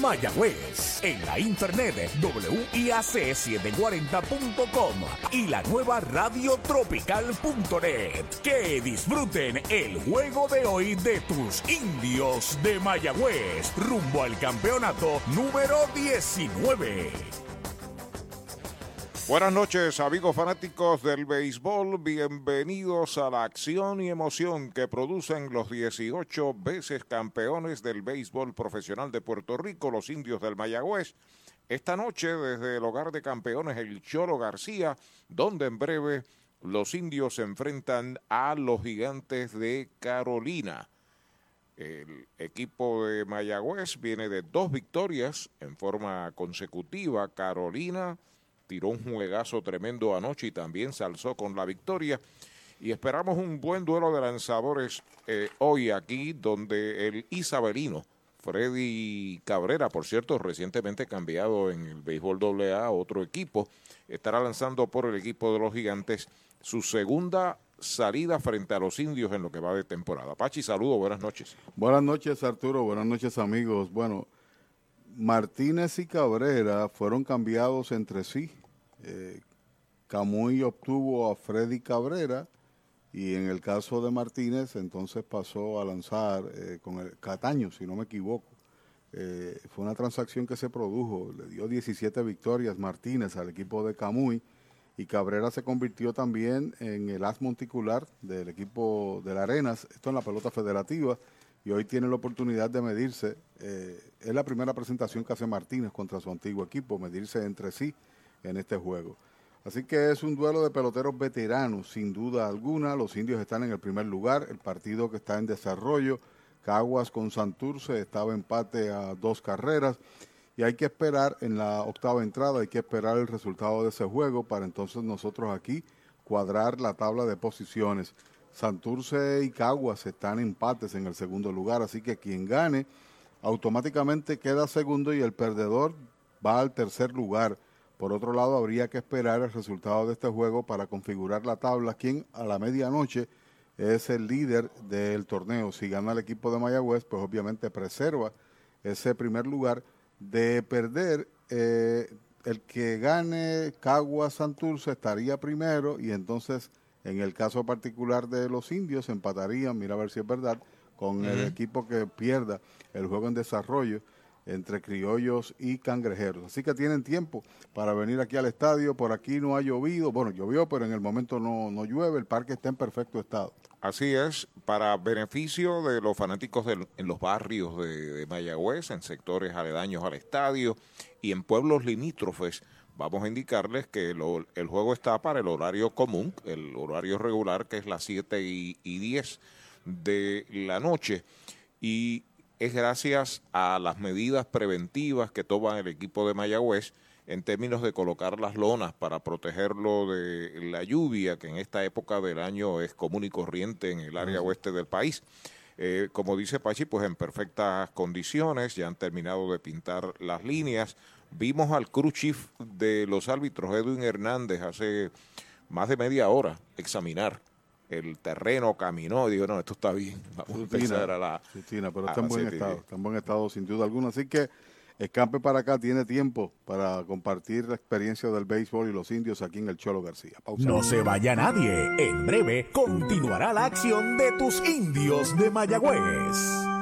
Mayagüez. En la internet WIAC740.com y la nueva radiotropical.net. Que disfruten el juego de hoy de tus indios de Mayagüez rumbo al campeonato número 19. Buenas noches amigos fanáticos del béisbol, bienvenidos a la acción y emoción que producen los 18 veces campeones del béisbol profesional de Puerto Rico, los indios del Mayagüez. Esta noche desde el hogar de campeones el Cholo García, donde en breve los indios se enfrentan a los gigantes de Carolina. El equipo de Mayagüez viene de dos victorias en forma consecutiva. Carolina tiró un juegazo tremendo anoche y también se alzó con la victoria. Y esperamos un buen duelo de lanzadores eh, hoy aquí, donde el isabelino Freddy Cabrera, por cierto, recientemente cambiado en el béisbol AA a otro equipo, estará lanzando por el equipo de los gigantes su segunda salida frente a los indios en lo que va de temporada. Pachi, saludo, buenas noches. Buenas noches, Arturo, buenas noches, amigos. Bueno, Martínez y Cabrera fueron cambiados entre sí eh, Camuy obtuvo a Freddy Cabrera y en el caso de Martínez entonces pasó a lanzar eh, con el Cataño, si no me equivoco. Eh, fue una transacción que se produjo, le dio 17 victorias Martínez al equipo de Camuy y Cabrera se convirtió también en el as monticular del equipo de la Arenas, esto en la pelota federativa, y hoy tiene la oportunidad de medirse, es la primera presentación que hace Martínez contra su antiguo equipo, medirse entre sí en este juego. Así que es un duelo de peloteros veteranos, sin duda alguna. Los indios están en el primer lugar, el partido que está en desarrollo. Caguas con Santurce estaba empate a dos carreras. Y hay que esperar en la octava entrada, hay que esperar el resultado de ese juego para entonces nosotros aquí cuadrar la tabla de posiciones. Santurce y Caguas están empates en el segundo lugar, así que quien gane automáticamente queda segundo y el perdedor va al tercer lugar. Por otro lado, habría que esperar el resultado de este juego para configurar la tabla, quien a la medianoche es el líder del torneo. Si gana el equipo de Mayagüez, pues obviamente preserva ese primer lugar. De perder, eh, el que gane Cagua Santurce estaría primero y entonces en el caso particular de los indios empatarían, mira a ver si es verdad, con el equipo que pierda el juego en desarrollo entre criollos y cangrejeros. Así que tienen tiempo para venir aquí al estadio. Por aquí no ha llovido. Bueno, llovió, pero en el momento no, no llueve. El parque está en perfecto estado. Así es, para beneficio de los fanáticos en los barrios de, Mayagüez, en sectores aledaños al estadio y en pueblos limítrofes, vamos a indicarles que el juego está para el horario común, el horario regular que es las 7 y, y 10 de la noche. Y es gracias a las medidas preventivas que toma el equipo de Mayagüez en términos de colocar las lonas para protegerlo de la lluvia, que en esta época del año es común y corriente en el área oeste del país. Eh, como dice Pachi, pues en perfectas condiciones, ya han terminado de pintar las líneas. Vimos al crew chief de los árbitros, Edwin Hernández, hace más de media hora examinar el terreno caminó y digo, no, esto está bien. Vamos a empezar a la. pero está en buen estado, está en buen estado sin duda alguna. Así que Escampe para acá tiene tiempo para compartir la experiencia del béisbol y los indios aquí en el Cholo García. No se vaya nadie. En breve continuará la acción de tus indios de Mayagüez.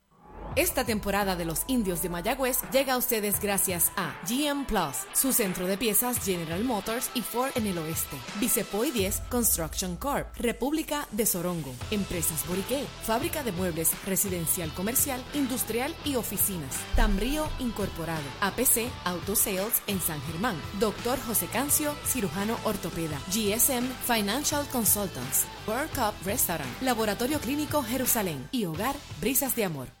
Esta temporada de los indios de Mayagüez llega a ustedes gracias a GM Plus, su centro de piezas General Motors y Ford en el oeste. Vicepoy 10 Construction Corp, República de Sorongo, Empresas Boriqué, Fábrica de Muebles, Residencial Comercial, Industrial y Oficinas. Tambrío Incorporado, APC Auto Sales en San Germán. Doctor José Cancio, cirujano ortopeda. GSM Financial Consultants. World Cup Restaurant, Laboratorio Clínico Jerusalén y Hogar Brisas de Amor.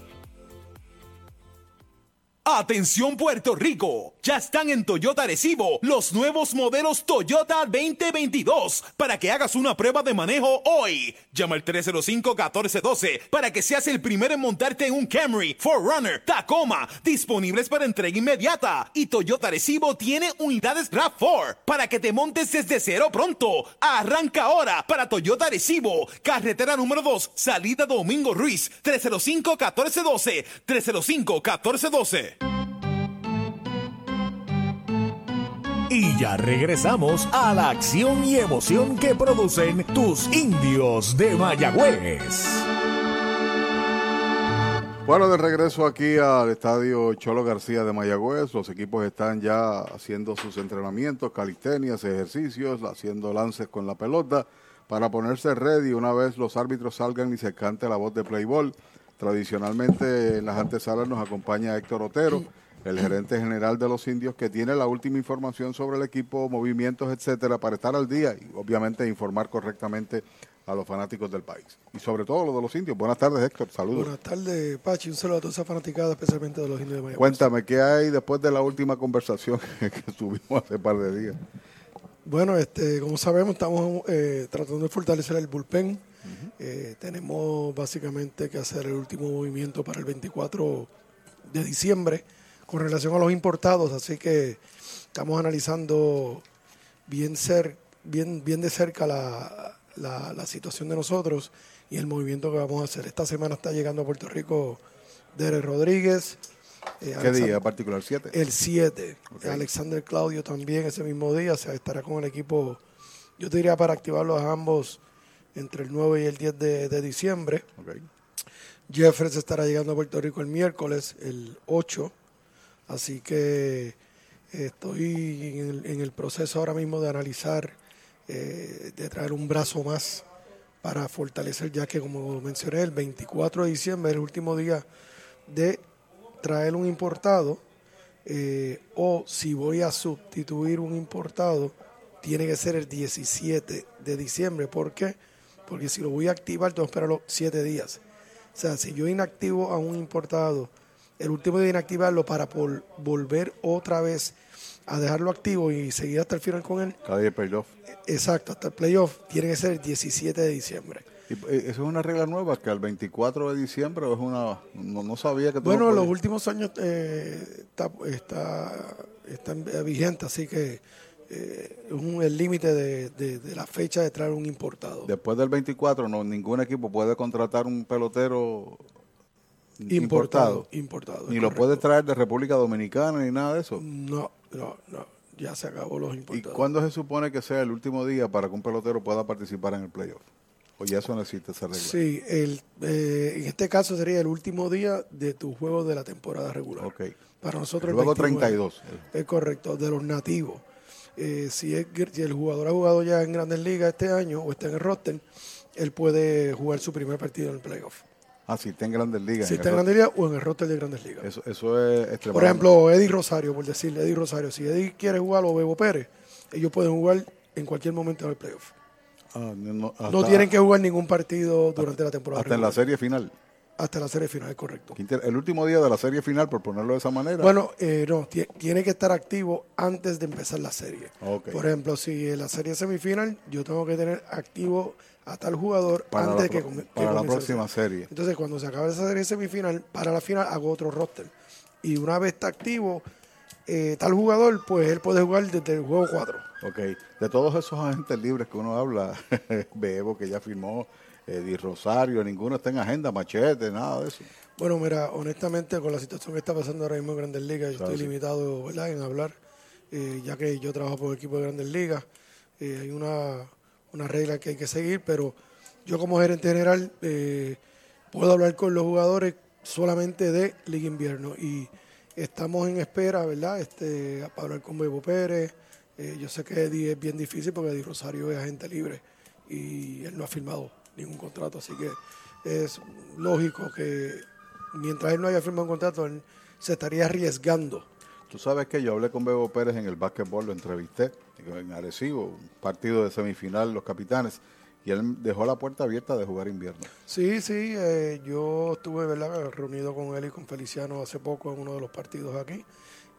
Atención Puerto Rico, ya están en Toyota Recibo los nuevos modelos Toyota 2022 para que hagas una prueba de manejo hoy. Llama al 305-1412 para que seas el primero en montarte en un Camry, Forerunner, Tacoma, disponibles para entrega inmediata. Y Toyota Recibo tiene unidades RAV4 para que te montes desde cero pronto. Arranca ahora para Toyota Recibo, carretera número 2, salida Domingo Ruiz, 305-1412, 305-1412. Y ya regresamos a la acción y emoción que producen tus indios de Mayagüez. Bueno, de regreso aquí al estadio Cholo García de Mayagüez, los equipos están ya haciendo sus entrenamientos, calistenias, ejercicios, haciendo lances con la pelota para ponerse ready una vez los árbitros salgan y se cante la voz de Playboy. Tradicionalmente en las antesalas nos acompaña Héctor Otero el gerente general de los indios, que tiene la última información sobre el equipo, movimientos, etcétera, para estar al día y obviamente informar correctamente a los fanáticos del país. Y sobre todo los de los indios. Buenas tardes, Héctor. Saludos. Buenas tardes, Pachi. Un saludo a toda esa fanaticada, especialmente de los indios de Miami. Cuéntame, ¿qué hay después de la última conversación que tuvimos hace un par de días? Bueno, este, como sabemos, estamos eh, tratando de fortalecer el bullpen. eh, tenemos básicamente que hacer el último movimiento para el 24 de diciembre con relación a los importados, así que estamos analizando bien, bien, bien de cerca la, la, la situación de nosotros y el movimiento que vamos a hacer. Esta semana está llegando a Puerto Rico Derek Rodríguez. eh, ¿Qué día Alexander- particular? ¿Siete? El 7. Ok. Alexander Claudio también ese mismo día. O sea, estará con el equipo, yo te diría para activarlos a ambos entre el 9 y el 10 de, de diciembre. Ok. Jeffers estará llegando a Puerto Rico el miércoles, el 8. Así que estoy en el, proceso ahora mismo de analizar, eh, de traer un brazo más para fortalecer, ya que como mencioné, el 24 de diciembre es el último día de traer un importado, eh, o si voy a sustituir un importado, tiene que ser el 17 de diciembre. ¿Por qué? Porque si lo voy a activar, tengo que esperar los 7 días. O sea, si yo inactivo a un importado, el último día de inactivarlo para por- volver otra vez a dejarlo activo y seguir hasta el final con él, Cada día playoff. exacto, hasta el playoff, tiene que ser el 17 de diciembre. ¿Y, eh, ¿Eso es una regla nueva que al 24 de diciembre es una... No, no sabía que Bueno, no en los últimos años eh, está, está, está en- vigente, así que eh, es un- el límite de, de- de la fecha de traer un importado. Después del 24, no, ningún equipo puede contratar un pelotero importado. Importado. Ni lo correcto. puede traer de República Dominicana ni nada de eso. No, no, no. Ya se acabó los ¿Y importados. cuándo se supone que sea el último día para que un pelotero pueda participar en el playoff? O ya eso no existe esa regla. Sí, el, eh, en este caso sería el último día de tu juego de la temporada regular. Ok. Para nosotros el Luego 29. 32. Es correcto, de los nativos. Eh, si, es, si el jugador ha jugado ya en Grandes Ligas este año o está en el roster, él puede jugar su primer partido en el playoff. Ah, si está en Grandes Ligas. Si está en Grandes Ligas o en el roster de Grandes Ligas. Eso, eso es extremadamente- Por ejemplo, Eddie Rosario, por decirle, Eddie Rosario. Si Eddie quiere jugar o Bebo Pérez, ellos pueden jugar en cualquier momento del playoff. Ah, no, tienen que jugar ningún partido durante la temporada. Hasta en la serie final. Hasta la serie final, es correcto. El último día de la serie final, por ponerlo de esa manera. Bueno, eh, no, tie- tiene que estar activo antes de empezar la serie. Por ejemplo, si en la serie semifinal, yo tengo que tener activo a tal jugador para antes la, que, la próxima serie. Entonces, cuando se acabe esa serie semifinal, para la final hago otro roster. Y una vez está activo eh, tal jugador, pues él puede jugar desde el juego 4. Ok, de todos esos agentes libres que uno habla, Bebo que ya firmó, Eddie Rosario, ninguno está en agenda, Machete, nada de eso. Bueno, mira, honestamente, con la situación que está pasando ahora mismo en Grandes Ligas, yo Claro, estoy sí. limitado ¿verdad? en hablar, eh, ya que yo trabajo por el equipo de Grandes Ligas. eh, hay una, una regla que hay que seguir, pero yo como gerente general eh, puedo hablar con los jugadores solamente de Liga Invierno y estamos en espera, ¿verdad? Este, para hablar con Bebo Pérez. Eh, yo sé que Eddie es bien difícil porque Eddie Rosario es agente libre y él no ha firmado ningún contrato, así que es lógico que mientras él no haya firmado un contrato, él se estaría arriesgando. Tú sabes que yo hablé con Bebo Pérez en el básquetbol, lo entrevisté en Arecibo, un partido de semifinal, los capitanes, y él dejó la puerta abierta de jugar invierno. Sí, sí, eh, yo estuve ¿verdad? reunido con él y con Feliciano hace poco en uno de los partidos aquí.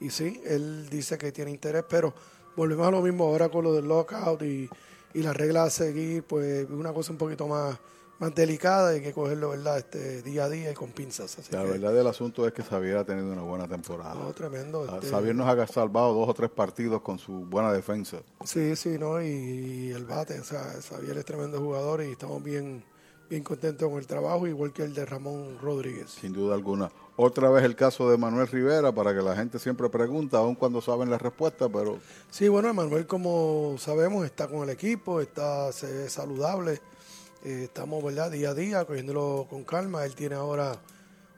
Y sí, él dice que tiene interés, pero volvemos a lo mismo ahora con lo del lockout y, y la regla a seguir, pues es una cosa un poquito más, más delicada y hay que cogerlo ¿verdad? Este, día a día y con pinzas. Así La que, verdad del asunto es que Xavier ha tenido una buena temporada. no, tremendo. Ah, este, Xavier nos ha salvado dos o tres partidos con su buena defensa. Sí, sí, ¿no? Y, el bate, o sea, Xavier es tremendo jugador y estamos bien, bien contentos con el trabajo, igual que el de Ramón Rodríguez. Sin duda alguna. Otra vez el caso de Manuel Rivera, para que la gente siempre pregunta, aun cuando saben la respuesta, pero Sí, bueno, Emanuel, como sabemos, está con el equipo, está se ve saludable. Eh, estamos, ¿verdad? Día a día, cogiéndolo con calma. Él tiene ahora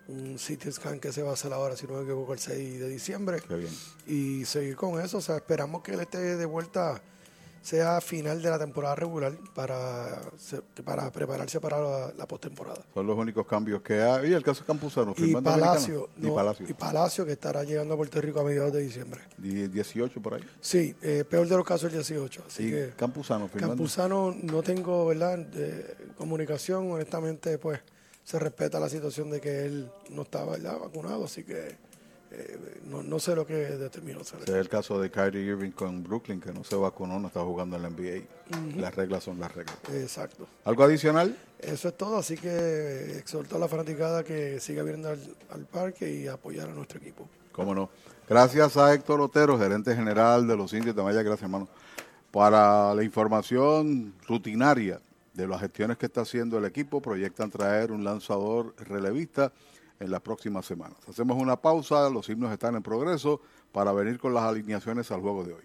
un CT scan que se va a hacer ahora, si no me equivoco, el 6 de diciembre. qué bien. Y seguir con eso. O sea, esperamos que él esté de vuelta, sea final de la temporada regular, para, para prepararse para la, la postemporada. Son los únicos cambios que hay. Y el caso Campuzano, Y Palacio, no, y Palacio. y Palacio, que estará llegando a Puerto Rico a mediados de diciembre. Die- 18 por ahí. Sí, eh, peor de los casos el 18. Así y que Campuzano firmando. Campuzano no tengo, ¿verdad? De comunicación, honestamente, pues se respeta la situación de que él no estaba ¿verdad? vacunado, así que eh, no, no sé lo que determinó. Ese es el caso de Kyrie Irving con Brooklyn, que no se vacunó, no está jugando en la NBA. Las reglas son las reglas. Exacto. ¿Algo adicional? Eso es todo, así que exhorto a la fanaticada que siga viendo al, al parque y apoyar a nuestro equipo. Cómo no. Gracias a Héctor Otero, gerente general de los indios de Maya. Gracias, hermano. Para la información rutinaria de las gestiones que está haciendo el equipo, proyectan traer un lanzador relevista en las próximas semanas. Hacemos una pausa, los himnos están en progreso para venir con las alineaciones al juego de hoy.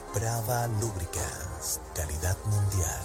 Brava Lubricants, calidad mundial.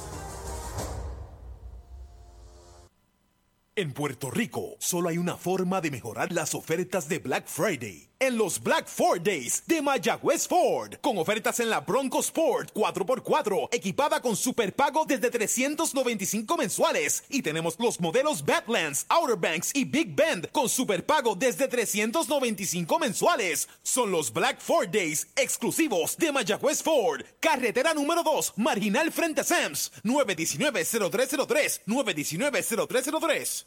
En Puerto Rico, solo hay una forma de mejorar las ofertas de Black Friday. En los Black Ford Days de Mayagüez Ford, con ofertas en la Bronco Sport 4x4, equipada con superpago desde 395 mensuales. Y tenemos los modelos Badlands, Outer Banks y Big Bend con superpago desde 395 mensuales. Son los Black Ford Days exclusivos de Mayagüez Ford. Carretera número 2, marginal frente a Sams, 919-0303, 919-0303.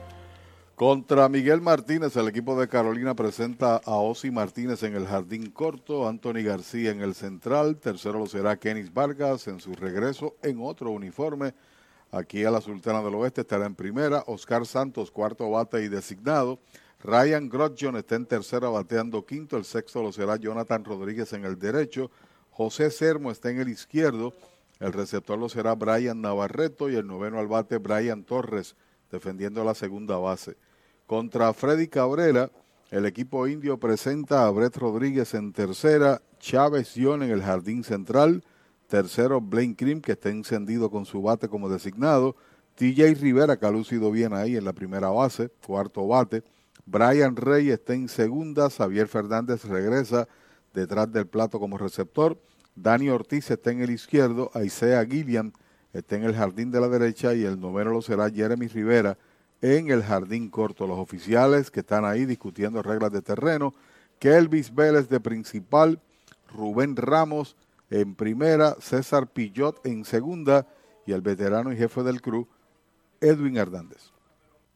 Contra Miguel Martínez, el equipo de Carolina presenta a Osi Martínez en el jardín corto, Anthony García en el central, tercero lo será Kenis Vargas en su regreso en otro uniforme. Aquí a la Sultana del Oeste estará en primera, Oscar Santos cuarto bate y designado, Ryan Grodjon está en tercera bateando quinto, el sexto lo será Jonathan Rodríguez en el derecho, José Sermo está en el izquierdo. El receptor lo será Brian Navarreto y el noveno al bate Brian Torres defendiendo la segunda base. Contra Freddy Cabrera, el equipo indio presenta a Brett Rodríguez en tercera, Chávez John en el jardín central, tercero Blaine Krim que está encendido con su bate como designado, TJ Rivera que ha lucido bien ahí en la primera base, cuarto bate, Brian Rey está en segunda, Xavier Fernández regresa detrás del plato como receptor, Dani Ortiz está en el izquierdo, Isaiah Gilliam está en el jardín de la derecha y el noveno lo será Jeremy Rivera en el jardín corto. Los oficiales que están ahí discutiendo reglas de terreno, Kelvis Vélez de principal, Rubén Ramos en primera, César Pillot en segunda y el veterano y jefe del club, Edwin Hernández.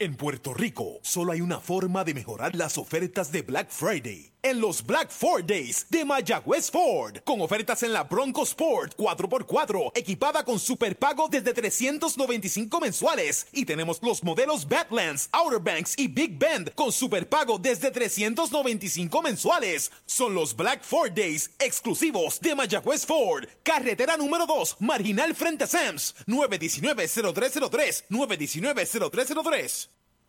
En Puerto Rico, solo hay una forma de mejorar las ofertas de Black Friday. En los Black Ford Days de Mayagüez Ford, con ofertas en la Bronco Sport 4x4, equipada con superpago desde 395 mensuales. Y tenemos los modelos Badlands, Outer Banks y Big Bend con superpago desde 395 mensuales. Son los Black Ford Days exclusivos de Mayagüez Ford. Carretera número 2, marginal frente a Sams, 919-0303, 919-0303.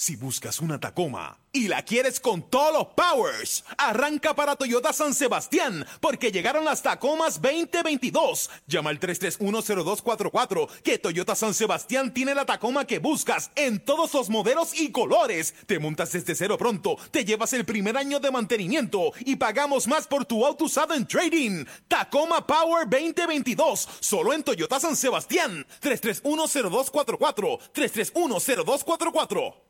Si buscas una Tacoma y la quieres con todos los powers, arranca para Toyota San Sebastián, porque llegaron las Tacomas 2022. Llama al 3310244, que Toyota San Sebastián tiene la Tacoma que buscas en todos los modelos y colores. Te montas desde cero pronto, te llevas el primer año de mantenimiento y pagamos más por tu auto usado en trading. Tacoma Power 2022, solo en Toyota San Sebastián. 3310244, 3310244.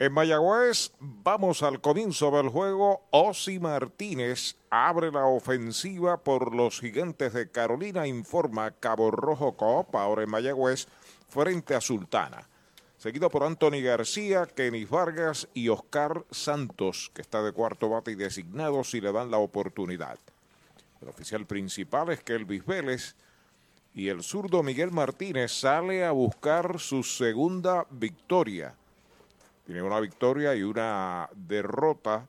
En Mayagüez, vamos al comienzo del juego. Osi Martínez abre la ofensiva por los gigantes de Carolina, informa Cabo Rojo Coop, ahora en Mayagüez, frente a Sultana. Seguido por Anthony García, Kenny Vargas y Oscar Santos, que está de cuarto bate y designado si le dan la oportunidad. El oficial principal es Kelvis Vélez y el zurdo Miguel Martínez sale a buscar su segunda victoria tiene una victoria y una derrota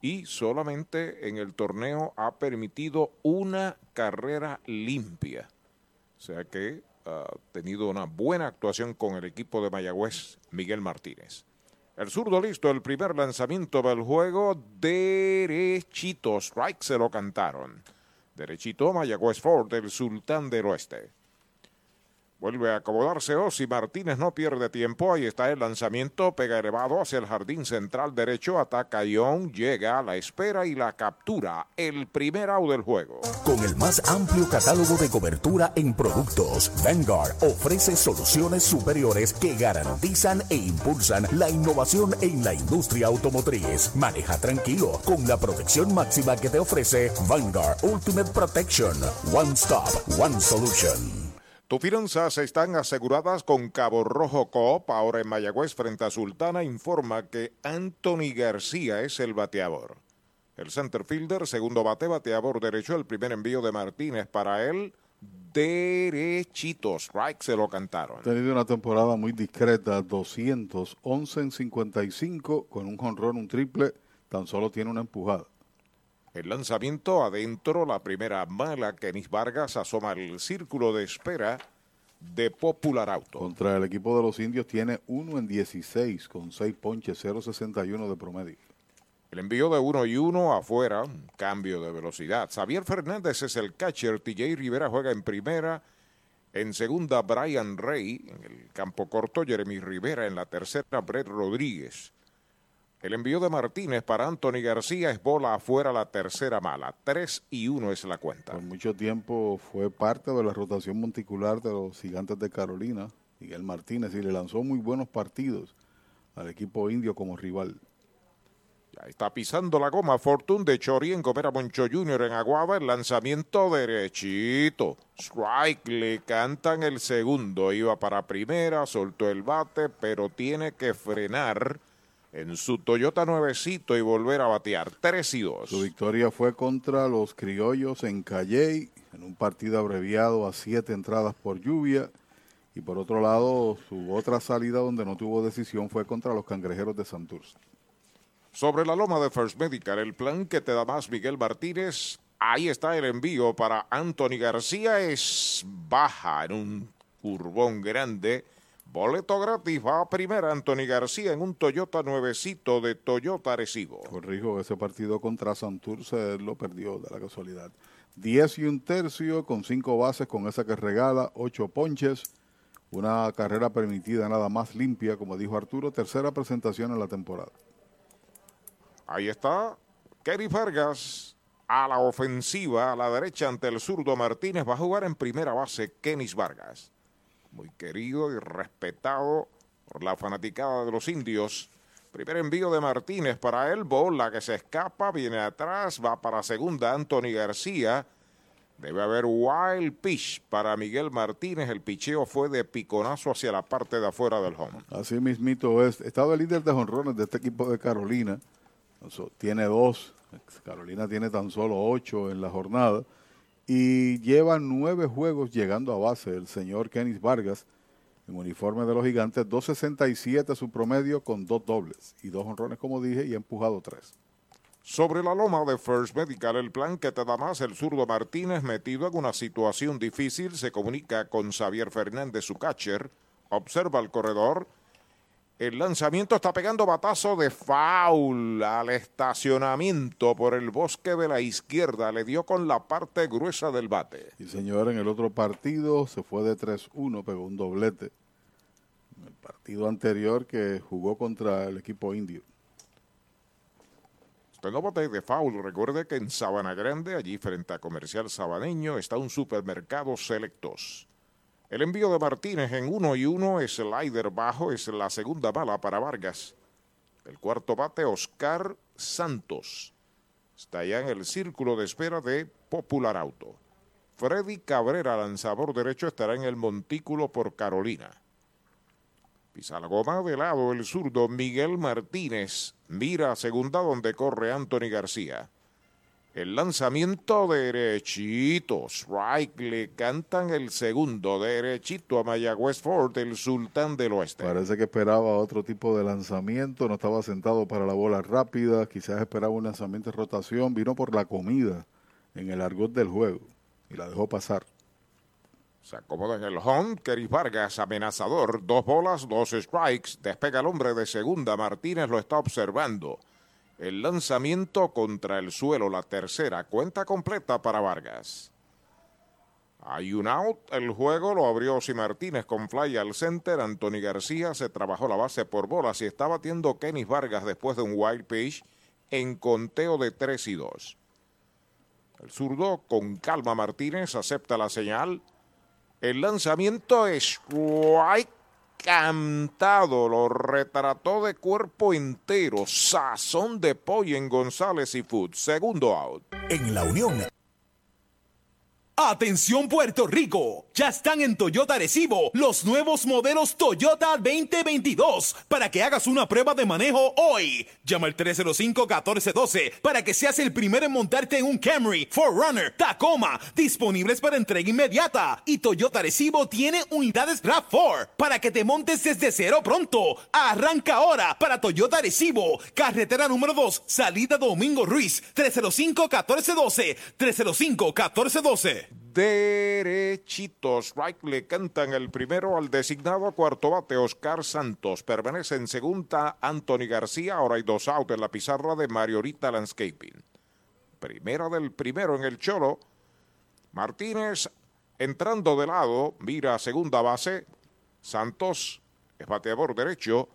y solamente en el torneo ha permitido una carrera limpia. O sea que ha tenido una buena actuación con el equipo de Mayagüez, Miguel Martínez. El zurdo listo, el primer lanzamiento del juego, derechito, strike se lo cantaron. Derechito, Mayagüez Ford, el sultán del oeste. Vuelve a acomodarse Osi Martínez, no pierde tiempo. Ahí está el lanzamiento, pega elevado hacia el jardín central derecho, ataca Young, llega a la espera y la captura. El primer out del juego. Con el más amplio catálogo de cobertura en productos, Vanguard ofrece soluciones superiores que garantizan e impulsan la innovación en la industria automotriz. Maneja tranquilo con la protección máxima que te ofrece Vanguard Ultimate Protection. One Stop, One Solution. Tus finanzas están aseguradas con Cabo Rojo Coop. Ahora en Mayagüez, frente a Sultana, informa que Anthony García es el bateador. El center fielder, segundo bate, bateador derecho. El primer envío de Martínez para él, derechito. Strike se lo cantaron. Ha tenido una temporada muy discreta, 211 en 55, con un jonrón, un triple, tan solo tiene una empujada. El lanzamiento adentro, la primera mala, Kenis Vargas asoma el círculo de espera de Popular Auto. Contra el equipo de los indios tiene 1 en 16 con 6 ponches, 0.61 de promedio. El envío de uno y uno afuera, un cambio de velocidad. Xavier Fernández es el catcher, TJ Rivera juega en primera, en segunda Brian Rey, en el campo corto Jeremy Rivera, en la tercera Brett Rodríguez. El envío de Martínez para Anthony García es bola afuera la tercera mala. 3 y 1 es la cuenta. Por mucho tiempo fue parte de la rotación monticular de los gigantes de Carolina, Miguel Martínez, y le lanzó muy buenos partidos al equipo indio como rival. Ya está pisando la goma Fortune de Chori en Gomera Moncho Jr. en Aguaba. El lanzamiento derechito. Strike, le cantan el segundo. Iba para primera, soltó el bate, pero tiene que frenar en su Toyota nuevecito y volver a batear. 3 y 2. Su victoria fue contra los criollos en Calley, en un partido abreviado a siete entradas por lluvia. Y por otro lado, su otra salida donde no tuvo decisión fue contra los cangrejeros de Santurce. Sobre la loma de First Medical, el plan que te da más Miguel Martínez. Ahí está el envío para Anthony García. Es baja en un curvón grande. Boleto gratis va a primera Anthony García en un Toyota nuevecito de Toyota Arecibo. Corrijo, ese partido contra Santurce lo perdió de la casualidad. 10 y un tercio con cinco bases con esa que regala, ocho ponches, una carrera permitida nada más limpia, como dijo Arturo, tercera presentación en la temporada. Ahí está Kerry Vargas a la ofensiva, a la derecha ante el zurdo Martínez. Va a jugar en primera base Kenis Vargas. Muy querido y respetado por la fanaticada de los indios. Primer envío de Martínez para él, bola que se escapa, viene atrás, va para segunda Anthony García. Debe haber wild pitch para Miguel Martínez. El picheo fue de piconazo hacia la parte de afuera del home. Así mismito es. Estaba el líder de jonrones de este equipo de Carolina. Tiene dos. Carolina tiene tan solo ocho en la jornada. Y lleva nueve juegos llegando a base el señor Kenis Vargas en uniforme de los gigantes. 2.67 su promedio con dos dobles y dos honrones, como dije, y ha empujado tres. Sobre la loma de First Medical, el plan que te da más el zurdo Martínez, metido en una situación difícil, se comunica con Xavier Fernández, su catcher. Observa el corredor. El lanzamiento está pegando batazo de foul al estacionamiento por el bosque de la izquierda. Le dio con la parte gruesa del bate. Y señor, en el otro partido se fue de 3-1, pegó un doblete. En el partido anterior que jugó contra el equipo indio. Usted no bote de foul. Recuerde que en Sabana Grande, allí frente a Comercial Sabaneño, está un supermercado Selectos. El envío de Martínez en uno y uno, slider bajo, es la segunda bala para Vargas. El cuarto bate, Oscar Santos. Está ya en el círculo de espera de Popular Auto. Freddy Cabrera, lanzador derecho, estará en el montículo por Carolina. Pisa la goma de lado el zurdo Miguel Martínez. Mira a segunda donde corre Anthony García. El lanzamiento derechito. Strike le cantan el segundo. Derechito a Mayagüez Ford, el sultán del oeste. Parece que esperaba otro tipo de lanzamiento. No estaba sentado para la bola rápida. Quizás esperaba un lanzamiento de rotación. Vino por la comida en el argot del juego y la dejó pasar. Se acomoda en el home. Keris Vargas, amenazador. Dos bolas, dos strikes. Despega el hombre de segunda. Martínez lo está observando. El lanzamiento contra el suelo, la tercera, cuenta completa para Vargas. Hay un out, el juego lo abrió Si Martínez con fly al center, Anthony García se trabajó la base por bolas y está batiendo Kenis Vargas después de un wild pitch en conteo de 3 y 2. El zurdo con calma Martínez acepta la señal. El lanzamiento es strike cantado, lo retrató de cuerpo entero, sazón de pollo en González y Food, segundo out. En la Unión Atención Puerto Rico, ya están en Toyota Arecibo los nuevos modelos Toyota 2022 para que hagas una prueba de manejo hoy. Llama al 305-1412 para que seas el primero en montarte en un Camry, Forerunner, Tacoma, disponibles para entrega inmediata. Y Toyota Arecibo tiene unidades RAV4 para que te montes desde cero pronto. Arranca ahora para Toyota Arecibo, carretera número 2, salida Domingo Ruiz, 305-1412, 305-1412 derechitos. Right le cantan el primero al designado cuarto bate Oscar Santos. Permanece en segunda Anthony García. Ahora hay dos out en la pizarra de Mariorita Landscaping. Primera del primero en el Cholo. Martínez entrando de lado. Mira segunda base. Santos es bateador derecho.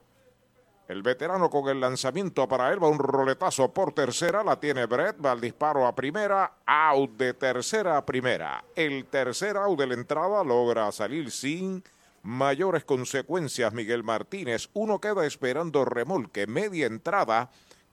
El veterano con el lanzamiento para él va un roletazo por tercera, la tiene Brett, va al disparo a primera, out de tercera a primera. El tercer out de la entrada logra salir sin mayores consecuencias Miguel Martínez. Uno queda esperando remolque, media entrada.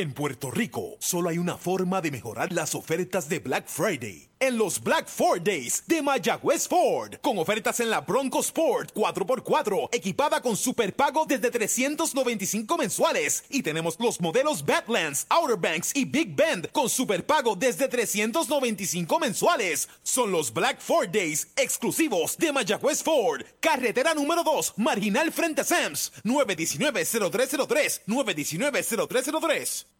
En Puerto Rico, solo hay una forma de mejorar las ofertas de Black Friday. En los Black Ford Days de Mayagüez Ford, con ofertas en la Bronco Sport 4x4, equipada con superpago desde 395 mensuales. Y tenemos los modelos Badlands, Outer Banks y Big Bend con superpago desde 395 mensuales. Son los Black Ford Days exclusivos de Mayagüez Ford. Carretera número 2, marginal frente a Sams, 919-0303, 919-0303.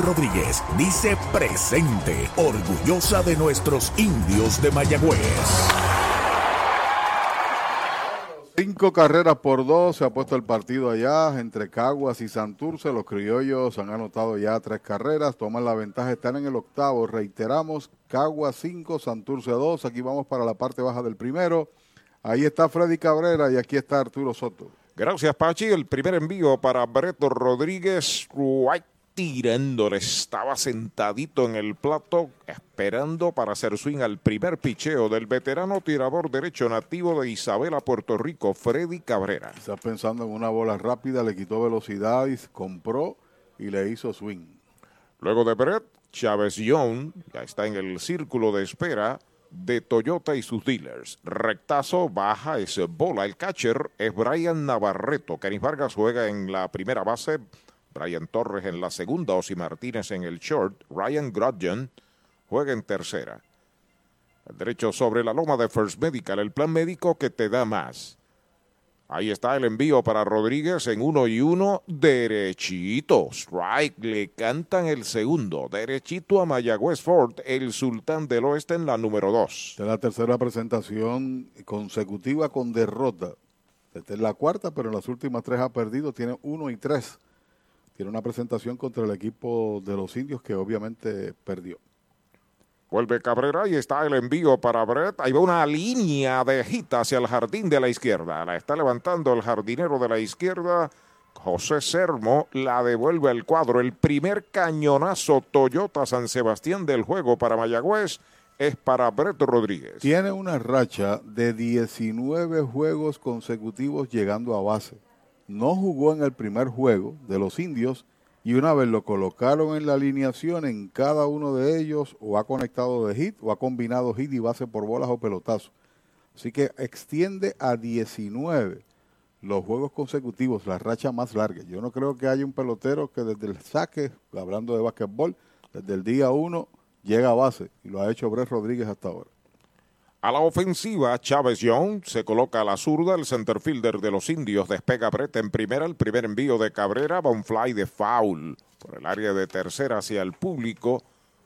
Rodríguez dice presente, orgullosa de nuestros indios de Mayagüez. Cinco carreras por dos, se ha puesto el partido allá entre Caguas y Santurce. Los criollos han anotado ya tres carreras, toman la ventaja, están en el octavo. Reiteramos, Caguas 5, Santurce 2. Aquí vamos para la parte baja del primero. Ahí está Freddy Cabrera y aquí está Arturo Soto. Gracias, Pachi. El primer envío para Breto Rodríguez. White tirándole. Estaba sentadito en el plato esperando para hacer swing al primer picheo del veterano tirador derecho nativo de Isabela, Puerto Rico, Freddy Cabrera. Está pensando en una bola rápida, le quitó velocidad y compró y le hizo swing. Luego de Brett, Chávez Young ya está en el círculo de espera de Toyota y sus dealers. Rectazo, baja, es bola. El catcher es Brian Navarreto. Canis Vargas juega en la primera base. Brian Torres en la segunda, Osi Martínez en el short, Ryan Grudgeon juega en tercera. El derecho sobre la loma de First Medical, el plan médico que te da más. Ahí está el envío para Rodríguez en uno y uno, derechito. Strike, le cantan el segundo. Derechito a Mayagüez Ford, el sultán del oeste en la número dos. Esta es la tercera presentación consecutiva con derrota. Esta es la cuarta, pero en las últimas tres ha perdido. Tiene uno y tres. Tiene una presentación contra el equipo de los indios que obviamente perdió. Vuelve Cabrera y está el envío para Brett. Ahí va una línea de hit hacia el jardín de la izquierda. La está levantando el jardinero de la izquierda. José Sermo la devuelve al cuadro. El primer cañonazo Toyota San Sebastián del juego para Mayagüez es para Brett Rodríguez. Tiene una racha de 19 juegos consecutivos llegando a base. No jugó en el primer juego de los indios y una vez lo colocaron en la alineación, en cada uno de ellos o ha conectado de hit o ha combinado hit y base por bolas o pelotazos. Así que extiende a 19 los juegos consecutivos, la racha más larga. Yo no creo que haya un pelotero que desde el saque, hablando de básquetbol, desde el día uno llega a base y lo ha hecho Brett Rodríguez hasta ahora. A la ofensiva, Chávez Young se coloca a la zurda, el centerfielder de los indios despega Brett en primera, el primer envío de Cabrera, va un fly de foul por el área de tercera hacia el público.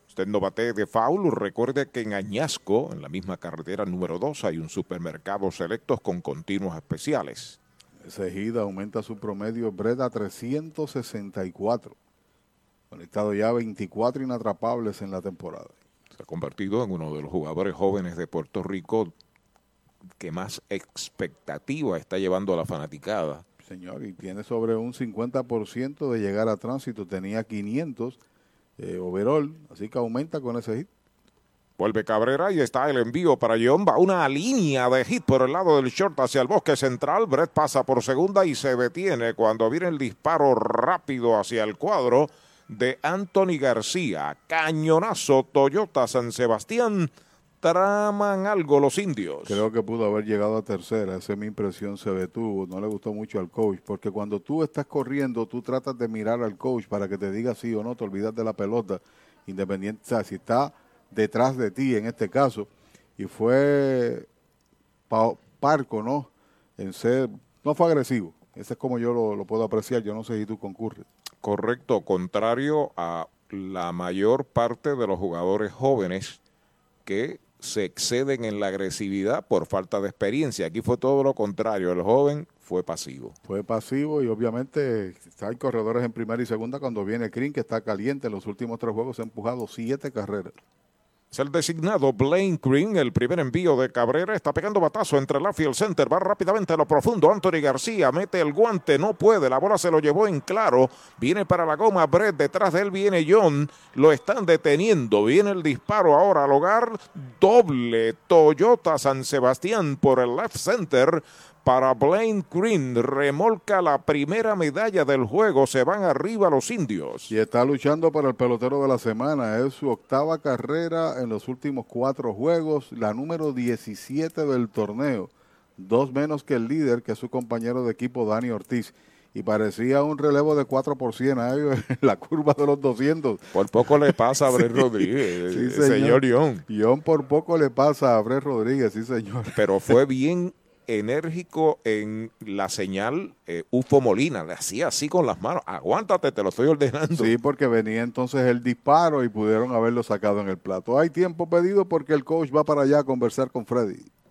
Usted no bate de foul, recuerde que en Añasco, en la misma carretera número 2, hay un supermercado selectos con continuos especiales. Hit aumenta su promedio Brett a 364. Conectado ya 24 inatrapables en la temporada. Se ha convertido en uno de los jugadores jóvenes de Puerto Rico que más expectativa está llevando a la fanaticada. Señor, y tiene sobre un 50% de llegar a tránsito. Tenía 500 eh, overall, así que aumenta con ese hit. Vuelve Cabrera y está el envío para John. Va una línea de hit por el lado del short hacia el bosque central. Brett pasa por segunda y se detiene cuando viene el disparo rápido hacia el cuadro de Anthony García. Cañonazo Toyota San Sebastián. Traman algo los indios. Creo que pudo haber llegado a tercera. Esa es mi impresión. Se detuvo. No le gustó mucho al coach. Porque cuando tú estás corriendo, tú tratas de mirar al coach para que te diga sí o no. Te olvidas de la pelota. Independiente. O sea, si está detrás de ti en este caso. Y fue parco, ¿no? En ser. No fue agresivo. Ese es como yo lo, lo puedo apreciar. Yo no sé si tú concurres. Correcto, contrario a la mayor parte de los jugadores jóvenes que se exceden en la agresividad por falta de experiencia. Aquí fue todo lo contrario, el joven fue pasivo. Fue pasivo y obviamente hay corredores en primera y segunda cuando viene Green que está caliente. En los últimos tres juegos se ha empujado siete carreras. El designado Blaine Green, el primer envío de Cabrera, está pegando batazo entre la field center, va rápidamente a lo profundo, Anthony García mete el guante, no puede, la bola se lo llevó en claro, viene para la goma Brett, detrás de él viene John, lo están deteniendo, viene el disparo ahora al hogar, doble Toyota San Sebastián por el left center, para Blaine Green. Remolca la primera medalla del juego. Se van arriba los indios. Y está luchando para el pelotero de la semana. Es su octava carrera en los últimos cuatro juegos. La número 17 del torneo. Dos menos que el líder, que es su compañero de equipo Dani Ortiz. Y parecía un relevo de 4 por 100 en la curva de los 200. Por poco le pasa a Brett sí, Rodríguez, sí, señor, señor John. John por poco le pasa a Brett Rodríguez, sí señor. Pero fue bien enérgico en la señal eh, UFO Molina, le hacía así con las manos, aguántate, te lo estoy ordenando. Sí, porque venía entonces el disparo y pudieron haberlo sacado en el plato. Hay tiempo pedido porque el coach va para allá a conversar con Freddy.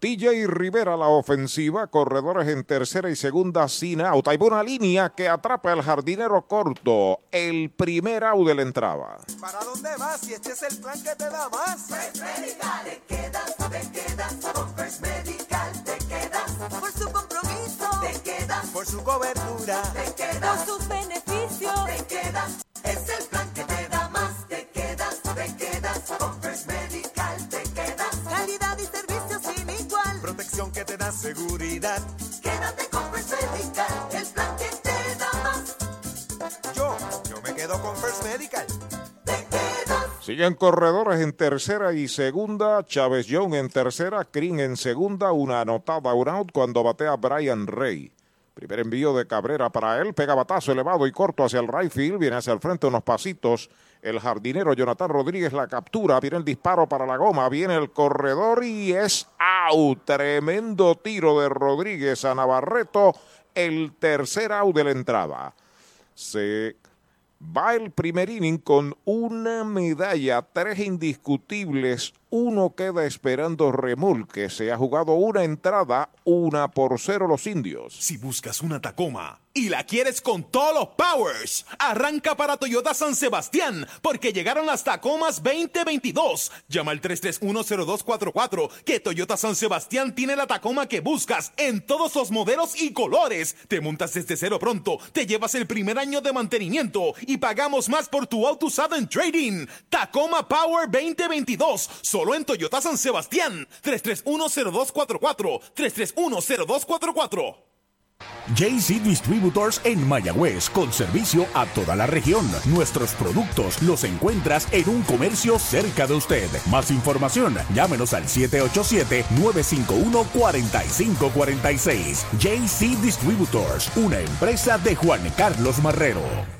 TJ Rivera la ofensiva, corredores en tercera y segunda sin out. Hay una línea que atrapa al jardinero corto. El primer out de la entrada. ¿Para dónde vas si este es el plan que te da más? First Medical, te quedas, te quedas. Con First Medical te quedas. Por su compromiso, te quedas. Por su cobertura, te quedas. Por sus beneficios, te quedas. Es el plan que te que te da seguridad. Quédate con First Medical, el plan que te da más. Yo, yo me quedo con First Medical. Siguen corredores en tercera y segunda. Chávez Young en tercera. Green en segunda. Una anotada, un out cuando batea Brian Rey. Primer envío de Cabrera para él. Pega batazo elevado y corto hacia el right field. Viene hacia el frente unos pasitos. El jardinero Jonathan Rodríguez la captura. Viene el disparo para la goma. Viene el corredor y es out. Tremendo tiro de Rodríguez a Navarreto. El tercer out de la entrada. Se Va el primer inning con una medalla, tres indiscutibles, uno queda esperando remolque. Se ha jugado una entrada, una por cero los indios. Si buscas una Tacoma y la quieres con todos los powers, arranca para Toyota San Sebastián, porque llegaron las Tacomas 2022. Llama al 3310244, que Toyota San Sebastián tiene la Tacoma que buscas en todos los modelos y colores. Te montas desde cero pronto, te llevas el primer año de mantenimiento y pagamos más por tu auto usado en trading. Tacoma Power 2022, solo en Toyota San Sebastián. 3310244, 3310244. JC Distributors en Mayagüez, con servicio a toda la región. Nuestros productos los encuentras en un comercio cerca de usted. Más información, llámenos al 787-951-4546. JC Distributors, una empresa de Juan Carlos Marrero.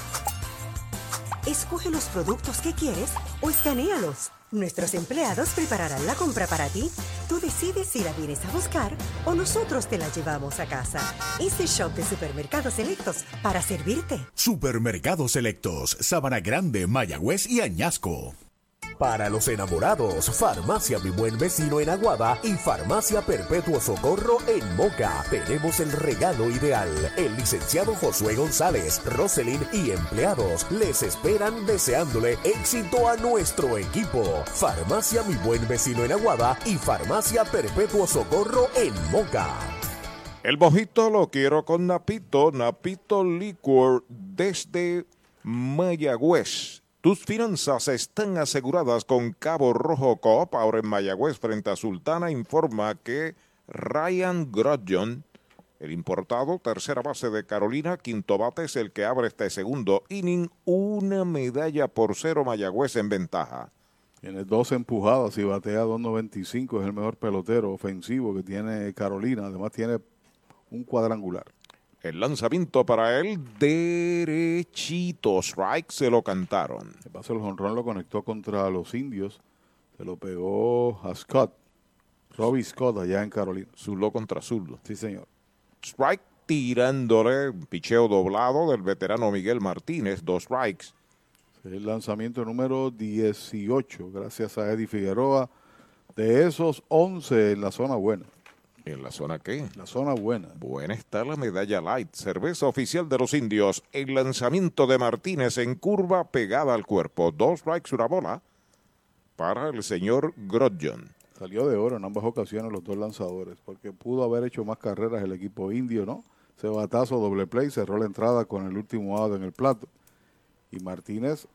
Escoge los productos que quieres o escanealos. Nuestros empleados prepararán la compra para ti. Tú decides si la vienes a buscar o nosotros te la llevamos a casa. Easy Shop de Supermercados Selectos para servirte. Supermercados Selectos, Sabana Grande, Mayagüez y Añasco. Para los enamorados, Farmacia Mi Buen Vecino en Aguada y Farmacia Perpetuo Socorro en Moca. Tenemos el regalo ideal. El licenciado Josué González, Roselyn y empleados les esperan deseándole éxito a nuestro equipo. Farmacia Mi Buen Vecino en Aguada y Farmacia Perpetuo Socorro en Moca. El mojito lo quiero con Napito, Napito Liquor desde Mayagüez. Tus finanzas están aseguradas con Cabo Rojo Coop. Ahora en Mayagüez, frente a Sultana, informa que Ryan Grodjon, el importado, tercera base de Carolina, quinto bate es el que abre este segundo inning. Una medalla por cero Mayagüez en ventaja. Tiene dos empujadas y batea 2.95. Es el mejor pelotero ofensivo que tiene Carolina. Además tiene un cuadrangular. El lanzamiento para él derechito. Strike se lo cantaron. El paso del jonrón lo conectó contra los indios. Se lo pegó a Scott. Robbie Scott allá en Carolina. Zurdo contra zurdo. Sí, señor. Strike tirándole un picheo doblado del veterano Miguel Martínez. Dos strikes. El lanzamiento número 18, gracias a Eddie Figueroa. De esos 11 en la zona buena. ¿En la zona qué? La zona buena. Buena está la medalla light, cerveza oficial de los indios. El lanzamiento de Martínez en curva pegada al cuerpo. Dos strikes, una bola para el señor Grodjon. Salió de oro en ambas ocasiones los dos lanzadores, porque pudo haber hecho más carreras el equipo indio, ¿no? Ese batazo doble play cerró la entrada con el último out en el plato. Y Martínez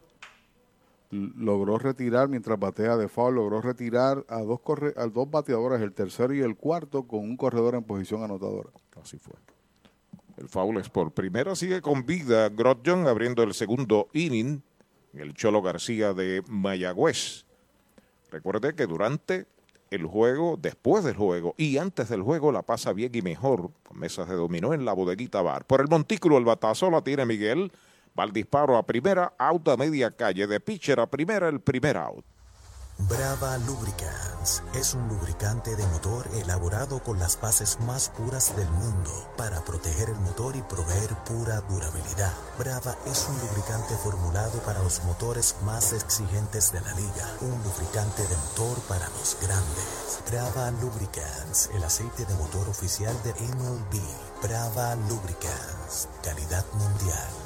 logró retirar mientras batea de foul, logró retirar a dos, dos bateadores, el tercero y el cuarto, con un corredor en posición anotadora. Así fue. El foul es por primera, sigue con vida Grodjon abriendo el segundo inning. El Cholo García de Mayagüez. Recuerde que durante el juego, después del juego y antes del juego la pasa bien y mejor con mesas de dominó en la bodeguita bar. Por el montículo el batazo la tiene Miguel. Va disparo a primera, out a media calle. De pitcher a primera, el primer out. Brava Lubricants es un lubricante de motor elaborado con las bases más puras del mundo para proteger el motor y proveer pura durabilidad. Brava es un lubricante formulado para los motores más exigentes de la liga, un lubricante de motor para los grandes. Brava Lubricants, el aceite de motor oficial de MLB. Brava Lubricants, calidad mundial.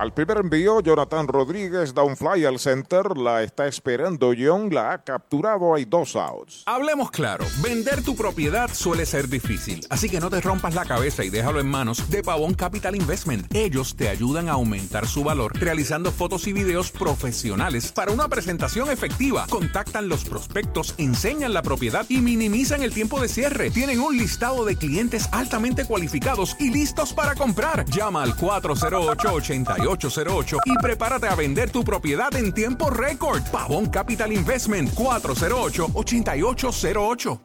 Al primer envío, Jonathan Rodríguez da un fly al center, la está esperando John, la ha capturado, hay dos outs. Hablemos claro, vender tu propiedad suele ser difícil, así que no te rompas la cabeza y déjalo en manos de Pavón Capital Investment. Ellos te ayudan a aumentar su valor realizando fotos y videos profesionales para una presentación efectiva. Contactan los prospectos, enseñan la propiedad y minimizan el tiempo de cierre. Tienen un listado de clientes altamente cualificados y listos para comprar. Llama al 408 88 808 y prepárate a vender tu propiedad en tiempo récord. Pavón Capital Investment 408-8808.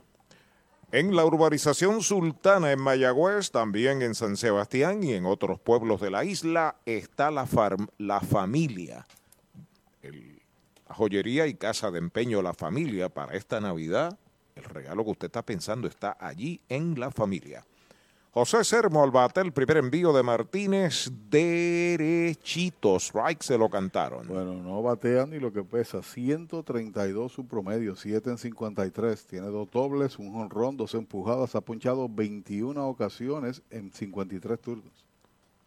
En la urbanización sultana en Mayagüez, también en San Sebastián y en otros pueblos de la isla, está la, la familia. La joyería y casa de empeño La Familia para esta Navidad. El regalo que usted está pensando está allí en la familia. José Sermo al bate, el primer envío de Martínez, derechito, strike se lo cantaron. Bueno, no batea ni lo que pesa, 132 su promedio, 7 en 53, tiene dos dobles, un honrón, dos empujadas, ha punchado 21 ocasiones en 53 turnos.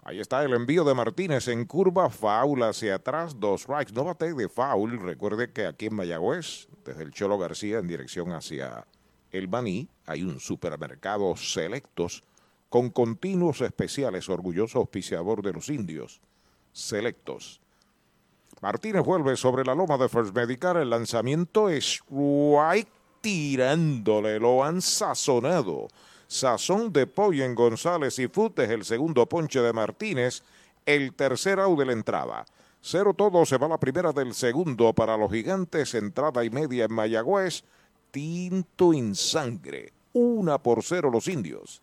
Ahí está el envío de Martínez en curva, foul hacia atrás, dos strikes, no bate de foul, recuerde que aquí en Mayagüez, desde el Cholo García en dirección hacia el Baní, hay un supermercado selectos con continuos especiales, orgulloso auspiciador de los indios, selectos. Martínez vuelve sobre la loma de First Medical, el lanzamiento es tirándole, lo han sazonado. Sazón de pollo en González y Futes, el segundo ponche de Martínez, el tercer out de la entrada. Cero todo, se va la primera del segundo para los gigantes, entrada y media en Mayagüez, tinto en sangre, una por cero los indios.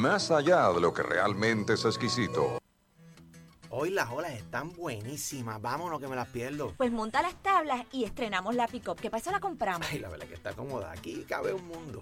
más allá de lo que realmente es exquisito. Hoy las olas están buenísimas. Vámonos que me las pierdo. Pues monta las tablas y estrenamos la pick-up, que para eso la compramos. Ay, la verdad que está cómoda. Aquí cabe un mundo.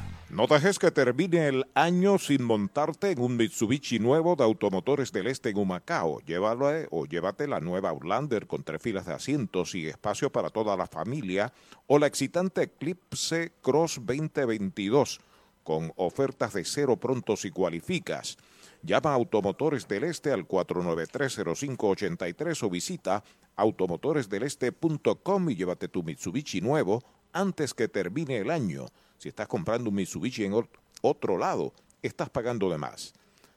No dejes que termine el año sin montarte en un Mitsubishi nuevo de Automotores del Este en Humacao. Llévalo eh, o llévate la nueva Outlander con tres filas de asientos y espacio para toda la familia o la excitante Eclipse Cross 2022 con ofertas de cero pronto si cualificas. Llama a Automotores del Este al 493-0583 o visita automotoresdeleste.com y llévate tu Mitsubishi nuevo antes que termine el año. Si estás comprando un Mitsubishi en otro lado, estás pagando de más.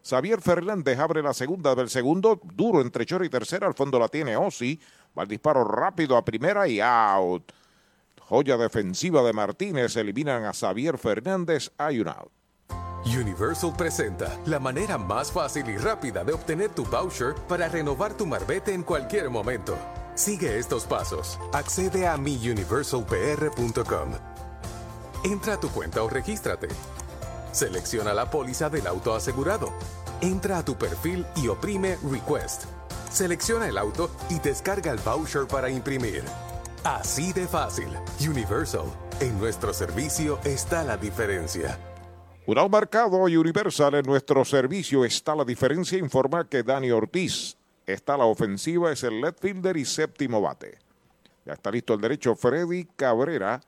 Xavier Fernández abre la segunda del segundo, duro entre chorro y tercera, al fondo la tiene Osi, va el disparo rápido a primera y out. Joya defensiva de Martínez, eliminan a Xavier Fernández, hay un out. Universal presenta la manera más fácil y rápida de obtener tu voucher para renovar tu marbete en cualquier momento. Sigue estos pasos. Accede a miuniversalpr.com. Entra a tu cuenta o regístrate. Selecciona la póliza del auto asegurado. Entra a tu perfil y oprime Request. Selecciona el auto y descarga el voucher para imprimir. Así de fácil. Universal. En nuestro servicio está la diferencia. Un marcado y Universal en nuestro servicio está la diferencia. Informa que Dani Ortiz está a la ofensiva, es el left fielder y séptimo bate. Ya está listo el derecho Freddy Cabrera.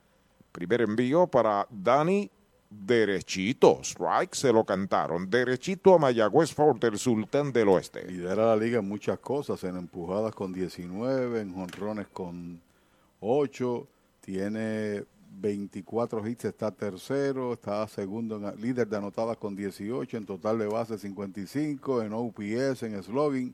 Primer envío para Dani derechito. Strike se lo cantaron. Derechito a Mayagüez Fort, el sultán del oeste. Lidera la liga en muchas cosas, en empujadas con 19, en jonrones con 8, tiene 24 hits, está tercero, está segundo, en, líder de anotadas con 18, en total de base 55, en OPS, en slogan.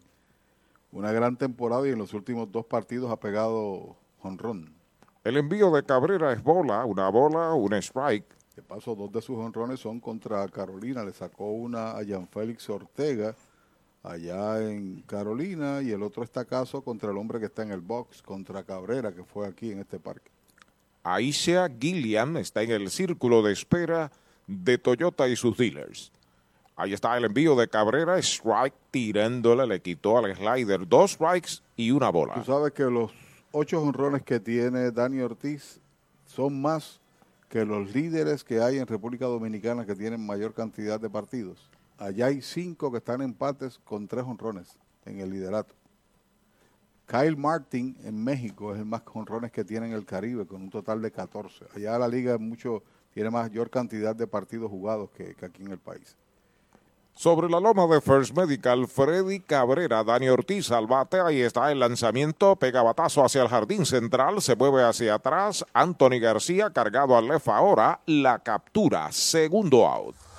Una gran temporada y en los últimos dos partidos ha pegado jonrón. El envío de Cabrera es bola, una bola, un strike. De paso, dos de sus honrones son contra Carolina. Le sacó una a Jan Félix Ortega allá en Carolina y el otro está caso contra el hombre que está en el box, contra Cabrera, que fue aquí en este parque. Aisha Gilliam está en el círculo de espera de Toyota y sus dealers. Ahí está el envío de Cabrera, strike tirándole, le quitó al slider dos strikes y una bola. Tú sabes que los ocho honrones que tiene Dani Ortiz son más que los líderes que hay en República Dominicana que tienen mayor cantidad de partidos. Allá hay cinco que están empates con tres honrones en el liderato. Kyle Martin en México es el más honrones que tiene en el Caribe, con un total de 14. Allá la liga mucho, tiene mayor cantidad de partidos jugados que aquí en el país. Sobre la loma de First Medical, Freddy Cabrera, Dani Ortiz al bate, ahí está el lanzamiento, pega batazo hacia el jardín central, se mueve hacia atrás, Anthony García cargado al left ahora, la captura, segundo out.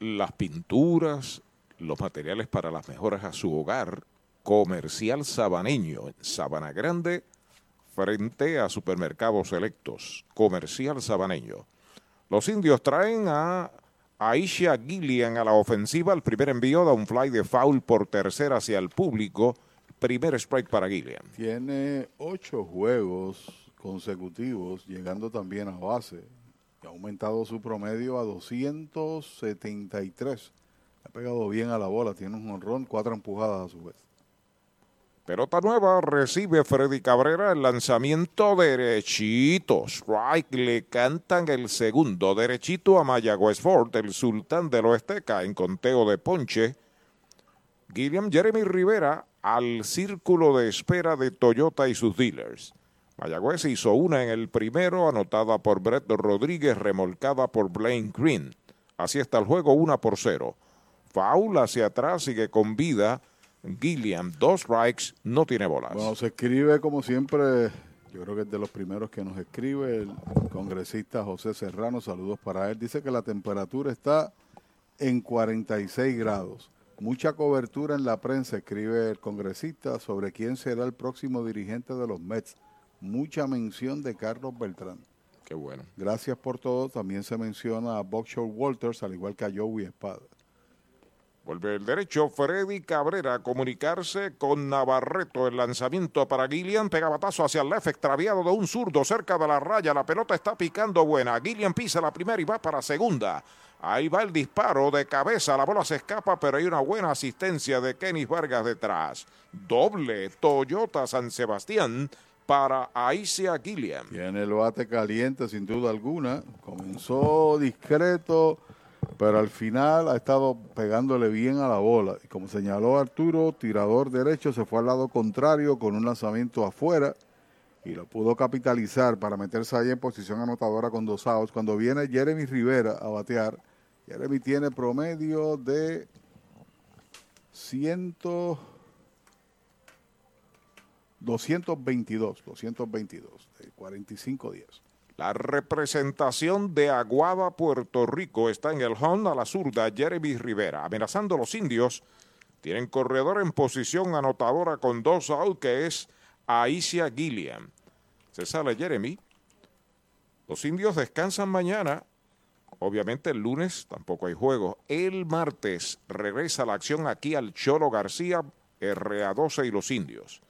las pinturas, los materiales para las mejoras a su hogar, comercial sabaneño Sabana Grande, frente a supermercados selectos, comercial sabaneño. Los indios traen a Aisha Gillian a la ofensiva, el primer envío da un fly de foul por tercera hacia el público, primer strike para Gillian. Tiene ocho juegos consecutivos, llegando también a base ha aumentado su promedio a 273. Ha pegado bien a la bola, tiene un honrón, cuatro empujadas a su vez. Pelota nueva, recibe Freddy Cabrera el lanzamiento derechito. Strike, le cantan el segundo derechito a Mayagüez Ford, el sultán del oeste, en conteo de ponche. Guilliam Jeremy Rivera al círculo de espera de Toyota y sus dealers. Mayagüez hizo una en el primero, anotada por Brett Rodríguez, remolcada por Blaine Green. Así está el juego, una por cero. Foul hacia atrás, sigue con vida. Gilliam, dos strikes, no tiene bolas. Bueno, se escribe como siempre, yo creo que es de los primeros que nos escribe el congresista José Serrano, saludos para él. Dice que la temperatura está en 46 grados. Mucha cobertura en la prensa, escribe el congresista, sobre quién será el próximo dirigente de los Mets mucha mención de Carlos Beltrán. Qué bueno. Gracias por todo. También se menciona a Buckshot Walters, al igual que a Joey Espada. Vuelve el derecho Freddy Cabrera a comunicarse con Navarreto. El lanzamiento para Gillian. Pega batazo hacia el left, extraviado de un zurdo cerca de la raya. La pelota está picando buena. Gillian pisa la primera y va para segunda. Ahí va el disparo de cabeza, la bola se escapa, pero hay una buena asistencia de Kenny Vargas detrás. Doble Toyota San Sebastián para Aicia Gilliam. Tiene el bate caliente sin duda alguna. Comenzó discreto, pero al final ha estado pegándole bien a la bola. Y como señaló Arturo, tirador derecho se fue al lado contrario con un lanzamiento afuera y lo pudo capitalizar para meterse ahí en posición anotadora con dos outs. Cuando viene Jeremy Rivera a batear, Jeremy tiene promedio de 100, 222, 222, de 45 días. La representación de Aguada, Puerto Rico, está en el home a la zurda Jeremy Rivera. Amenazando a los indios, tienen corredor en posición anotadora con dos outs, que es Aicia Gilliam. Se sale Jeremy. Los indios descansan mañana. Obviamente el lunes tampoco hay juego. El martes regresa la acción aquí al Cholo García, RA12 y los indios.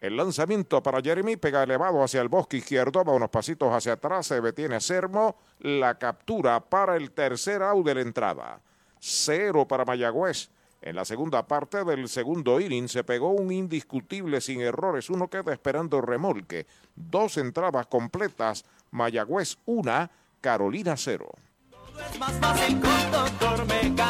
El lanzamiento para Jeremy pega elevado hacia el bosque izquierdo, va unos pasitos hacia atrás, se detiene Sermo, la captura para el tercer out de la entrada. Cero para Mayagüez. En la segunda parte del segundo inning se pegó un indiscutible sin errores, uno queda esperando remolque. Dos entradas completas, Mayagüez una, Carolina cero. Es más fácil con doctor mecánico,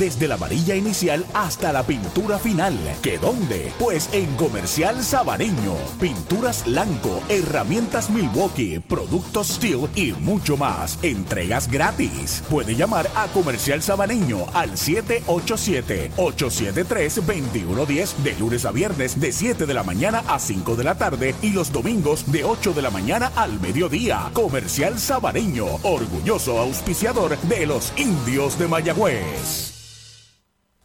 Desde la varilla inicial hasta la pintura final. ¿Que dónde? Pues en Comercial Sabaneño. Pinturas Blanco, herramientas Milwaukee, productos Steel y mucho más. Entregas gratis. Puede llamar a Comercial Sabaneño al 787-873-2110 de lunes a viernes de 7 de la mañana a 5 de la tarde y los domingos de 8 de la mañana al mediodía. Comercial Sabaneño, orgulloso auspiciador de los indios de Mayagüez.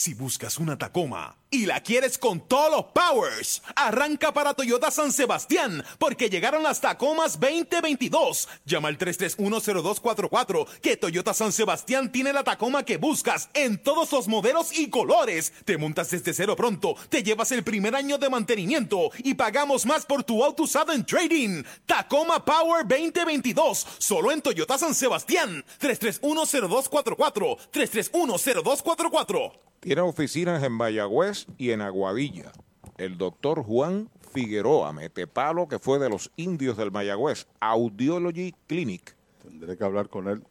Si buscas una Tacoma y la quieres con todos los powers, arranca para Toyota San Sebastián porque llegaron las Tacomas 2022. Llama al 3310244 que Toyota San Sebastián tiene la Tacoma que buscas en todos los modelos y colores. Te montas desde cero pronto, te llevas el primer año de mantenimiento y pagamos más por tu auto usado en trading. Tacoma Power 2022, solo en Toyota San Sebastián. 3310244 3310244 Tiene oficinas en Mayagüez y en Aguadilla. El doctor Juan Figueroa, metepalo que fue de los indios del Mayagüez, Audiology Clinic. Tendré que hablar con él.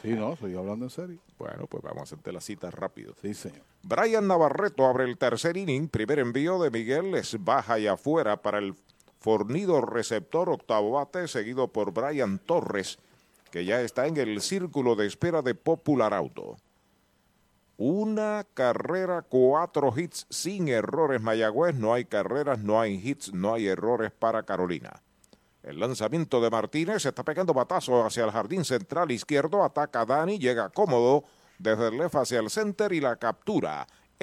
Sí, no, estoy hablando en serio. Bueno, pues vamos a hacerte la cita rápido. Sí, señor. Brian Navarreto abre el tercer inning. Primer envío de Miguel es baja y afuera para el fornido receptor octavo bate, seguido por Brian Torres, que ya está en el círculo de espera de Popular Auto. Una carrera, cuatro hits sin errores Mayagüez. No hay carreras, no hay hits, no hay errores para Carolina. El lanzamiento de Martínez está pegando batazo hacia el jardín central izquierdo. Ataca Dani, llega cómodo desde el left hacia el center y la captura.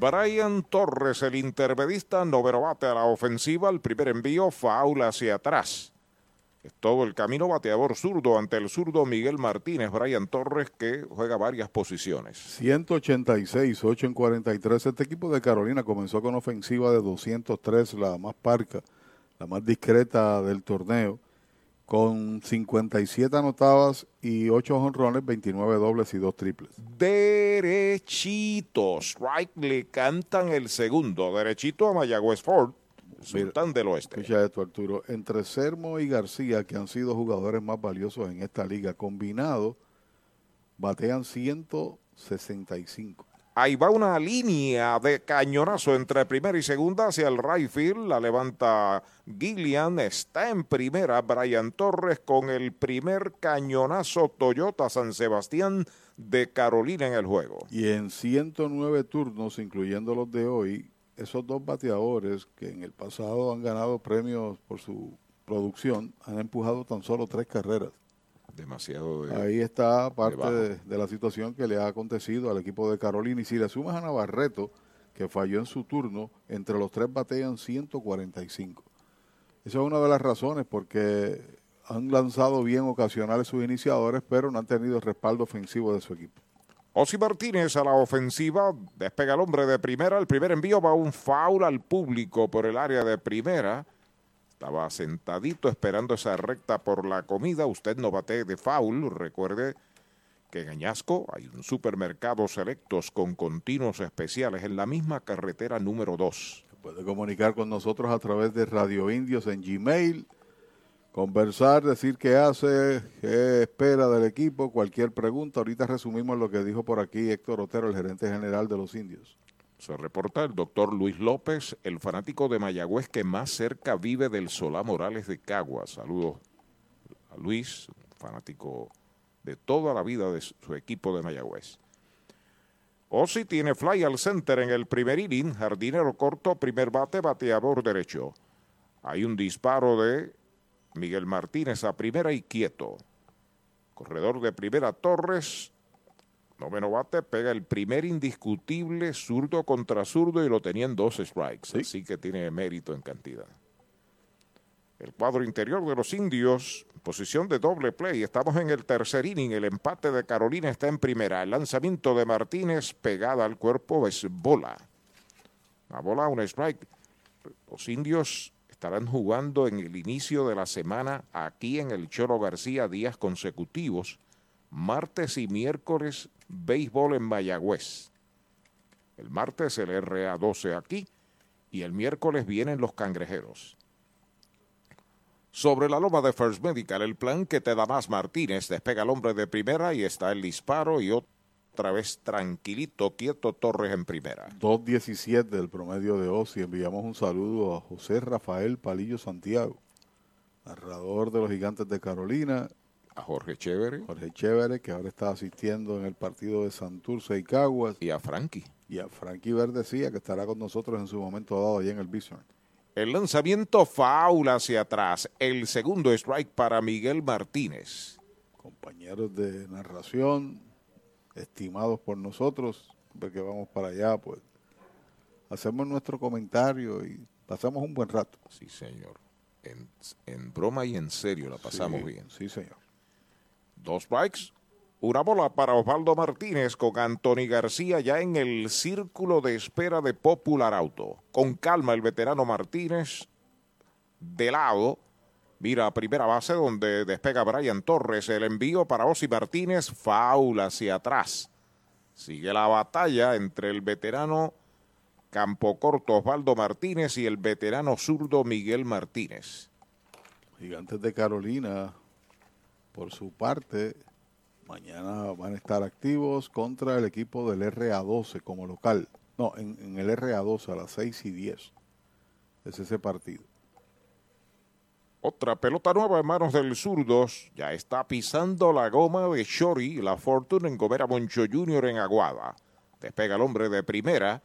Brian Torres, el intermedista, noveno bate a la ofensiva. El primer envío, faula hacia atrás. Es todo el camino bateador zurdo ante el zurdo Miguel Martínez, Brian Torres, que juega varias posiciones. 186, 8 en 43. Este equipo de Carolina comenzó con ofensiva de 203, la más parca, la más discreta del torneo, con 57 anotadas y 8 honrones, 29 dobles y 2 triples. Derechito, strike le cantan el segundo, derechito a Mayagüez Ford. Sultán del Oeste. Escucha esto, Arturo. Entre Sermo y García, que han sido jugadores más valiosos en esta liga, combinado, batean 165. Ahí va una línea de cañonazo entre primera y segunda hacia el right field. La levanta Gillian. Está en primera Brian Torres con el primer cañonazo Toyota San Sebastián de Carolina en el juego. Y en 109 turnos, incluyendo los de hoy, esos dos bateadores que en el pasado han ganado premios por su producción han empujado tan solo tres carreras. Demasiado. De, Ahí está parte de, de, la situación que le ha acontecido al equipo de Carolina. Y si le sumas a Navarreto, que falló en su turno, entre los tres batean 145. Esa es una de las razones porque han lanzado bien ocasionales sus iniciadores, pero no han tenido el respaldo ofensivo de su equipo. Osi Martínez a la ofensiva, despega el hombre de primera, el primer envío va un foul al público por el área de primera. Estaba sentadito esperando esa recta por la comida. Usted no bate de foul. Recuerde que en Añasco hay un supermercado selectos con continuos especiales en la misma carretera número 2. Se puede comunicar con nosotros a través de Radio Indios en Gmail conversar, decir qué hace, qué espera del equipo, cualquier pregunta. Ahorita resumimos lo que dijo por aquí Héctor Otero, el gerente general de los indios. Se reporta el doctor Luis López, el fanático de Mayagüez que más cerca vive del Solá Morales de Caguas. Saludos a Luis, fanático de toda la vida de su equipo de Mayagüez. Osi tiene fly al center en el primer inning, jardinero corto, primer bate, bateador derecho. Hay un disparo de Miguel Martínez a primera y quieto. Corredor de primera Torres. Noveno bate, pega el primer indiscutible zurdo contra zurdo y lo tenía en dos strikes. ¿Sí? Así que tiene mérito en cantidad. El cuadro interior de los indios, posición de doble play. Estamos en el tercer inning. El empate de Carolina está en primera. El lanzamiento de Martínez pegada al cuerpo es bola. La bola, un strike. Los indios estarán jugando en el inicio de la semana aquí en el Choro García días consecutivos, martes y miércoles, béisbol en Mayagüez. El martes el RA12 aquí y el miércoles vienen los cangrejeros. Sobre la loma de First Medical, el plan que te da más Martínez despega el hombre de primera y está el disparo y otra vez tranquilito, quieto Torres en primera. 2.17 del promedio de Osi. Enviamos un saludo a José Rafael Palillo Santiago, narrador de los Gigantes de Carolina. A Jorge Chévere. Jorge Chévere, que ahora está asistiendo en el partido de Santurce y Caguas. Y a Frankie. Y a Frankie Verdecía, que estará con nosotros en su momento dado allá en el Bison. El lanzamiento faula hacia atrás. El segundo strike para Miguel Martínez. Compañeros de narración, estimados por nosotros, porque vamos para allá, pues hacemos nuestro comentario y pasamos un buen rato. Sí, señor. En, en broma y en serio la pasamos sí, bien. Sí, señor. Dos strikes, una bola para Osvaldo Martínez con Anthony García ya en el círculo de espera de Popular Auto. Con calma el veterano Martínez de lado. Mira a primera base donde despega Brian Torres. El envío para Osi Martínez. Faula hacia atrás. Sigue la batalla entre el veterano Campo Corto Osvaldo Martínez y el veterano zurdo Miguel Martínez. Gigantes de Carolina, por su parte, mañana van a estar activos contra el equipo del RA12 como local. No, en, el RA12 a las 6 y 10. Es ese partido. Otra pelota nueva en manos del zurdos. Ya está pisando la goma de Shori, la Fortune en Gomera Moncho Jr. en Aguada. Despega el hombre de primera.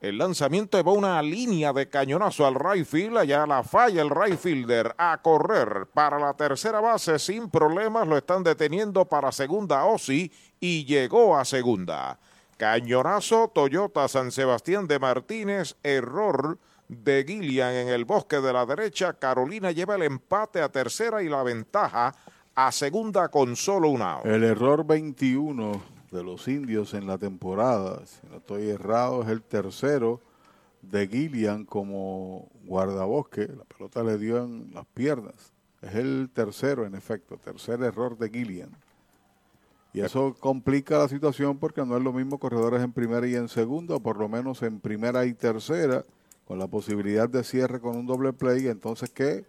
El lanzamiento va una línea de cañonazo al right field. Allá la falla el right fielder a correr para la tercera base sin problemas. Lo están deteniendo para segunda Osi y llegó a segunda. Cañonazo Toyota San Sebastián de Martínez. Error de Gillian en el bosque de la derecha. Carolina lleva el empate a tercera y la ventaja a segunda con solo un out. El error 21 de los indios en la temporada, si no estoy errado, es el tercero de Gillian como guardabosque. La pelota le dio en las piernas. Es el tercero, en efecto, tercer error de Gillian. Y eso complica la situación porque no es lo mismo corredores en primera y en segunda, o por lo menos en primera y tercera, con la posibilidad de cierre con un doble play. Entonces, que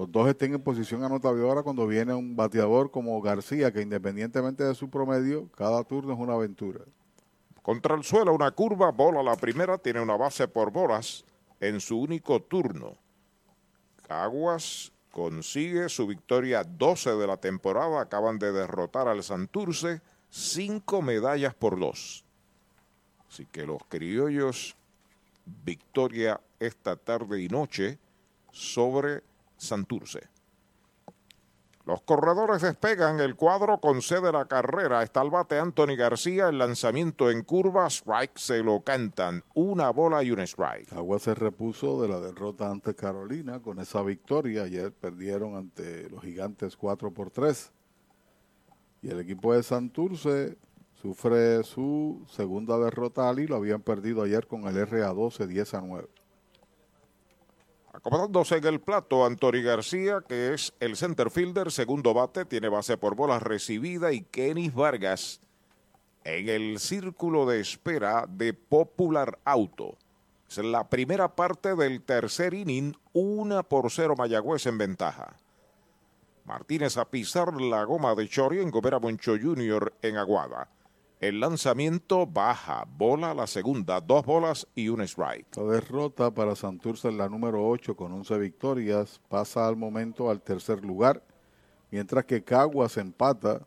los dos estén en posición anotadora cuando viene un bateador como García, que independientemente de su promedio, cada turno es una aventura. Contra el suelo, una curva, bola la primera, tiene una base por bolas en su único turno. Caguas consigue su victoria 12 de la temporada. Acaban de derrotar al Santurce, cinco medallas por dos. Así que los criollos, victoria esta tarde y noche sobre Santurce. Los corredores despegan, el cuadro concede la carrera. Está el bate Anthony García, el lanzamiento en curva, strike se lo cantan. Una bola y un strike. Agua se repuso de la derrota ante Carolina con esa victoria. Ayer perdieron ante los gigantes 4 por 3. Y el equipo de Santurce sufre su segunda derrota al lo habían perdido ayer con el RA12 10 a 9. Acomodándose en el plato, Anthony García, que es el center fielder, segundo bate, tiene base por bolas recibida y Kenny Vargas en el círculo de espera de Popular Auto. Es la primera parte del tercer inning, una por cero Mayagüez en ventaja. Martínez a pisar la goma de Chori en Gobera Moncho Jr. en Aguada. El lanzamiento baja, bola la segunda, dos bolas y un strike. La derrota para Santurce en la número 8 con 11 victorias pasa al momento al tercer lugar, mientras que Caguas empata,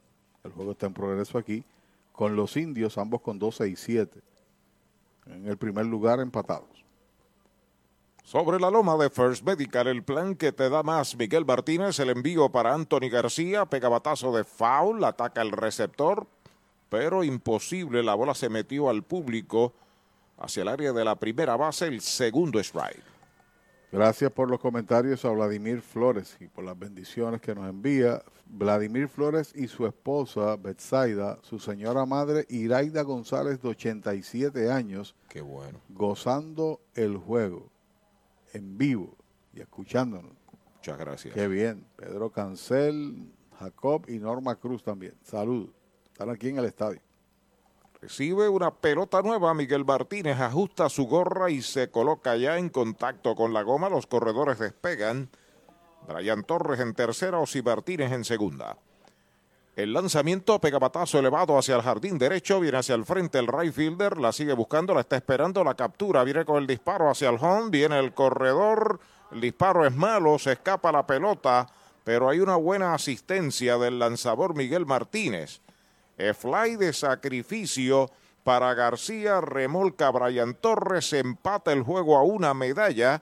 el juego está en progreso aquí, con los indios, ambos con 12 y 7. En el primer lugar empatados. Sobre la loma de First Medical, el plan que te da más Miguel Martínez, el envío para Anthony García, pega batazo de foul, ataca el receptor, pero imposible. La bola se metió al público hacia el área de la primera base, el segundo strike. Gracias por los comentarios a Vladimir Flores y por las bendiciones que nos envía. Vladimir Flores y su esposa, Betsaida, su señora madre, Iraida González, de 87 años. Qué bueno. Gozando el juego en vivo y escuchándonos. Muchas gracias. Qué bien. Pedro Cancel, Jacob y Norma Cruz también. Saludos. Están aquí en el estadio. Recibe una pelota nueva. Miguel Martínez ajusta su gorra y se coloca ya en contacto con la goma. Los corredores despegan. Brian Torres en tercera, Osi Martínez en segunda. El lanzamiento pega batazo elevado hacia el jardín derecho, viene hacia el frente el right fielder, la sigue buscando, la está esperando, la captura, viene con el disparo hacia el home, viene el corredor, el disparo es malo, se escapa la pelota, pero hay una buena asistencia del lanzador Miguel Martínez. Fly de sacrificio para García, remolca. Brian Torres, empata el juego a una medalla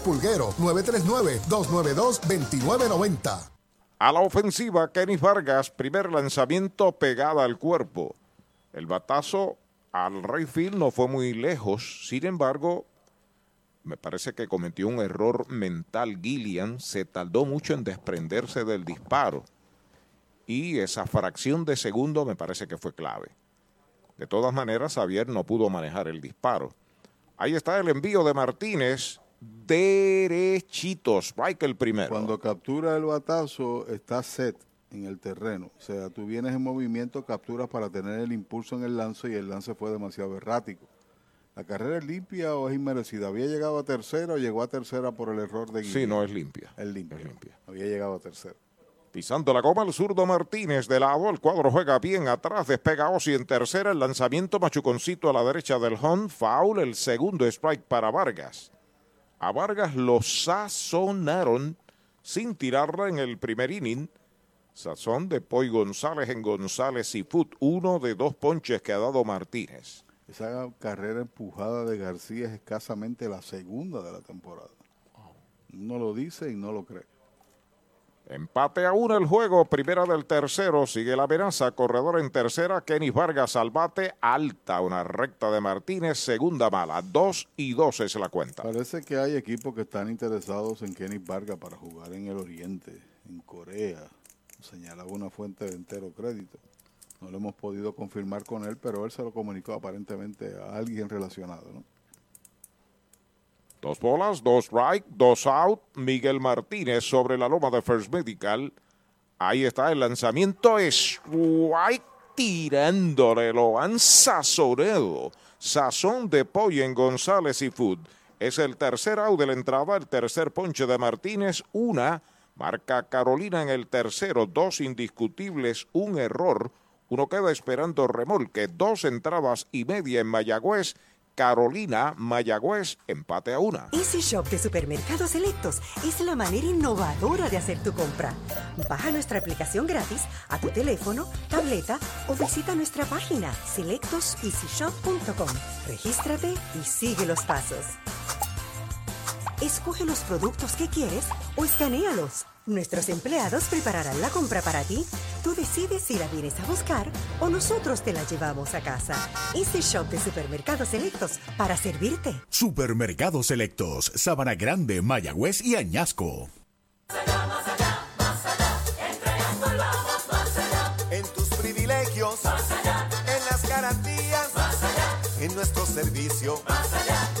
Pulguero 939-292-2990. A la ofensiva, Kenny Vargas, primer lanzamiento pegada al cuerpo. El batazo al Rayfield no fue muy lejos, sin embargo, me parece que cometió un error mental Gillian, se tardó mucho en desprenderse del disparo y esa fracción de segundo me parece que fue clave. De todas maneras, Javier no pudo manejar el disparo. Ahí está el envío de Martínez derechitos. Strike el primero. Cuando captura el batazo, está set en el terreno. O sea, tú vienes en movimiento, capturas para tener el impulso en el lance y el lance fue demasiado errático. ¿La carrera es limpia o es inmerecida? ¿Había llegado a tercera o llegó a tercera por el error de Guillermo? Sí, no, es limpia. Es limpia. Es limpia. Había llegado a tercera. Pisando la goma el zurdo Martínez de lado, el cuadro juega bien atrás, despega Osi en tercera, el lanzamiento machuconcito a la derecha del home, foul, el segundo strike para Vargas. A Vargas lo sazonaron sin tirarla en el primer inning. Sazón de Poy González en González y Foot, uno de dos ponches que ha dado Martínez. Esa carrera empujada de García es escasamente la segunda de la temporada. Uno lo dice y no lo cree. Empate a uno el juego, primera del tercero, sigue la amenaza, corredor en tercera, Kenny Vargas al bate, alta, una recta de Martínez, segunda mala, dos y dos es la cuenta. Parece que hay equipos que están interesados en Kenny Vargas para jugar en el Oriente, en Corea, señalaba una fuente de entero crédito. No lo hemos podido confirmar con él, pero él se lo comunicó aparentemente a alguien relacionado, ¿no? Dos bolas, dos strike, dos out. Miguel Martínez sobre la loma de First Medical. Ahí está el lanzamiento. Strike tirándole. Lo han sazonado. Sazón de pollo en González y Food. Es el tercer out de la entrada, el tercer ponche de Martínez. Una. Marca Carolina en el tercero. Dos indiscutibles, un error. Uno queda esperando remolque. Dos entradas y media en Mayagüez Carolina, Mayagüez, empate a una. Easy Shop de Supermercados Selectos es la manera innovadora de hacer tu compra. Baja nuestra aplicación gratis a tu teléfono, tableta o visita nuestra página selectoseasyshop.com. Regístrate y sigue los pasos. Escoge los productos que quieres o escanealos. Nuestros empleados prepararán la compra para ti. Tú decides si la vienes a buscar o nosotros te la llevamos a casa. Easy Shop de Supermercados Selectos para servirte. Supermercados Selectos, Sabana Grande, Mayagüez y Añasco. En tus privilegios, más allá. en las garantías, más allá. en nuestro servicio, más allá.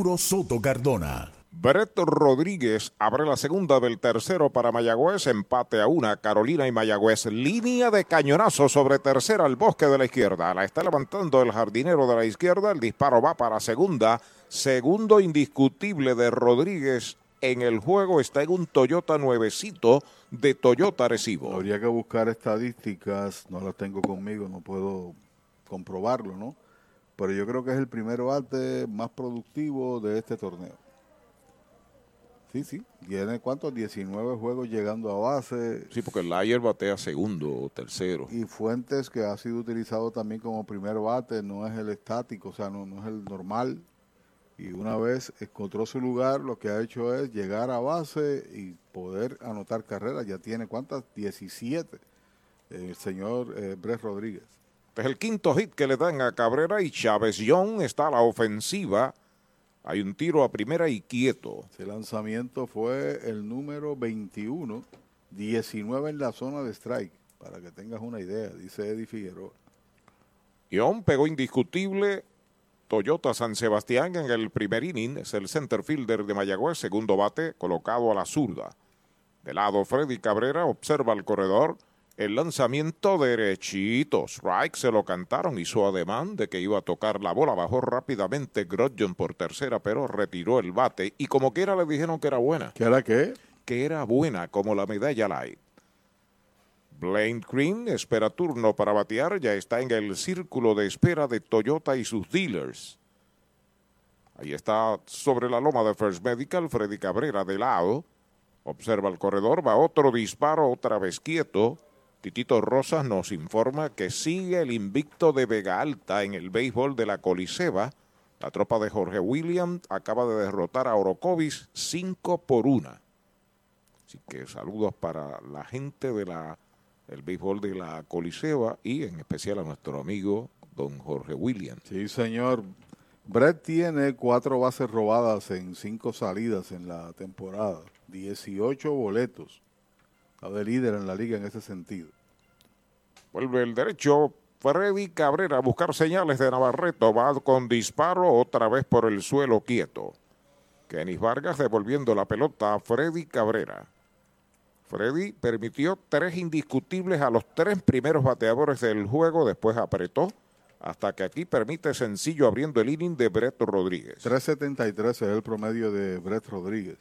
Soto Cardona. Brett Rodríguez abre la segunda del tercero para Mayagüez, empate a una, Carolina y Mayagüez, línea de cañonazo sobre tercera al bosque de la izquierda, la está levantando el jardinero de la izquierda, el disparo va para segunda, segundo indiscutible de Rodríguez en el juego, está en un Toyota nuevecito de Toyota Recibo. Habría que buscar estadísticas, no las tengo conmigo, no puedo comprobarlo, ¿no? Pero yo creo que es el primer bate más productivo de este torneo. Sí, sí, tiene cuántos, 19 juegos llegando a base. Sí, porque el Layer batea segundo o tercero. Y Fuentes, que ha sido utilizado también como primer bate, no es el estático, o sea, no, no es el normal. Y una vez encontró su lugar, lo que ha hecho es llegar a base y poder anotar carreras. Ya tiene cuántas, 17, el señor eh, Brett Rodríguez. Este es el quinto hit que le dan a Cabrera y Chávez Young está a la ofensiva. Hay un tiro a primera y quieto. Ese lanzamiento fue el número 21, 19 en la zona de strike, para que tengas una idea, dice Eddie Figueroa. Young pegó indiscutible. Toyota San Sebastián en el primer inning, es el center fielder de Mayagüez, segundo bate, colocado a la zurda. De lado, Freddy Cabrera observa el corredor. El lanzamiento derechito. Strike se lo cantaron. Hizo ademán de que iba a tocar la bola. Bajó rápidamente Grodjon por tercera, pero retiró el bate. Y como quiera le dijeron que era buena. ¿Que era qué? que era buena como la medalla light. Blaine Green espera turno para batear, ya está en el círculo de espera de Toyota y sus dealers. Ahí está sobre la loma de First Medical, Freddy Cabrera de lado. Observa el corredor, va otro disparo, otra vez quieto. Titito Rosas nos informa que sigue el invicto de Vega Alta en el béisbol de la Coliseba. La tropa de Jorge Williams acaba de derrotar a Orocovis 5 por 1. Así que saludos para la gente de la el béisbol de la Coliseba y en especial a nuestro amigo don Jorge Williams. Sí, señor. Brett tiene cuatro bases robadas en cinco salidas en la temporada, 18 boletos. Está de líder en la liga en ese sentido. Vuelve el derecho Freddy Cabrera a buscar señales de Navarreto. Va con disparo otra vez por el suelo quieto. Kenis Vargas devolviendo la pelota a Freddy Cabrera. Freddy permitió tres indiscutibles a los tres primeros bateadores del juego, después apretó hasta que aquí permite sencillo abriendo el inning de Brett Rodríguez. 3.73 es el promedio de Brett Rodríguez.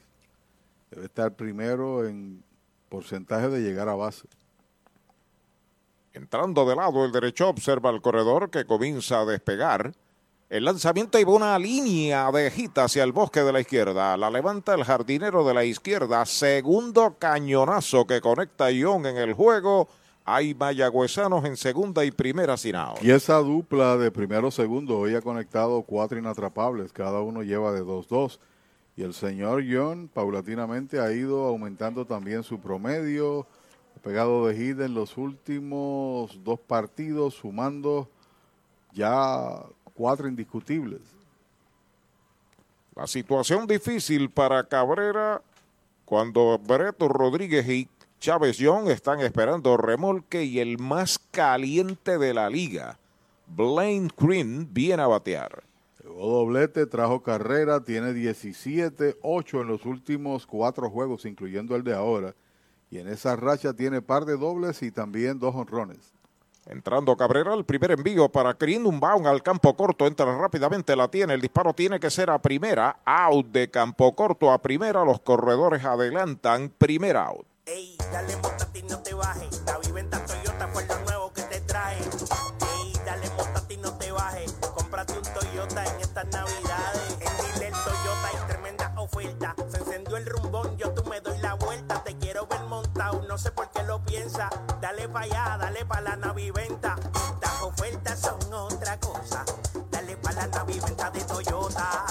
Debe estar primero en porcentaje de llegar a base. Entrando de lado el derecho observa el corredor que comienza a despegar. El lanzamiento iba una línea de gita hacia el bosque de la izquierda. La levanta el jardinero de la izquierda. Segundo cañonazo que conecta a Ion en el juego. Hay mayagüezanos en segunda y primera sin. Y esa dupla de primero segundo hoy ha conectado cuatro inatrapables. Cada uno lleva de 2-2. Y el señor John paulatinamente ha ido aumentando también su promedio. Pegado de hit en los últimos dos partidos, sumando ya cuatro indiscutibles. La situación difícil para Cabrera cuando Breto Rodríguez y Chávez Young están esperando remolque y el más caliente de la liga, Blaine Green, viene a batear. Llegó doblete, trajo carrera, tiene 17, 8 en los últimos cuatro juegos, incluyendo el de ahora. Y en esa racha tiene par de dobles y también dos honrones. Entrando Cabrera, el primer envío para Green, un bound al campo corto, entra rápidamente, la tiene, el disparo tiene que ser a primera, out de campo corto a primera, los corredores adelantan, primer out. Ey, dale montate y no te bajes, el rumbón, yo tú me doy la vuelta, te quiero ver montado, no sé por qué lo piensa. Dale pa' allá, dale pa' la naviventa. Las ofertas son otra cosa. Dale pa' la naviventa de Toyota.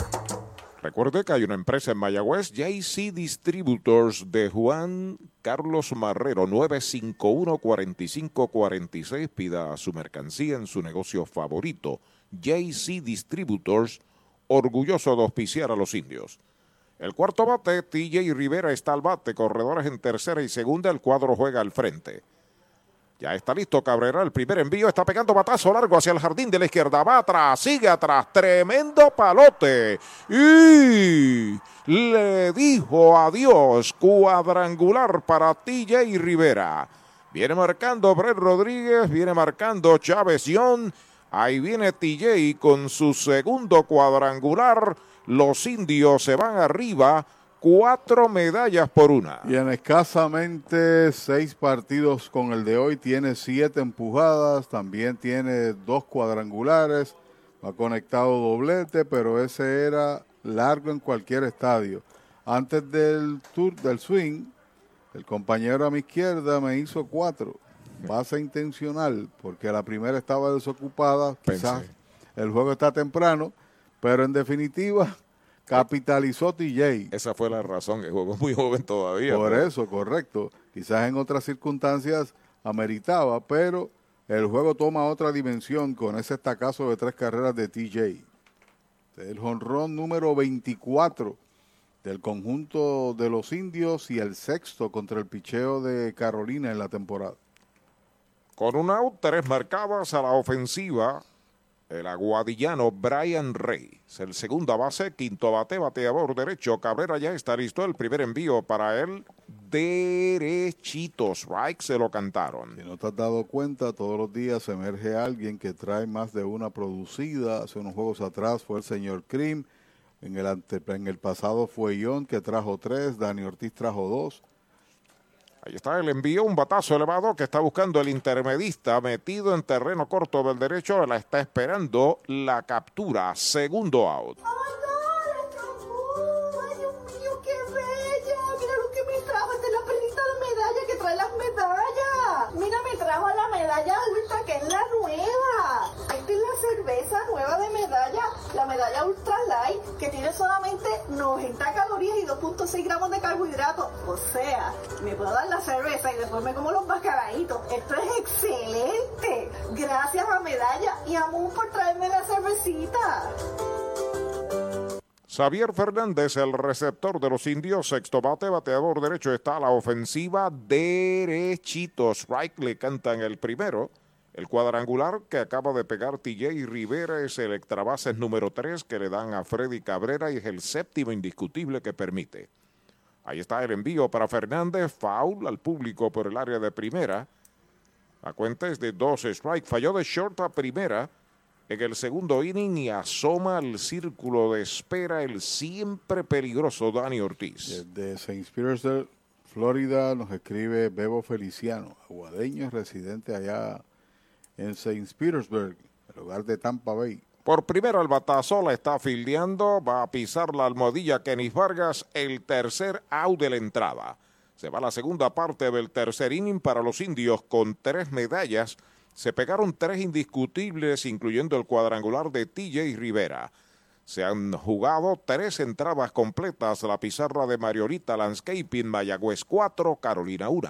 Recuerde que hay una empresa en Mayagüez, JC Distributors de Juan Carlos Marrero, 951-4546. Pida su mercancía en su negocio favorito. JC Distributors, orgulloso de auspiciar a los indios. El cuarto bate, TJ Rivera está al bate, corredores en tercera y segunda, el cuadro juega al frente. Ya está listo Cabrera, el primer envío está pegando batazo largo hacia el jardín de la izquierda, va atrás, sigue atrás, tremendo palote y le dijo adiós, cuadrangular para TJ Rivera. Viene marcando Brett Rodríguez, viene marcando Chávez Young, ahí viene TJ con su segundo cuadrangular, los indios se van arriba cuatro medallas por una. Y en escasamente seis partidos con el de hoy tiene siete empujadas, también tiene dos cuadrangulares, ha conectado doblete, pero ese era largo en cualquier estadio. Antes del tour del swing, el compañero a mi izquierda me hizo cuatro, base intencional, porque la primera estaba desocupada, quizás el juego está temprano, pero en definitiva capitalizó TJ. Esa fue la razón, el juego es muy joven todavía. Por pero- eso, correcto. Quizás en otras circunstancias ameritaba, pero el juego toma otra dimensión con ese estacazo de tres carreras de TJ. El jonrón número 24 del conjunto de los indios y el sexto contra el picheo de Carolina en la temporada. Con un out, tres marcadas a la ofensiva. El aguadillano Brian Rey. Es el segunda base, quinto bate, bateador derecho. Cabrera ya está listo. El primer envío para él. Derechito. Strike se lo cantaron. Si no te has dado cuenta, todos los días emerge alguien que trae más de una producida. Hace unos juegos atrás fue el señor Krim. En el, ante, en el pasado fue Ion que trajo tres, Dani Ortiz trajo dos. Ahí está el envío, un batazo elevado que está buscando el intermedista metido en terreno corto del derecho. La está esperando la captura. Segundo out me trajo la medalla ultra, que es la nueva. Esta es la cerveza nueva de medalla, la medalla ultra light, que tiene solamente 90 calorías y 2.6 gramos de carbohidratos. O sea, me puedo dar la cerveza y después me como los bacalaitos. Esto es excelente. Gracias a Medalla y a Moon por traerme la cervecita. Xavier Fernández, el receptor de los indios, sexto bate, bateador derecho, está a la ofensiva derechito. Strike le cantan el primero. El cuadrangular que acaba de pegar TJ Rivera es el extrabases número 3 que le dan a Freddy Cabrera y es el séptimo indiscutible que permite. Ahí está el envío para Fernández, foul al público por el área de primera. La cuenta es de dos strike. Falló de short a primera en el segundo inning y asoma al círculo de espera el siempre peligroso Dani Ortiz. Desde St. Petersburg, Florida, nos escribe Bebo Feliciano, aguadeño residente allá en St. Petersburg, el lugar de Tampa Bay. Por primero el batazo está fildeando, va a pisar la almohadilla Kenis Vargas, el tercer out de la entrada. Se va la segunda parte del tercer inning para los indios con tres medallas se pegaron tres indiscutibles, incluyendo el cuadrangular de TJ Rivera. Se han jugado tres entradas completas la pizarra de Mariorita Landscaping, Mayagüez 4, Carolina 1.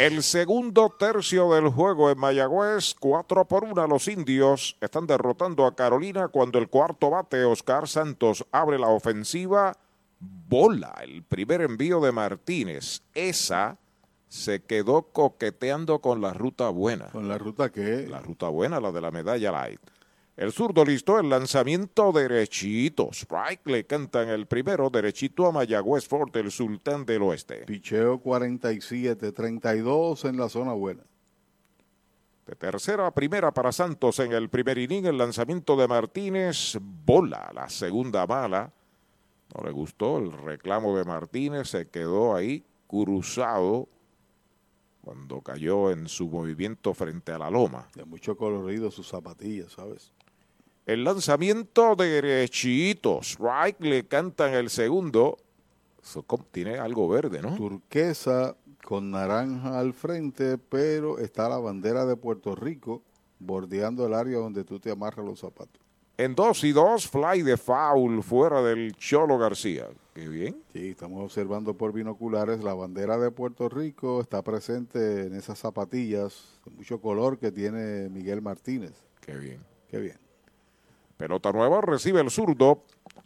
El segundo tercio del juego en Mayagüez, 4 por 1 los indios están derrotando a Carolina cuando el cuarto bate Oscar Santos abre la ofensiva. Bola, el primer envío de Martínez. Esa se quedó coqueteando con la ruta buena. ¿Con la ruta qué? La ruta buena, la de la medalla light. El zurdo listo, el lanzamiento derechito. Strike le cantan el primero, derechito a Mayagüez Fort, el sultán del oeste. Picheo 47, 32 en la zona buena. De tercera a primera para Santos en el primer inning, el lanzamiento de Martínez, bola, la segunda mala. No le gustó el reclamo de Martínez, se quedó ahí cruzado cuando cayó en su movimiento frente a la loma. De mucho colorido sus zapatillas, ¿sabes? El lanzamiento derechito. Strike le cantan el segundo. tiene algo verde, ¿no? Turquesa con naranja al frente, pero está la bandera de Puerto Rico bordeando el área donde tú te amarras los zapatos. En dos y dos, fly de foul fuera del Cholo García. Qué bien. Sí, estamos observando por binoculares la bandera de Puerto Rico. Está presente en esas zapatillas de mucho color que tiene Miguel Martínez. Qué bien. Qué bien. Pelota nueva, recibe el zurdo.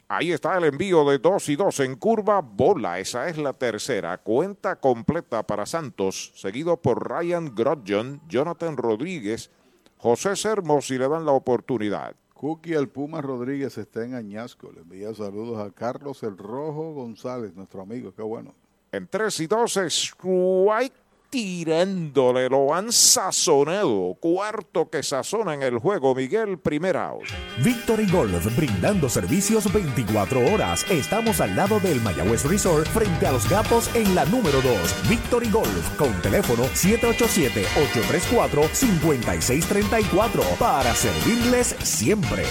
Ahí está el envío de 2 y 2 en curva, bola, esa es la tercera. Cuenta completa para Santos, seguido por Ryan Grodjon, Jonathan Rodríguez, José Sermos y le dan la oportunidad. Cookie el Puma Rodríguez está en Añasco. Le envía saludos a Carlos el Rojo González, nuestro amigo. Qué bueno. En 3 y 2, strike tirándole, lo han sazonado. Cuarto que sazona en el juego, Miguel, primer. Victory Golf, brindando servicios 24 horas. Estamos al lado del Mayagüez Resort, frente a los gatos en la número 2. Victory Golf, con teléfono 787-834-5634, para servirles siempre.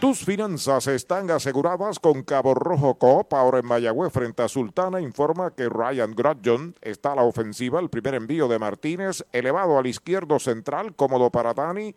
Tus finanzas están aseguradas con Cabo Rojo Coop. Ahora en Mayagüez frente a Sultana informa que Ryan Grodjon está a la ofensiva. El primer envío de Martínez elevado al izquierdo central, cómodo para Dani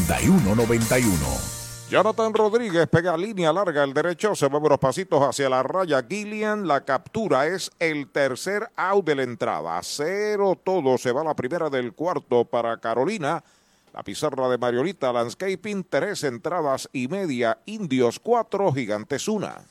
832-9191. Jonathan Rodríguez pega línea larga el derecho, se mueve unos pasitos hacia la raya. Gillian, la captura es el tercer out de la entrada. Cero todo, se va la primera del cuarto para Carolina. La pizarra de Mariolita Landscaping, tres entradas y media. Indios cuatro, Gigantes una.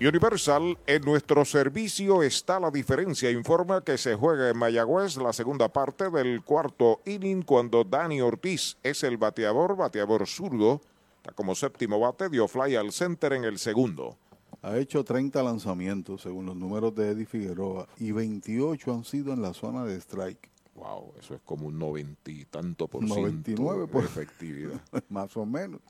Universal, en nuestro servicio está la diferencia. Informa que se juega en Mayagüez la segunda parte del cuarto inning cuando Dani Ortiz es el bateador, bateador zurdo. Está como séptimo bate, dio fly al center en el segundo. Ha hecho 30 lanzamientos según los números de Eddie Figueroa y 28 han sido en la zona de strike. Wow, eso es como un noventa y tanto por 99 por efectividad. Más o menos.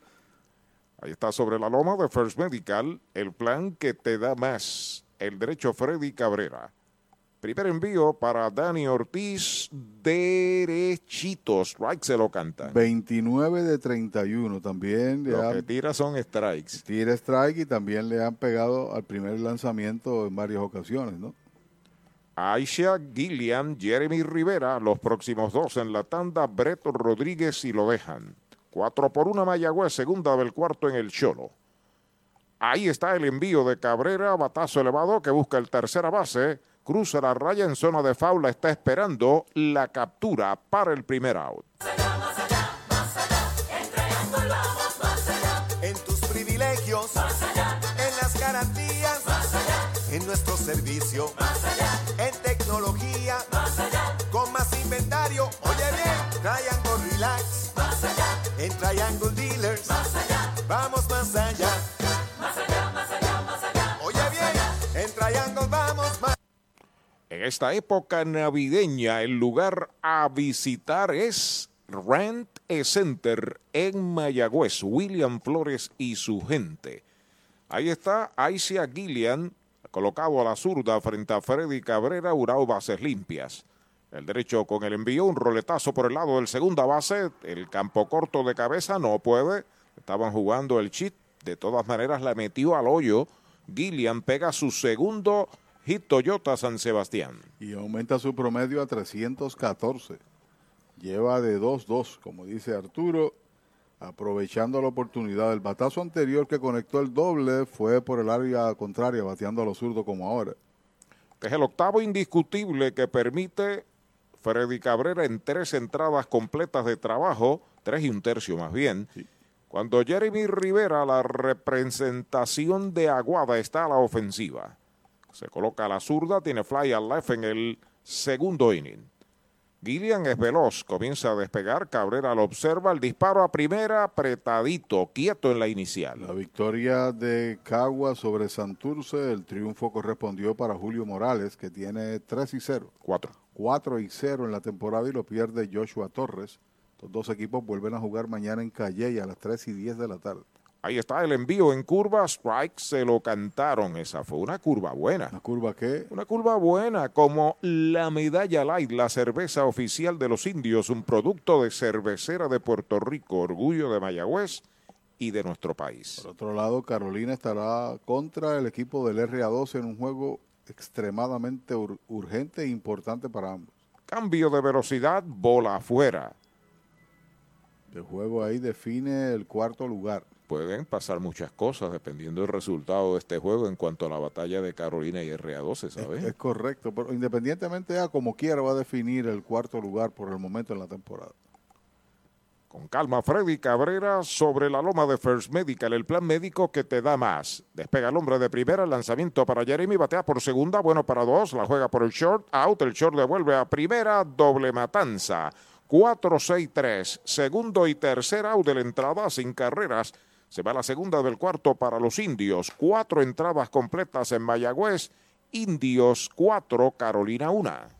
Ahí está sobre la loma de First Medical, el plan que te da más. El derecho Freddy Cabrera. Primer envío para Dani Ortiz, derechito, strike se lo canta. 29 de 31 también. Le Lo han- que tira son strikes. tira strike y también le han pegado al primer lanzamiento en varias ocasiones, ¿no? Aisha Gillian, Jeremy Rivera, los próximos dos en la tanda, Breto Rodríguez y lo dejan. Cuatro por una Mayagüez, segunda del cuarto en el Cholo. Ahí está el envío de Cabrera, batazo elevado que busca el tercera base. cruza la raya en zona de faula, está esperando la captura para el primer out. En tus privilegios, en las garantías, en nuestro servicio, en Triangle Dealers, vamos más allá. Oye bien, en Triangle vamos más En esta época navideña, el lugar a visitar es Rent a Center en Mayagüez. William Flores y su gente. Ahí está Aicia Gillian, colocado a la zurda frente a Freddy Cabrera, Urao bases limpias. El derecho con el envío, un roletazo por el lado del segunda base. El campo corto de cabeza no puede. Estaban jugando el chit. De todas maneras, la metió al hoyo. Gillian pega su segundo hit Toyota San Sebastián. Y aumenta su promedio a 314. Lleva de 2-2, como dice Arturo, aprovechando la oportunidad. El batazo anterior que conectó el doble fue por el área contraria, bateando a los zurdos como ahora. es el octavo indiscutible que permite Freddy Cabrera en tres entradas completas de trabajo, tres y un tercio más bien. Cuando Jeremy Rivera, la representación de Aguada, está a la ofensiva. Se coloca a la zurda, tiene fly al left en el segundo inning. Gillian es veloz, comienza a despegar, Cabrera lo observa, el disparo a primera, apretadito, quieto en la inicial. La victoria de Cagua sobre Santurce, el triunfo correspondió para Julio Morales, que tiene 3 y 0. 4. 4 y 0 en la temporada y lo pierde Joshua Torres. Los dos equipos vuelven a jugar mañana en Calle a las 3 y 10 de la tarde. Ahí está el envío en curva, strike, se lo cantaron. Esa fue una curva buena. ¿Una curva qué? Una curva buena, como la medalla light, la cerveza oficial de los indios, un producto de cervecera de Puerto Rico, orgullo de Mayagüez y de nuestro país. Por otro lado, Carolina estará contra el equipo del RA12 en un juego extremadamente ur urgente e importante para ambos. Cambio de velocidad, bola afuera. El juego ahí define el cuarto lugar. Pueden pasar muchas cosas dependiendo del resultado de este juego en cuanto a la batalla de Carolina y RA12, ¿sabes? Es, es correcto, pero independientemente a como quiera va a definir el cuarto lugar por el momento en la temporada. Con calma, Freddy Cabrera sobre la loma de First Medical, el plan médico que te da más. Despega el hombre de primera, el lanzamiento para Jeremy, batea por segunda, bueno para dos, la juega por el short, out, el short devuelve a primera, doble matanza. 4-6-3, segundo y tercer out de la entrada sin carreras. Se va la segunda del cuarto para los indios. Cuatro entradas completas en Mayagüez. Indios 4, Carolina 1.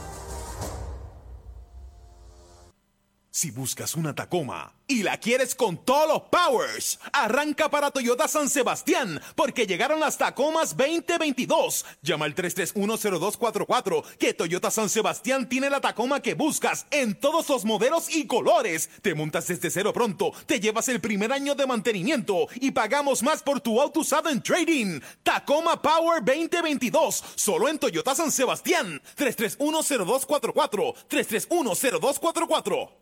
Si buscas una Tacoma y la quieres con todos los powers, arranca para Toyota San Sebastián, porque llegaron las Tacomas 2022. Llama al 3310244, que Toyota San Sebastián tiene la Tacoma que buscas en todos los modelos y colores. Te montas desde cero pronto, te llevas el primer año de mantenimiento y pagamos más por tu auto usado en trading. Tacoma Power 2022, solo en Toyota San Sebastián. 3310244, 3310244.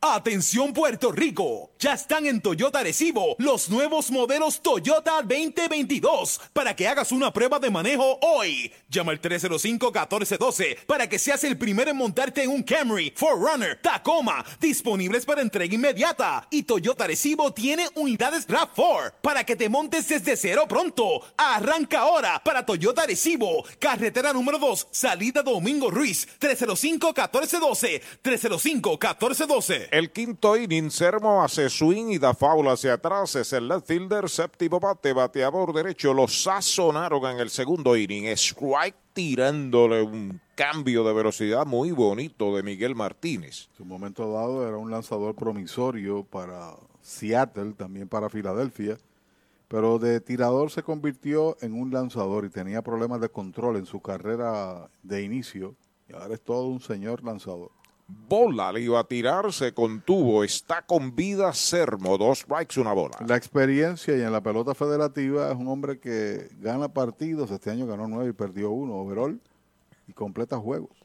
Atención Puerto Rico, ya están en Toyota Recibo los nuevos modelos Toyota 2022 para que hagas una prueba de manejo hoy. Llama al 305-1412 para que seas el primero en montarte en un Camry, Forerunner, Tacoma, disponibles para entrega inmediata. Y Toyota Recibo tiene unidades RAV4 para que te montes desde cero pronto. Arranca ahora para Toyota Recibo, carretera número 2, salida Domingo Ruiz, 305-1412, 305-1412. El quinto inning, Sermo hace swing y da foul hacia atrás. Es el left fielder, séptimo bate, bateador derecho. Lo sazonaron en el segundo inning. Strike tirándole un cambio de velocidad muy bonito de Miguel Martínez. En un momento dado era un lanzador promisorio para Seattle, también para Filadelfia. Pero de tirador se convirtió en un lanzador y tenía problemas de control en su carrera de inicio. Y ahora es todo un señor lanzador bola le iba a tirar, se contuvo, está con vida Sermo, dos strikes, una bola. La experiencia y en la pelota federativa es un hombre que gana partidos, este año ganó nueve y perdió uno overall y completa juegos.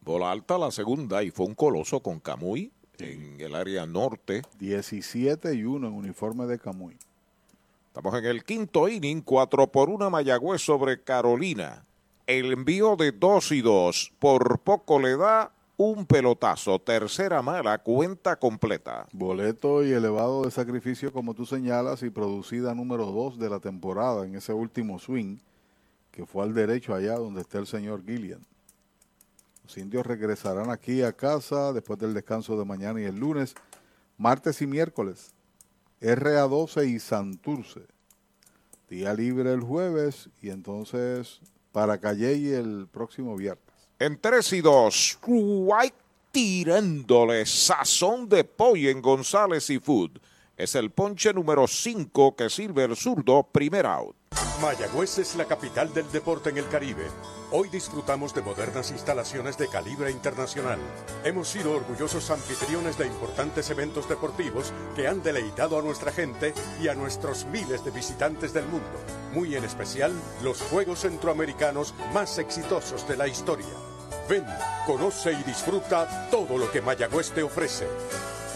Bola alta la segunda y fue un coloso con Camuy en el área norte. 17 y 1 en uniforme de Camuy. Estamos en el quinto inning, 4 por 1 Mayagüez sobre Carolina. El envío de 2 y 2 por poco le da un pelotazo, tercera mala, cuenta completa. Boleto y elevado de sacrificio, como tú señalas, y producida número dos de la temporada en ese último swing, que fue al derecho allá donde está el señor Gillian. Los indios regresarán aquí a casa después del descanso de mañana y el lunes, martes y miércoles. RA12 y Santurce. Día libre el jueves y entonces para Calle el próximo viernes. En 3 y 2, White tirándole sazón de pollo en González y Food. Es el ponche número 5 que sirve el zurdo, primer out. Mayagüez es la capital del deporte en el Caribe. Hoy disfrutamos de modernas instalaciones de calibre internacional. Hemos sido orgullosos anfitriones de importantes eventos deportivos que han deleitado a nuestra gente y a nuestros miles de visitantes del mundo. Muy en especial, los Juegos Centroamericanos más exitosos de la historia. Ven, conoce y disfruta todo lo que Mayagüez te ofrece.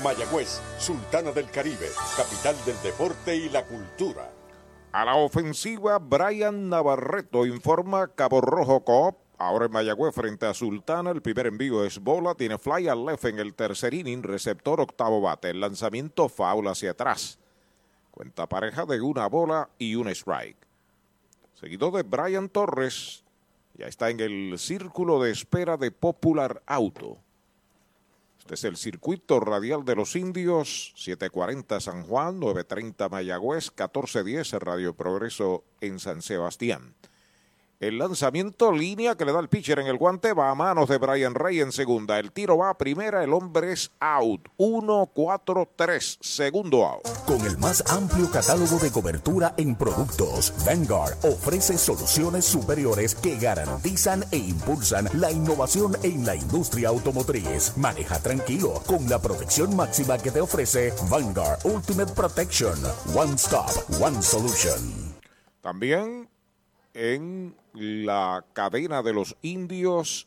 Mayagüez, Sultana del Caribe, capital del deporte y la cultura. A la ofensiva, Brian Navarreto informa Cabo Rojo Coop. Ahora en Mayagüez frente a Sultana, el primer envío es bola, tiene fly al left en el tercer inning, receptor octavo bate, el lanzamiento foul hacia atrás. Cuenta pareja de una bola y un strike. Seguido de Brian Torres, ya está en el círculo de espera de Popular Auto. Este es el circuito radial de los indios, 740 San Juan, 930 Mayagüez, 1410 Radio Progreso en San Sebastián. El lanzamiento línea que le da el pitcher en el guante va a manos de Brian Rey en segunda. El tiro va a primera, el hombre es out. 1-4-3, segundo out. Con el más amplio catálogo de cobertura en productos, Vanguard ofrece soluciones superiores que garantizan e impulsan la innovación en la industria automotriz. Maneja tranquilo con la protección máxima que te ofrece Vanguard Ultimate Protection. One Stop, One Solution. También en la cadena de los indios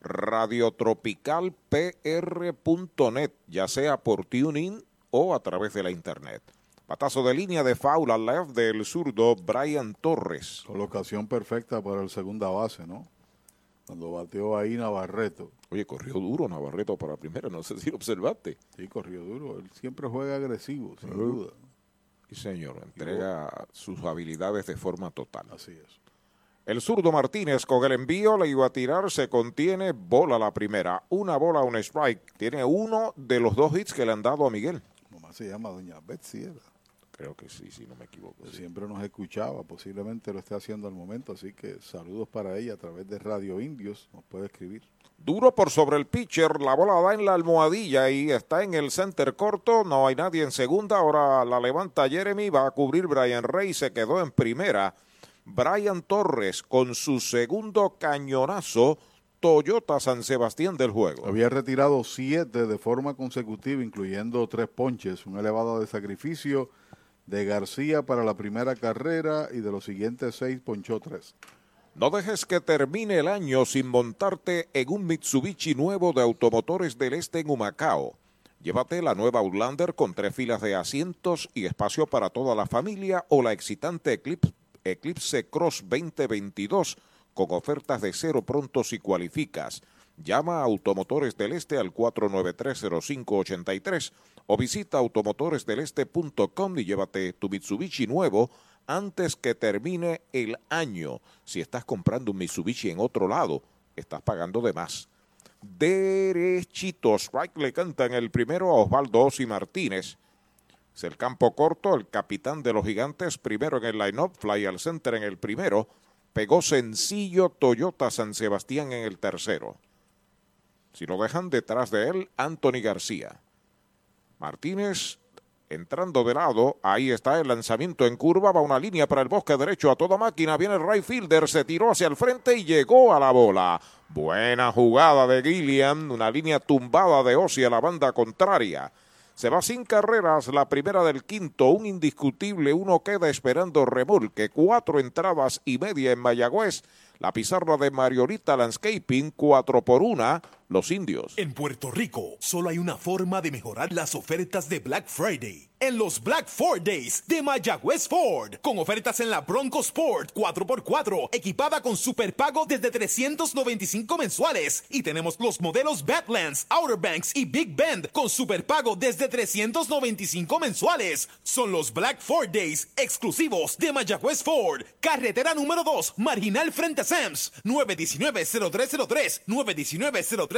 radiotropicalpr.net, ya sea por tuning o a través de la internet. Patazo de línea de faula left del zurdo Brian Torres. Colocación perfecta para el segunda base, ¿no? Cuando bateó ahí Navarreto. Oye, corrió duro Navarreto para primera, no sé si lo observaste. Sí, corrió duro. Él siempre juega agresivo, sin duda. Y señor, entrega sus habilidades de forma total. Así es. El zurdo Martínez con el envío le iba a tirar, se contiene, bola la primera. Una bola, un strike. Tiene uno de los dos hits que le han dado a Miguel. Mamá se llama Doña Betsy. Creo que sí, si no me equivoco. sí. Siempre nos escuchaba, posiblemente lo esté haciendo al momento, así que saludos para ella a través de Radio Indios, nos puede escribir. Duro por sobre el pitcher, la bola da en la almohadilla y está en el center corto, no hay nadie en segunda, ahora la levanta Jeremy, va a cubrir Brian Rey, se quedó en primera. Brian Torres con su segundo cañonazo, Toyota San Sebastián del juego. Había retirado siete de forma consecutiva, incluyendo tres ponches, un elevado de sacrificio de García para la primera carrera y de los siguientes seis ponchó tres. No dejes que termine el año sin montarte en un Mitsubishi nuevo de Automotores del Este en Humacao. Llévate la nueva Outlander con tres filas de asientos y espacio para toda la familia o la excitante Eclipse, Eclipse Cross 2022 con ofertas de cero pronto si cualificas. Llama a Automotores del Este al 4930583 o visita automotoresdeleste.com y llévate tu Mitsubishi nuevo antes que termine el año. Si estás comprando un Mitsubishi en otro lado, estás pagando de más. Derechito, strike le cantan el primero a Osvaldo Ossi Martínez. Es el campo corto, el capitán de los gigantes, primero en el line-up, fly al center en el primero. Pegó sencillo Toyota San Sebastián en el tercero. Si lo dejan detrás de él, Anthony García. Martínez entrando de lado, ahí está el lanzamiento en curva, va una línea para el bosque derecho a toda máquina, viene el right fielder, se tiró hacia el frente y llegó a la bola. Buena jugada de Gilliam, una línea tumbada de Ossi a la banda contraria. Se va sin carreras la primera del quinto, un indiscutible, uno queda esperando remolque, cuatro entradas y media en Mayagüez. La pizarra de Mariorita Landscaping, cuatro por una, los indios. En Puerto Rico, solo hay una forma de mejorar las ofertas de Black Friday. En los Black Ford Days de Mayagüez Ford, con ofertas en la Bronco Sport 4x4, equipada con superpago desde 395 mensuales. Y tenemos los modelos Badlands, Outer Banks y Big Bend con superpago desde 395 mensuales. Son los Black Ford Days exclusivos de Mayagüez Ford. Carretera número 2, marginal frente a Sams, 919-0303, 919-0303.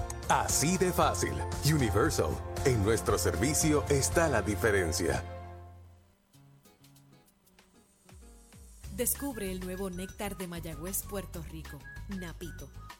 Así de fácil. Universal. En nuestro servicio está la diferencia. Descubre el nuevo néctar de Mayagüez, Puerto Rico, Napito,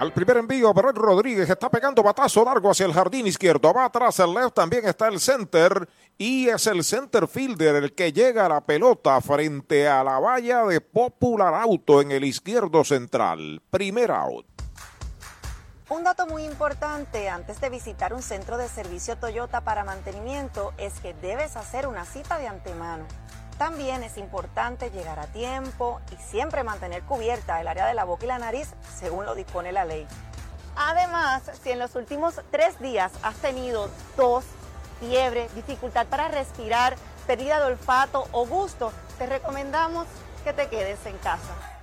Al primer envío, Brett Rodríguez está pegando batazo largo hacia el jardín izquierdo. Va atrás el left, también está el center. Y es el center fielder el que llega a la pelota frente a la valla de Popular Auto en el izquierdo central. Primer out. Un dato muy importante antes de visitar un centro de servicio Toyota para mantenimiento es que debes hacer una cita de antemano. También es importante llegar a tiempo y siempre mantener cubierta el área de la boca y la nariz según lo dispone la ley. Además, si en los últimos tres días has tenido tos, fiebre, dificultad para respirar, pérdida de olfato o gusto, te recomendamos que te quedes en casa.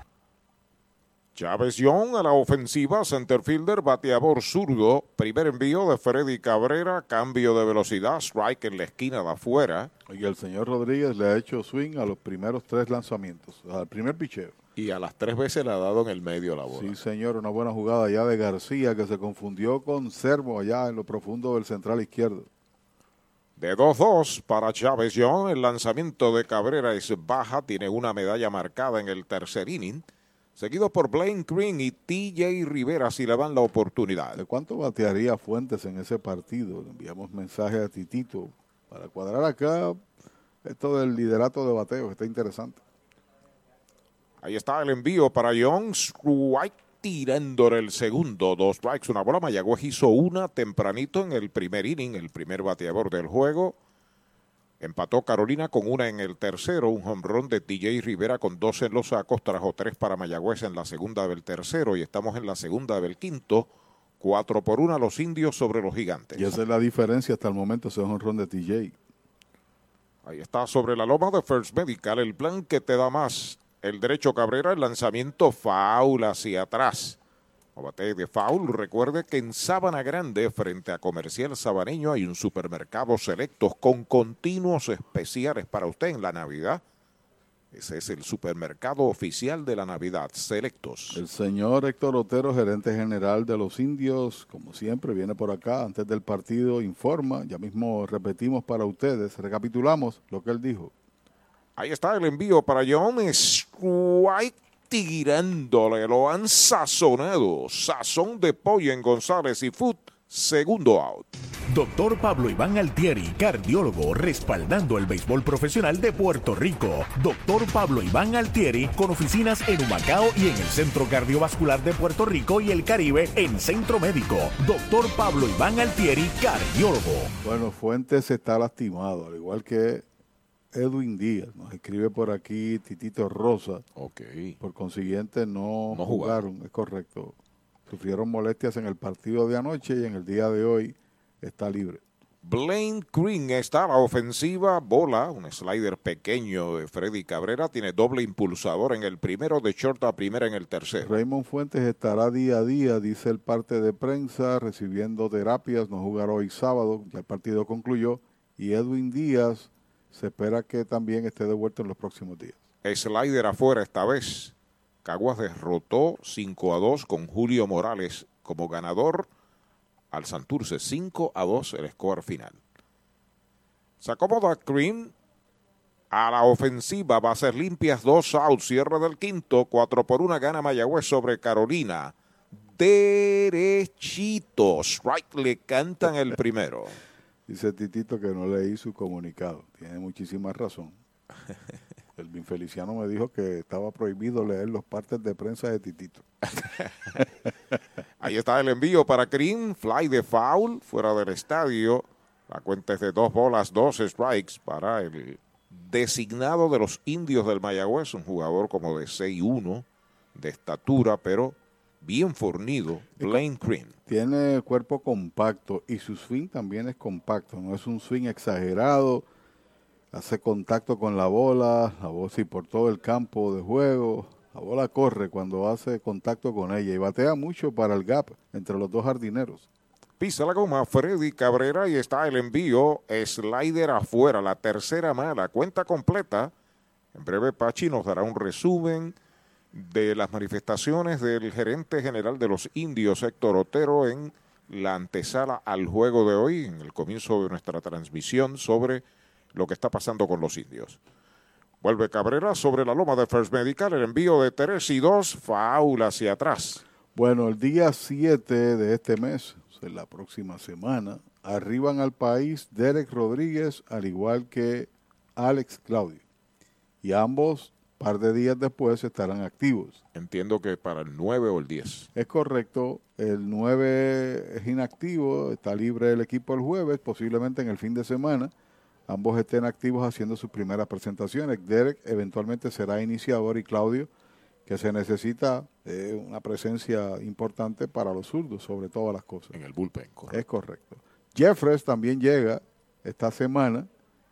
Chávez Young a la ofensiva, centerfielder, bateador zurdo, primer envío de Freddy Cabrera, cambio de velocidad, strike en la esquina de afuera. Y el señor Rodríguez le ha hecho swing a los primeros tres lanzamientos, al primer picheo. Y a las tres veces le ha dado en el medio la bola. Sí, señor, una buena jugada allá de García que se confundió con Servo allá en lo profundo del central izquierdo. De 2-2 para Chávez Young, el lanzamiento de Cabrera es baja, tiene una medalla marcada en el tercer inning seguido por Blaine Green y TJ Rivera si le dan la oportunidad. ¿De cuánto batearía Fuentes en ese partido? Le enviamos mensaje a Titito para cuadrar acá esto del liderato de bateo, que está interesante. Ahí está el envío para Young, strike tirándole el segundo, dos strikes, una bola. Mayagüez hizo una tempranito en el primer inning, el primer bateador del juego. Empató Carolina con una en el tercero, un home run de TJ Rivera con dos en los sacos, trajo tres para Mayagüez en la segunda del tercero y estamos en la segunda del quinto. Cuatro por una los indios sobre los gigantes. Y esa es la diferencia hasta el momento, ese home run de TJ. Ahí está sobre la loma de First Medical, el plan que te da más. El derecho Cabrera, el lanzamiento foul hacia atrás. O bate de foul, recuerde que en Sabana Grande, frente a Comercial Sabaneño, hay un supermercado selectos con continuos especiales para usted en la Navidad. Ese es el supermercado oficial de la Navidad, Selectos. El señor Héctor Otero, gerente general de los indios, como siempre, viene por acá antes del partido, informa, ya mismo repetimos para ustedes, recapitulamos lo que él dijo. Ahí está el envío para John White tirándole, lo han sazonado. Sazón de pollo en González y Food, segundo out. Doctor Pablo Iván Altieri, cardiólogo, respaldando el béisbol profesional de Puerto Rico. Doctor Pablo Iván Altieri, con oficinas en Humacao y en el Centro Cardiovascular de Puerto Rico y el Caribe en Centro Médico. Doctor Pablo Iván Altieri, cardiólogo. Bueno, Fuentes está lastimado, al igual que Edwin Díaz. Nos escribe por aquí Titito Rosa. Ok. Por consiguiente, no, jugaron, es correcto. Sufrieron molestias en el partido de anoche y en el día de hoy está libre. Blaine Green está a la ofensiva, bola, un slider pequeño de Freddy Cabrera, tiene doble impulsador en el primero, de short a primera en el tercero. Raymond Fuentes estará día a día, dice el parte de prensa, recibiendo terapias, no jugará hoy sábado, ya el partido concluyó, y Edwin Díaz se espera que también esté de vuelta en los próximos días. Slider afuera esta vez. Caguas derrotó 5 a 2 con Julio Morales como ganador al Santurce. 5 a 2 el score final. Se acomoda Green a la ofensiva. Va a ser limpias 2 outs. Cierre del quinto. 4 por 1 gana Mayagüez sobre Carolina. Derechito. Strike le cantan el primero. Dice Titito que no leí su comunicado. Tiene muchísima razón. El Feliciano me dijo que estaba prohibido leer los partes de prensa de Titito. Ahí está el envío para Green. Fly de foul fuera del estadio. La cuenta es de dos bolas, dos strikes para el designado de los indios del Mayagüez. Un jugador como de 6-1 de estatura, pero bien fornido, Blaine Green. Tiene cuerpo compacto y su swing también es compacto, no es un swing exagerado. Hace contacto con la bola, la bola y por todo el campo de juego. La bola corre cuando hace contacto con ella y batea mucho para el gap entre los dos jardineros. Pisa la goma Freddy Cabrera y está el envío. Slider afuera, la tercera mala, cuenta completa. En breve Pachi nos dará un resumen de las manifestaciones del gerente general de los indios, Héctor Otero, en la antesala al juego de hoy, en el comienzo de nuestra transmisión sobre lo que está pasando con los indios. Vuelve Cabrera sobre la loma de First Medical, el envío de tres y dos, faula hacia atrás. Bueno, el día 7 de este mes, en la próxima semana, arriban al país Derek Rodríguez, al igual que Alex Claudio. Y ambos par de días después estarán activos. Entiendo que para el 9 o el 10. Es correcto, el 9 es inactivo, está libre el equipo el jueves, posiblemente en el fin de semana. Ambos estén activos haciendo sus primeras presentaciones. Derek eventualmente será iniciador y Claudio, que se necesita eh, una presencia importante para los zurdos, sobre todas las cosas. En el bullpen, Es correcto. Jeffres también llega esta semana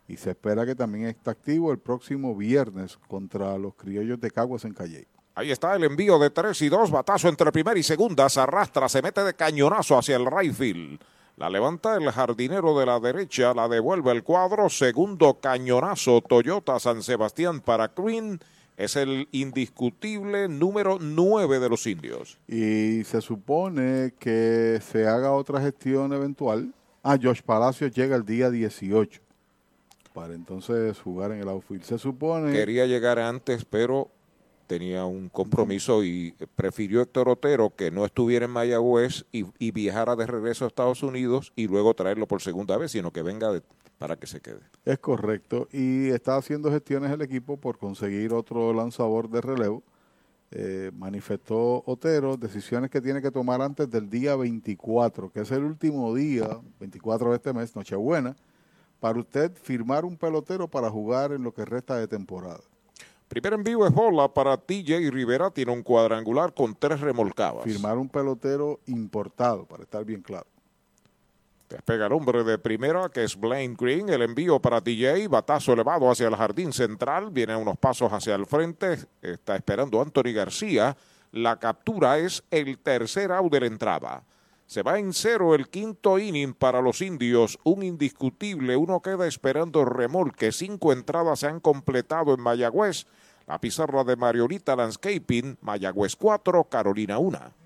y se espera que también esté activo el próximo viernes contra los criollos de Caguas en Calle. Ahí está el envío de 3 y 2, batazo entre primera y segunda, se arrastra, se mete de cañonazo hacia el right field. La levanta el jardinero de la derecha, la devuelve el cuadro, segundo cañonazo Toyota San Sebastián para Green. Es el indiscutible número 9 de los indios. Y se supone que se haga otra gestión eventual. Ah, Josh Palacios llega el día 18 para entonces jugar en el outfield. Se supone... Quería llegar antes, pero tenía un compromiso y prefirió Héctor Otero que no estuviera en Mayagüez y, y, viajara de regreso a Estados Unidos y luego traerlo por segunda vez, sino que venga de, para que se quede. Es correcto. Y está haciendo gestiones el equipo por conseguir otro lanzador de relevo. Eh, manifestó Otero decisiones que tiene que tomar antes del día 24, que es el último día, 24 de este mes, Nochebuena, para usted firmar un pelotero para jugar en lo que resta de temporada. Primero en vivo es bola para TJ Rivera, tiene un cuadrangular con tres remolcadas. Firmar un pelotero importado, para estar bien claro. Despega el hombre de primera, que es Blaine Green. El envío para TJ, batazo elevado hacia el jardín central. Viene unos pasos hacia el frente. Está esperando Anthony García. La captura es el tercer out de la entrada. Se va en cero el quinto inning para los indios, un indiscutible, uno queda esperando remolque, cinco entradas se han completado en Mayagüez, la pizarra de Mariolita Landscaping, Mayagüez 4, Carolina 1.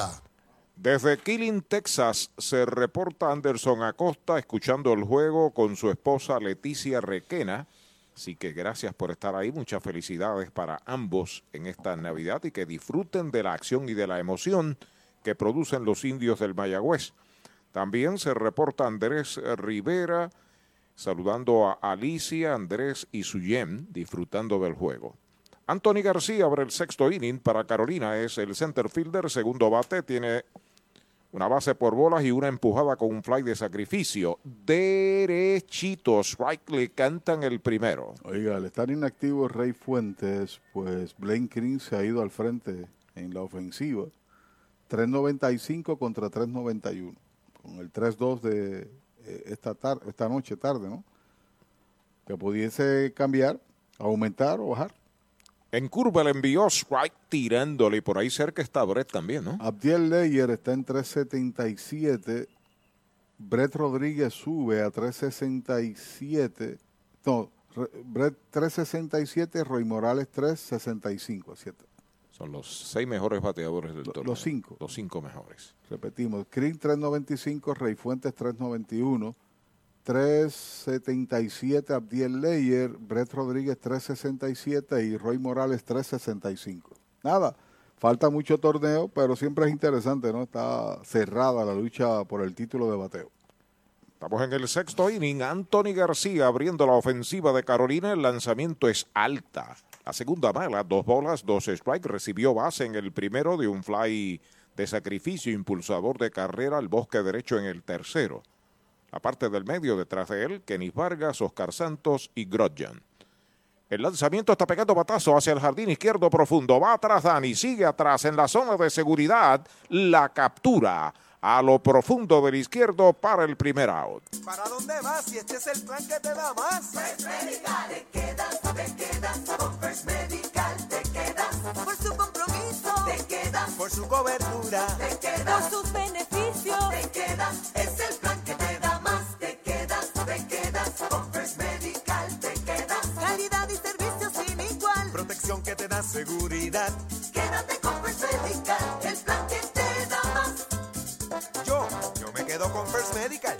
Desde Killing, Texas, se reporta Anderson Acosta escuchando el juego con su esposa Leticia Requena. Así que gracias por estar ahí. Muchas felicidades para ambos en esta Navidad y que disfruten de la acción y de la emoción que producen los indios del Mayagüez. También se reporta Andrés Rivera saludando a Alicia, Andrés y Suyem disfrutando del juego. Anthony García abre el sexto inning para Carolina, es el center fielder, segundo bate, tiene una base por bolas y una empujada con un fly de sacrificio. Derechitos, strike le cantan el primero. Oiga, al estar inactivo Rey Fuentes, pues Blaine Green se ha ido al frente en la ofensiva. 3.95 contra 3.91. Con el 3-2 de eh, esta, tarde, esta noche, tarde, ¿no? Que pudiese cambiar, aumentar o bajar. En curva le envió strike tirándole y por ahí cerca está Brett también, ¿no? Abdiel Leyer está en 377. Brett Rodríguez sube a 367. No, Brett 367, Roy Morales 365, ¿cierto? Son los seis mejores bateadores del torneo. Los cinco. Los cinco mejores. Repetimos, Green 395, Rey Fuentes 391, 377 Abdiel Leyer, Brett Rodríguez 367 y Roy Morales 365. Nada, falta mucho torneo, pero siempre es interesante, ¿no? Está cerrada la lucha por el título de bateo. Estamos en el sexto inning. Anthony García abriendo la ofensiva de Carolina. El lanzamiento es alta. La segunda mala, dos bolas, dos strikes. Recibió base en el primero de un fly de sacrificio impulsador de carrera al bosque derecho en el tercero. La parte del medio detrás de él, Kenny Vargas, Oscar Santos y Grodjan. El lanzamiento está pegando batazo hacia el jardín izquierdo profundo. Va atrás Dani, sigue atrás en la zona de seguridad. La captura a lo profundo del izquierdo para el primer out. ¿Para dónde vas si este es el plan que te da más? First Medical, te quedas, te quedas. Con First Medical te quedas. Por su compromiso, te quedas. Por su cobertura, te quedas. Por sus beneficios, te quedas. Es el plan Protección que te da seguridad. Quédate con First Medical, el plan que te da más. Yo, yo me quedo con First Medical.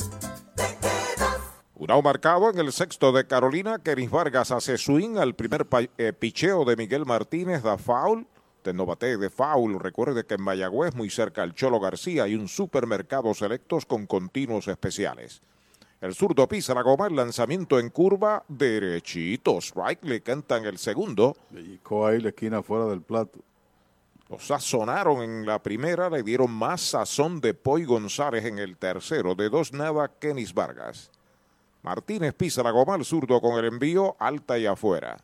Un out marcado en el sexto de Carolina. Kenis Vargas hace swing al primer eh, picheo de Miguel Martínez. Da foul. De no bate de foul. Recuerde que en Mayagüez, muy cerca al Cholo García, hay un supermercado selectos con continuos especiales. El zurdo pisa la goma, el lanzamiento en curva, derechito. Strike le cantan el segundo. Dedicó ahí la esquina fuera del plato. Lo sazonaron en la primera, le dieron más sazón de Poy González en el tercero. De dos nada, Kenis Vargas. Martínez pisa la goma al zurdo con el envío alta y afuera.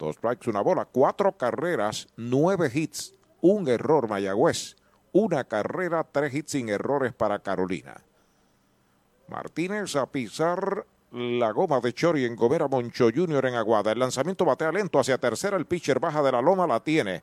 Dos strikes, una bola, cuatro carreras, nueve hits, un error Mayagüez, una carrera, tres hits sin errores para Carolina. Martínez a pisar la goma de Chori en Gomera Moncho Jr. en Aguada. El lanzamiento batea lento hacia tercera. El pitcher baja de la loma, la tiene.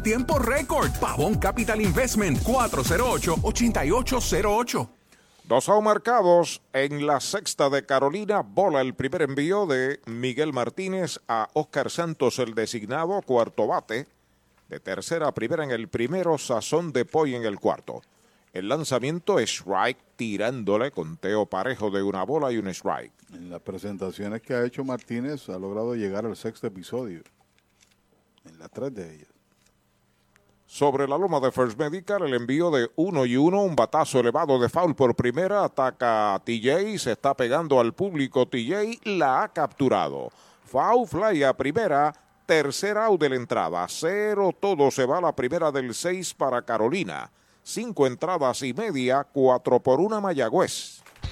tiempo récord. Pavón Capital Investment 408-8808. Dos marcados en la sexta de Carolina. Bola el primer envío de Miguel Martínez a Oscar Santos, el designado cuarto bate. De tercera a primera en el primero, sazón de Poy en el cuarto. El lanzamiento es strike tirándole conteo parejo de una bola y un strike. En las presentaciones que ha hecho Martínez ha logrado llegar al sexto episodio. En las tres de ellas. Sobre la loma de First Medical, el envío de uno y uno, un batazo elevado de foul por primera, ataca a TJ, se está pegando al público TJ, la ha capturado. Foul fly a primera, tercera out de la entrada, cero todo se va a la primera del seis para Carolina. Cinco entradas y media, cuatro por una Mayagüez.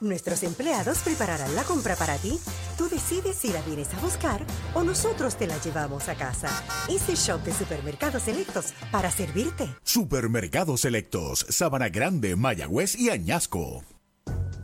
Nuestros empleados prepararán la compra para ti. Tú decides si la vienes a buscar o nosotros te la llevamos a casa. Easy Shop de Supermercados Selectos para servirte. Supermercados Selectos, Sabana Grande, Mayagüez y Añasco.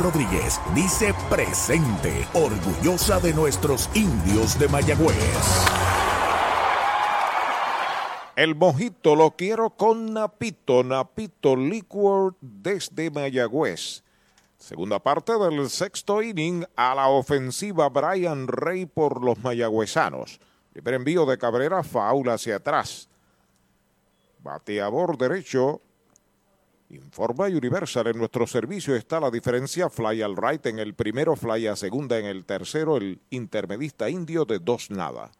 Rodríguez dice presente, orgullosa de nuestros indios de Mayagüez. El mojito lo quiero con Napito, Napito Liquor desde Mayagüez. Segunda parte del sexto inning a la ofensiva Brian Rey por los mayagüezanos. Primer envío de Cabrera, faula hacia atrás. Bateador derecho, Informa Universal, en nuestro servicio está la diferencia fly al right en el primero, fly a segunda en el tercero, el intermedista indio de dos nada.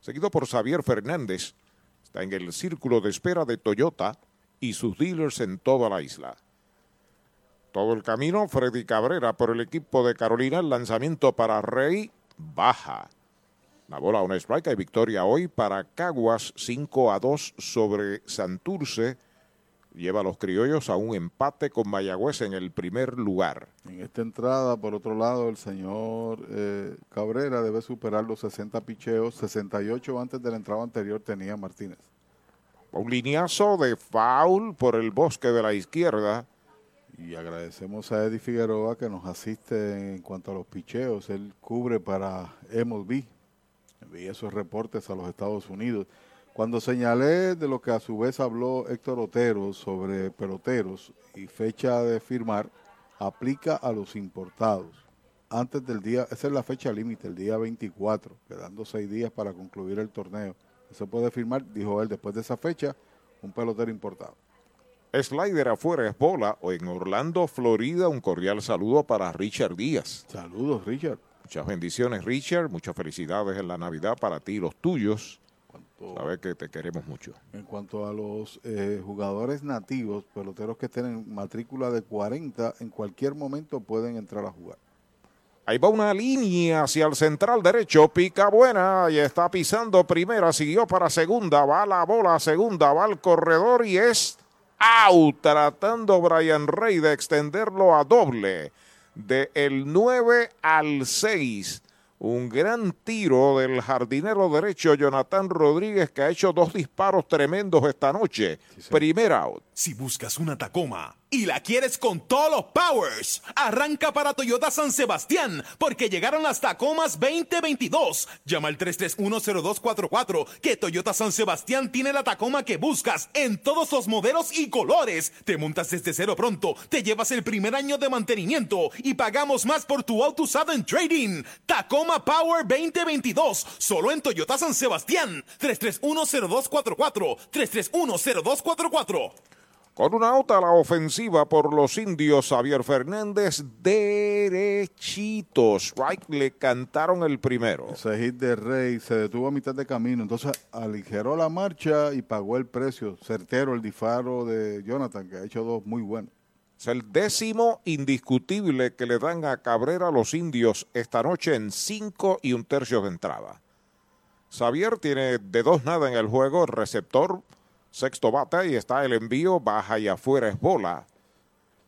Seguido por Xavier Fernández, está en el círculo de espera de Toyota y sus dealers en toda la isla. Todo el camino, Freddy Cabrera por el equipo de Carolina, el lanzamiento para Rey, baja. La bola a un strike, hay victoria hoy para Caguas, 5 a 2 sobre Santurce lleva a los criollos a un empate con Mayagüez en el primer lugar. En esta entrada, por otro lado, el señor eh, Cabrera debe superar los 60 picheos, 68 antes de la entrada anterior tenía Martínez. Un lineazo de foul por el bosque de la izquierda. Y agradecemos a Eddie Figueroa que nos asiste en cuanto a los picheos. Él cubre para MLB. Envía esos reportes a los Estados Unidos. Cuando señalé de lo que a su vez habló Héctor Otero sobre peloteros y fecha de firmar, aplica a los importados. Antes del día, esa es la fecha límite, el día 24, quedando seis días para concluir el torneo. Se puede firmar, dijo él, después de esa fecha, un pelotero importado. Slider afuera es bola o en Orlando, Florida. Un cordial saludo para Richard Díaz. Saludos, Richard. Muchas bendiciones, Richard. Muchas felicidades en la Navidad para ti y los tuyos. Sabes que te queremos mucho. En cuanto a los eh, jugadores nativos, peloteros que tienen matrícula de 40, en cualquier momento pueden entrar a jugar. Ahí va una línea hacia el central derecho, pica buena y está pisando primera, siguió para segunda, va la bola segunda, va al corredor y es out, tratando Brian Rey de extenderlo a doble, de el 9 al 6. Un gran tiro del jardinero derecho Jonathan Rodríguez que ha hecho dos disparos tremendos esta noche. Primera out. Si buscas una Tacoma y la quieres con todos los powers, arranca para Toyota San Sebastián porque llegaron las Tacomas 2022. Llama al 3310244 que Toyota San Sebastián tiene la Tacoma que buscas en todos los modelos y colores. Te montas desde cero pronto, te llevas el primer año de mantenimiento y pagamos más por tu auto usado en trading. Tacoma Power 2022, solo en Toyota San Sebastián. 3310244 3310244 Con una auto a la ofensiva por los indios, Javier Fernández derechito. Strike le cantaron el primero. Ese hit de Rey se detuvo a mitad de camino, entonces aligeró la marcha y pagó el precio. Certero el disparo de Jonathan, que ha hecho dos muy buenos. Es el décimo indiscutible que le dan a Cabrera los indios esta noche en cinco y un tercio de entrada. Xavier tiene de dos nada en el juego, receptor, sexto bate y está el envío, baja y afuera es bola.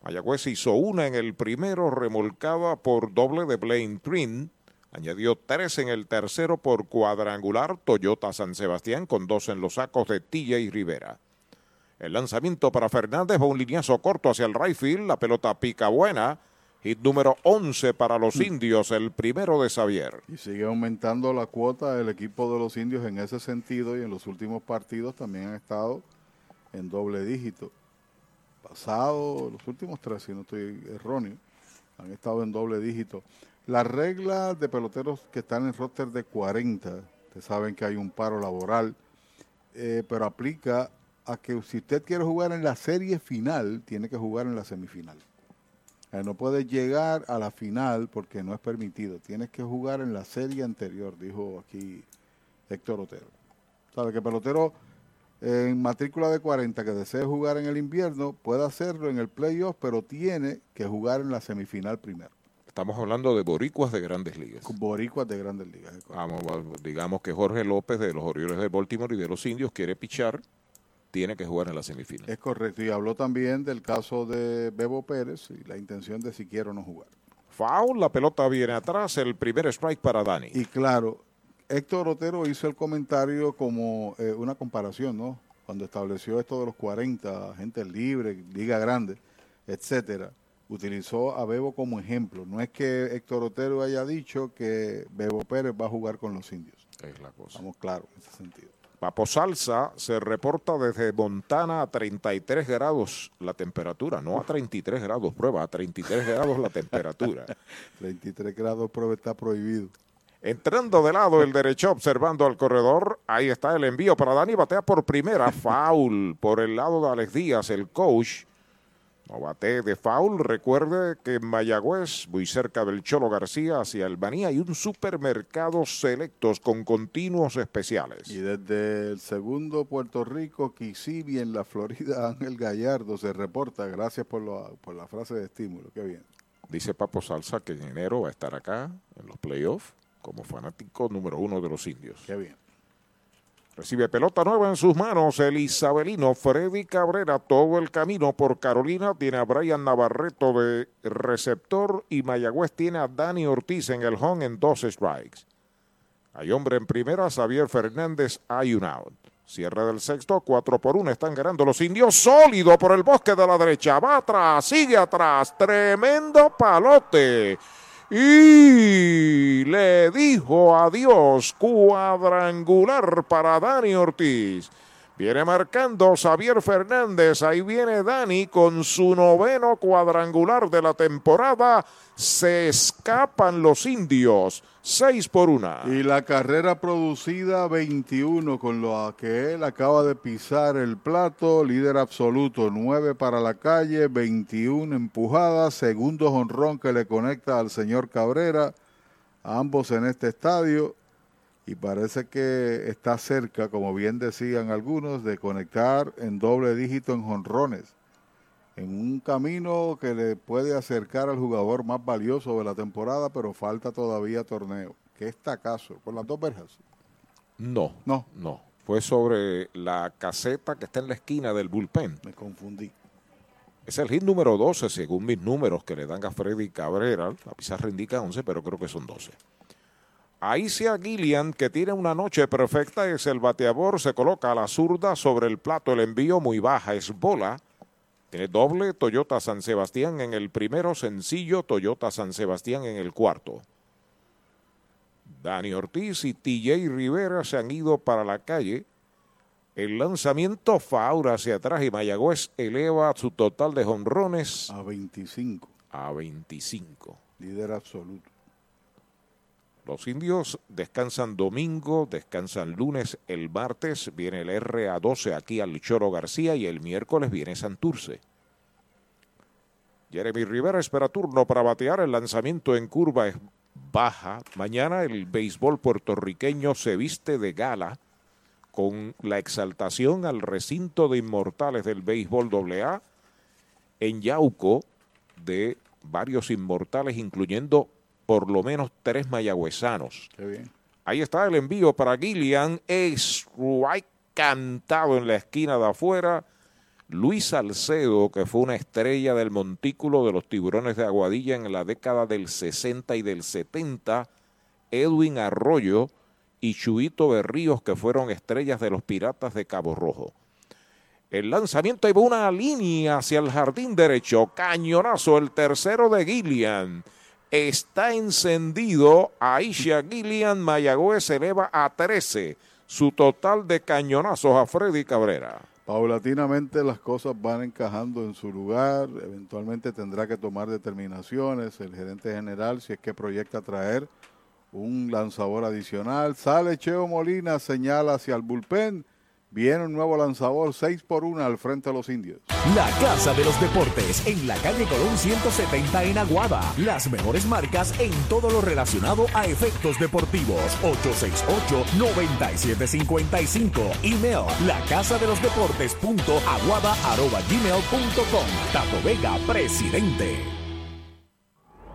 Mayagüez hizo una en el primero, remolcada por doble de Blaine Trin. Añadió tres en el tercero por cuadrangular Toyota San Sebastián con dos en los sacos de Tilla y Rivera. El lanzamiento para Fernández va un lineazo corto hacia el right field. La pelota pica buena. Hit número 11 para los indios, el primero de Xavier. Y sigue aumentando la cuota del equipo de los indios en ese sentido y en los últimos partidos también han estado en doble dígito. Pasado, los últimos tres, si no estoy erróneo, han estado en doble dígito. Las reglas de peloteros que están en roster de 40, ustedes saben que hay un paro laboral, eh, pero aplica a que si usted quiere jugar en la serie final, tiene que jugar en la semifinal. No puede llegar a la final porque no es permitido. Tienes que jugar en la serie anterior, dijo aquí Héctor Otero. Sabe que pelotero en matrícula de 40 que desee jugar en el invierno puede hacerlo en el playoff, pero tiene que jugar en la semifinal primero. Estamos hablando de boricuas de grandes ligas. Boricuas de grandes ligas. vamos, digamos que Jorge López de los Orioles de Baltimore y de los Indios quiere pichar, tiene que jugar en la semifinal. Es correcto. Y habló también del caso de Bebo Pérez y la intención de si quiere o no jugar. Foul, la pelota viene atrás, el primer strike para Dani. Y claro, Héctor Otero hizo el comentario como eh, una comparación, ¿no? Cuando estableció esto de los 40, gente libre, liga grande, etcétera, utilizó a Bebo como ejemplo. No es que Héctor Otero haya dicho que Bebo Pérez va a jugar con los indios. Es la cosa. Estamos claros en ese sentido. Papo Salsa se reporta desde Montana a 33 grados la temperatura, no a 33 grados prueba, a 33 grados la temperatura. 33 grados prueba está prohibido. Entrando de lado el derecho, observando al corredor, ahí está el envío para Dani, batea por primera, foul por el lado de Alex Díaz, el coach. No bate de foul, recuerde que en Mayagüez, muy cerca del Cholo García, hacia Albanía, hay un supermercado selectos con continuos especiales. Y desde el segundo Puerto Rico, Kissimmee, en la Florida, Ángel Gallardo se reporta. Gracias por, lo- por la frase de estímulo. Qué bien. Dice Papo Salsa que en enero va a estar acá en los playoffs como fanático número uno de los indios. Qué bien. Recibe pelota nueva en sus manos el isabelino Freddy Cabrera. Todo el camino por Carolina tiene a Brian Navarreto de receptor y Mayagüez tiene a Dani Ortiz en el home en dos strikes. Hay hombre en primera, Xavier Fernández, hay un out. Cierre del sexto, 4 por 1. Están ganando los indios. Sólido por el bosque de la derecha. Va atrás, sigue atrás. Tremendo palote. Y le dijo adiós. Cuadrangular para Dani Ortiz. Viene marcando Xavier Fernández. Ahí viene Dani con su noveno cuadrangular de la temporada. Se escapan los indios. 6 por 1. Y la carrera producida 21 con lo que él acaba de pisar el plato, líder absoluto, 9 para la calle, 21 empujadas, segundo jonrón que le conecta al señor Cabrera, ambos en este estadio y parece que está cerca, como bien decían algunos, de conectar en doble dígito en jonrones, en un camino que le puede acercar al jugador más valioso de la temporada, pero falta todavía torneo. ¿Qué está acaso? ¿Con las dos verjas? No. No. No. Fue sobre la caseta que está en la esquina del bullpen. Me confundí. Es el hit número 12, según mis números que le dan a Freddy Cabrera. La pizarra indica 11, pero creo que son 12. Ahí sea Gillian, que tiene una noche perfecta, es el bateador, se coloca a la zurda sobre el plato, el envío muy baja, es bola. Tiene doble Toyota San Sebastián en el primero, sencillo Toyota San Sebastián en el cuarto. Dani Ortiz y TJ Rivera se han ido para la calle. El lanzamiento Faura hacia atrás y Mayagüez eleva su total de jonrones a 25. A 25. Líder absoluto. Los indios descansan domingo, descansan lunes, el martes viene el RA12 aquí al Choro García y el miércoles viene Santurce. Jeremy Rivera espera turno para batear, el lanzamiento en curva es baja. Mañana el béisbol puertorriqueño se viste de gala con la exaltación al recinto de inmortales del béisbol AA en Yauco de varios inmortales, incluyendo por lo menos tres mayagüezanos. Qué bien. Ahí está el envío para Gillian. Es cantado en la esquina de afuera. Luis Salcedo, que fue una estrella del montículo de los tiburones de Aguadilla en la década del 60 y del 70. Edwin Arroyo y Chuito Berríos, que fueron estrellas de los Piratas de Cabo Rojo. El lanzamiento iba una línea hacia el jardín derecho. Cañonazo, el tercero de Gillian. Está encendido. Aisha Gillian Mayagüez eleva a 13 su total de cañonazos a Freddy Cabrera. Paulatinamente las cosas van encajando en su lugar, eventualmente tendrá que tomar determinaciones el gerente general si es que proyecta traer un lanzador adicional. Sale Cheo Molina, señala hacia el bullpen Viene un nuevo lanzador 6 por 1 al frente de los indios. La Casa de los Deportes en la calle Colón 170 en Aguada. Las mejores marcas en todo lo relacionado a efectos deportivos. 868-9755. Email la casa de los deportes punto aguada arroba gmail punto com. Tato Vega, presidente.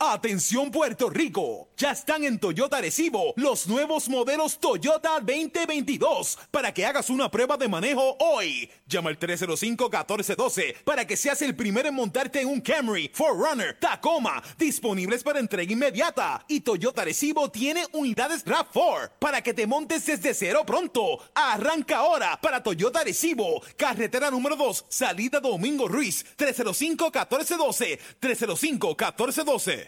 Atención Puerto Rico, ya están en Toyota Recibo los nuevos modelos Toyota 2022 para que hagas una prueba de manejo hoy. Llama al 305-1412 para que seas el primero en montarte en un Camry, Forerunner, Tacoma, disponibles para entrega inmediata. Y Toyota Recibo tiene unidades RAV4 para que te montes desde cero pronto. Arranca ahora para Toyota Recibo, carretera número 2, salida Domingo Ruiz, 305-1412, 305-1412.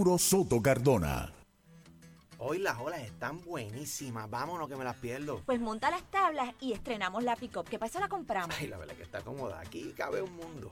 Soto Cardona. Hoy las olas están buenísimas. Vámonos que me las pierdo. Pues monta las tablas y estrenamos la pick-up. ¿Qué pasa? La compramos. Ay, la verdad que está cómoda. Aquí cabe un mundo.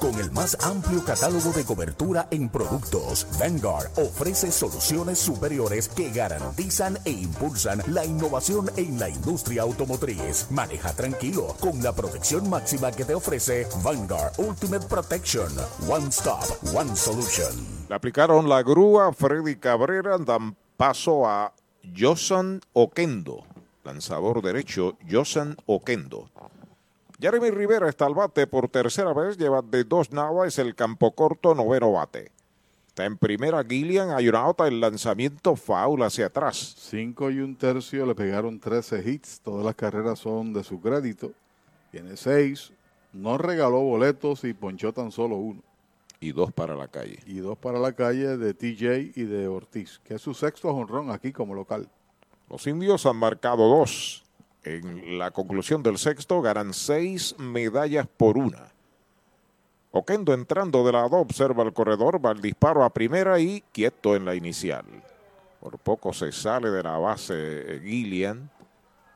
Con el más amplio catálogo de cobertura en productos, Vanguard ofrece soluciones superiores que garantizan e impulsan la innovación en la industria automotriz. Maneja tranquilo con la protección máxima que te ofrece Vanguard Ultimate Protection. One Stop, One Solution. Le aplicaron la grúa Freddy Cabrera, dan paso a Josan Oquendo, lanzador derecho Josan Oquendo. Jeremy Rivera está al bate por tercera vez, lleva de dos navas el campo corto, noveno bate. Está en primera Gillian, hay una out, el lanzamiento foul hacia atrás. Cinco y un tercio, le pegaron 13 hits, todas las carreras son de su crédito. Tiene seis, no regaló boletos y ponchó tan solo uno. Y dos para la calle. Y dos para la calle de TJ y de Ortiz, que es su sexto jonrón aquí como local. Los indios han marcado dos. En la conclusión del sexto ganan seis medallas por una. Oquendo entrando de lado observa el corredor, va el disparo a primera y quieto en la inicial. Por poco se sale de la base eh, Gillian.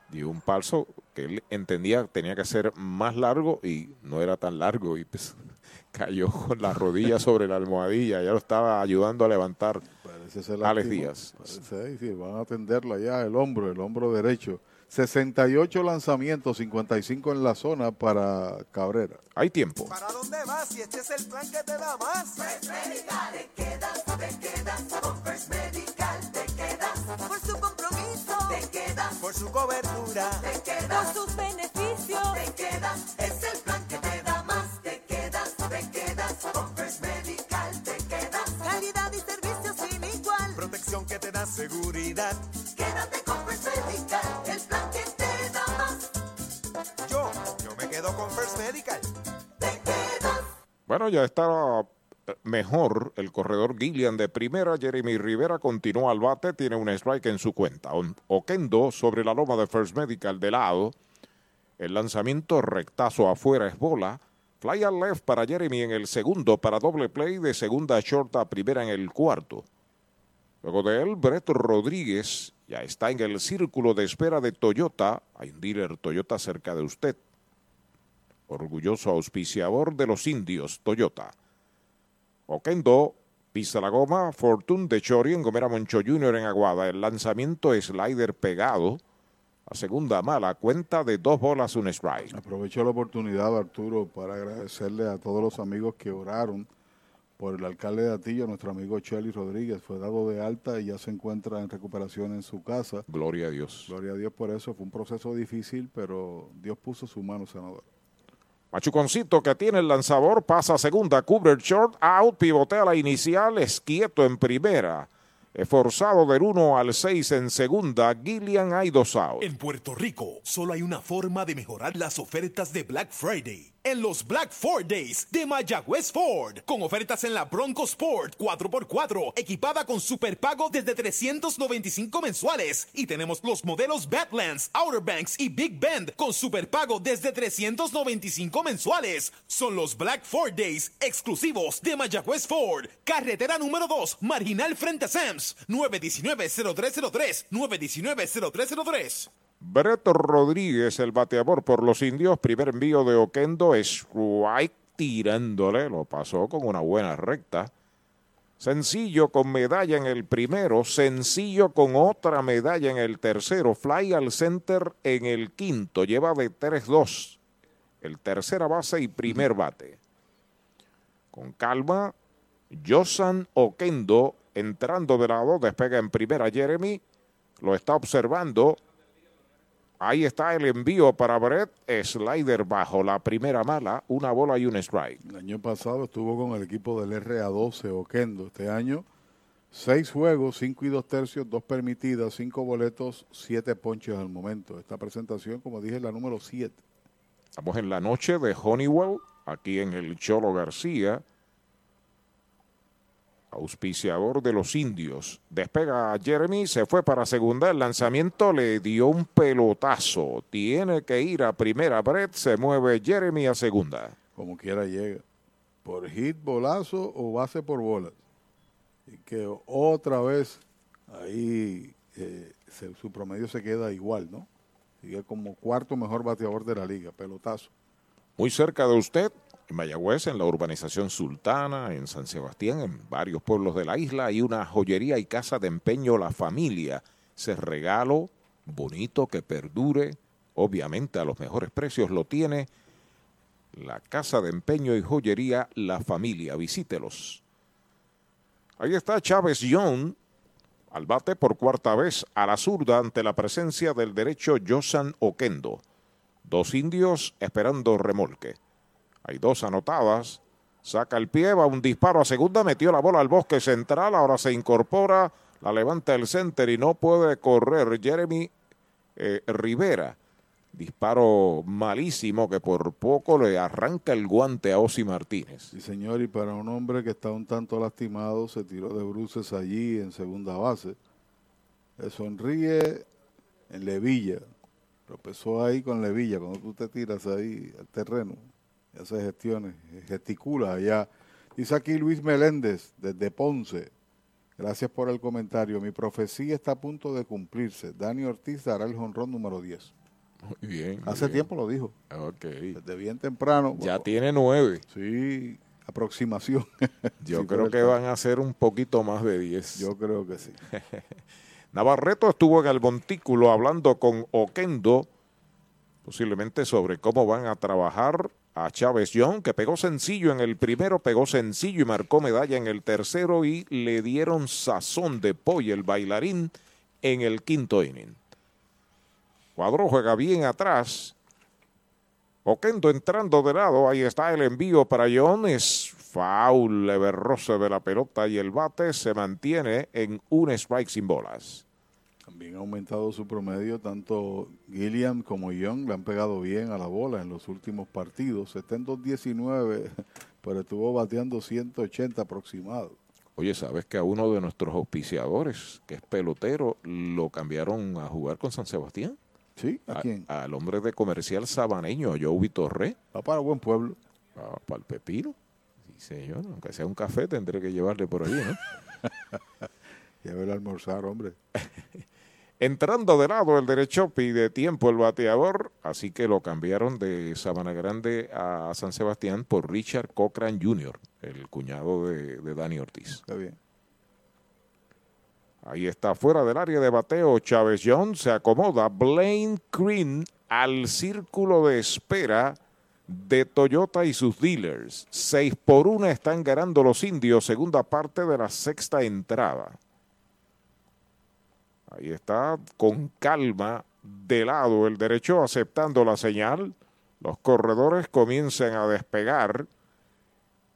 Dio un paso que él entendía tenía que ser más largo y no era tan largo y pues, cayó con la rodilla sobre la almohadilla. Ya lo estaba ayudando a levantar Alex. Díaz. Parece, ahí, sí, van a atenderlo allá, el hombro, el hombro derecho. 68 lanzamientos, 55 en la zona para Cabrera. Hay tiempo. ¿Para dónde vas si este es el plan que te da más? First Medical, te quedas, te quedas. Con First Medical te quedas. Por su compromiso, te quedas. Por su cobertura, te quedas. Por sus beneficios, te quedas. Es el plan que te da más. Te quedas, te quedas. Con First Medical te quedas. Calidad y servicio sin igual. protección que te da seguridad. Bueno, ya está eh, mejor el corredor Gillian de primera. Jeremy Rivera continúa al bate, tiene un strike en su cuenta. Oquendo sobre la loma de First Medical de lado. El lanzamiento rectazo afuera es bola. Fly al left para Jeremy en el segundo para doble play de segunda short a primera en el cuarto. Luego de él, Brett Rodríguez ya está en el círculo de espera de Toyota. Hay un dealer Toyota cerca de usted. Orgulloso auspiciador de los indios, Toyota. Oquendo pisa la goma. Fortune de Chori en Gomera Moncho Jr. en Aguada. El lanzamiento slider pegado. La segunda mala, cuenta de dos bolas, un strike. Aprovecho la oportunidad, Arturo, para agradecerle a todos los amigos que oraron por el alcalde de Atillo, nuestro amigo Chelly Rodríguez. Fue dado de alta y ya se encuentra en recuperación en su casa. Gloria a Dios. Gloria a Dios por eso. Fue un proceso difícil, pero Dios puso su mano sanadora. Machuconcito que tiene el lanzador, pasa a segunda, cubre short, out, pivotea la inicial, es quieto en primera. Esforzado del 1 al 6 en segunda, Gillian hay. En Puerto Rico, solo hay una forma de mejorar las ofertas de Black Friday. En los Black Ford Days de Mayagüez Ford, con ofertas en la Bronco Sport 4x4, equipada con superpago desde 395 mensuales. Y tenemos los modelos Badlands, Outer Banks y Big Bend con superpago desde 395 mensuales. Son los Black Ford Days exclusivos de Mayagüez Ford. Carretera número 2, marginal frente a Sams, 919-0303, 919-0303. Breto Rodríguez, el bateador por los indios, primer envío de Oquendo, strike tirándole, lo pasó con una buena recta. Sencillo con medalla en el primero, sencillo con otra medalla en el tercero, fly al center en el quinto, lleva de 3-2, el tercera base y primer bate. Con calma, Josan Oquendo entrando de lado, despega en primera Jeremy, lo está observando, Ahí está el envío para Brett. Slider bajo la primera mala, una bola y un strike. El año pasado estuvo con el equipo del RA12 Oquendo. Este año, seis juegos, cinco y dos tercios, dos permitidas, cinco boletos, siete ponches al momento. Esta presentación, como dije, es la número siete. Estamos en la noche de Honeywell, aquí en el Cholo García auspiciador de los indios. Despega Jeremy, se fue para segunda, el lanzamiento le dio un pelotazo. Tiene que ir a primera, Brett, se mueve Jeremy a segunda. Como quiera llega. Por hit, bolazo o base por bolas. Y que otra vez ahí eh, se, su promedio se queda igual, ¿no? Sigue como cuarto mejor bateador de la liga, pelotazo. Muy cerca de usted, en Mayagüez, en la urbanización Sultana, en San Sebastián, en varios pueblos de la isla, hay una joyería y casa de empeño La Familia. Ese regalo bonito que perdure, obviamente a los mejores precios lo tiene la casa de empeño y joyería La Familia. Visítelos. Ahí está Chávez Young, al bate por cuarta vez a la zurda ante la presencia del derecho Josan Oquendo. Dos indios esperando remolque. Hay dos anotadas. Saca el pie, va un disparo a segunda, metió la bola al bosque central, ahora se incorpora, la levanta el center y no puede correr Jeremy eh, Rivera. Disparo malísimo que por poco le arranca el guante a Osi Martínez. Sí, señor, y para un hombre que está un tanto lastimado, se tiró de bruces allí en segunda base. Le sonríe en Levilla. Tropezó ahí con Levilla, cuando tú te tiras ahí al terreno hace gestiones, gesticula allá. Dice aquí Luis Meléndez, desde Ponce. Gracias por el comentario. Mi profecía está a punto de cumplirse. Dani Ortiz dará el jonrón número 10. Muy bien. muy Hace bien. tiempo lo dijo. Ok. Desde bien temprano. Ya tiene nueve. Sí, aproximación. Yo Sí, creo que van a ser un poquito más de 10. Yo creo que sí. Navarreto estuvo en el montículo hablando con Oquendo, posiblemente sobre cómo van a trabajar a Chávez Young, que pegó sencillo en el primero, pegó sencillo y marcó medalla en el tercero y le dieron sazón de pollo el bailarín en el quinto inning. Cuadro juega bien atrás. Oquendo entrando de lado, ahí está el envío para John, es foul, leverroso de la pelota y el bate se mantiene en un strike sin bolas. También ha aumentado su promedio, tanto Gilliam como Young le han pegado bien a la bola en los últimos partidos. Está en 2.19, pero estuvo bateando 180 aproximado. Oye, ¿sabes que a uno de nuestros auspiciadores, que es pelotero, lo cambiaron a jugar con San Sebastián? ¿Sí? ¿A quién? Al hombre de comercial sabaneño, Joey Torre. Va para buen pueblo. Ah, para el pepino. Sí, señor. Aunque sea un café, tendré que llevarle por allí, ¿no? Llévele a almorzar, hombre. Entrando de lado el derecho, pide tiempo el bateador, así que lo cambiaron de Sabana Grande a San Sebastián por Richard Cochran Jr., el cuñado de, de Dani Ortiz. Está bien. Ahí está, fuera del área de bateo, Chávez Jones se acomoda. Blaine Green al círculo de espera de Toyota y sus dealers. Seis por una están ganando los indios, segunda parte de la sexta entrada. Ahí está, con calma, de lado el derecho, aceptando la señal. Los corredores comienzan a despegar.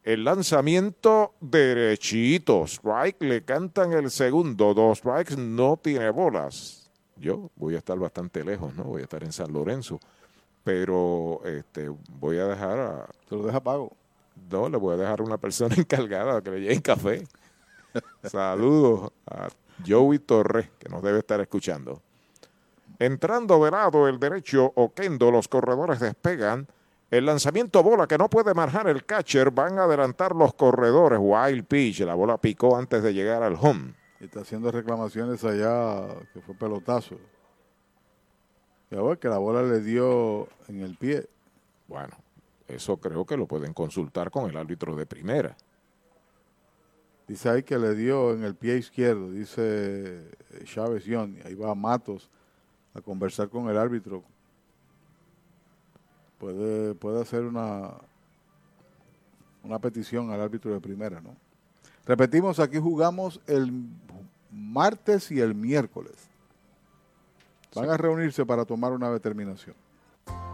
El lanzamiento derechito. Strike, le cantan el segundo. Dos strikes, no tiene bolas. Yo voy a estar bastante lejos, ¿no? Voy a estar en San Lorenzo. Pero este, voy a dejar a. ¿Se lo deja pago? No, le voy a dejar a una persona encargada que le lleve café. Saludos a Joey Torres, que nos debe estar escuchando. Entrando de lado el derecho, Oquendo, los corredores despegan. El lanzamiento bola que no puede marcar el catcher, van a adelantar los corredores. Wild pitch, la bola picó antes de llegar al home. Está haciendo reclamaciones allá, que fue pelotazo. Ya ves que la bola le dio en el pie. Bueno, eso creo que lo pueden consultar con el árbitro de primera. Dice ahí que le dio en el pie izquierdo, dice Chávez Young. Ahí va Matos a conversar con el árbitro. Puede, puede hacer una, una petición al árbitro de primera, ¿no? Repetimos, aquí jugamos el martes y el miércoles. Van a reunirse para tomar una determinación.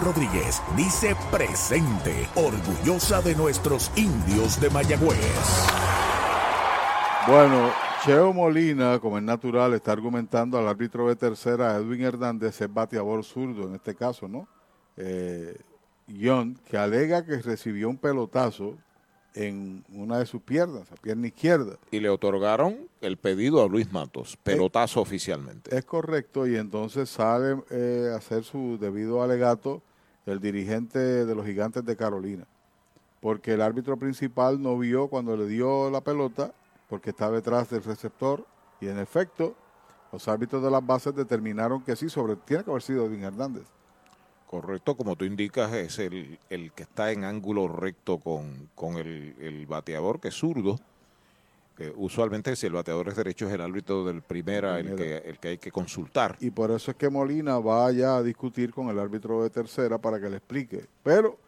Rodríguez dice presente, orgullosa de nuestros indios de Mayagüez. Bueno, Cheo Molina, como es natural, está argumentando al árbitro de tercera, Edwin Hernández, es bateador zurdo en este caso, ¿no? Eh, John, que alega que recibió un pelotazo en una de sus piernas, la pierna izquierda. Y le otorgaron el pedido a Luis Matos, pelotazo oficialmente. Es correcto, y entonces sale eh, a hacer su debido alegato el dirigente de los gigantes de Carolina. Porque el árbitro principal no vio cuando le dio la pelota, porque estaba detrás del receptor, y en efecto, los árbitros de las bases determinaron que sí, sobre, tiene que haber sido Edwin Hernández. Correcto, como tú indicas, es el, el que está en ángulo recto con, con el, el bateador, que es zurdo. Que usualmente, si el bateador es derecho, es el árbitro del primera el que, el que hay que consultar. Y por eso es que Molina va allá a discutir con el árbitro de tercera para que le explique. Pero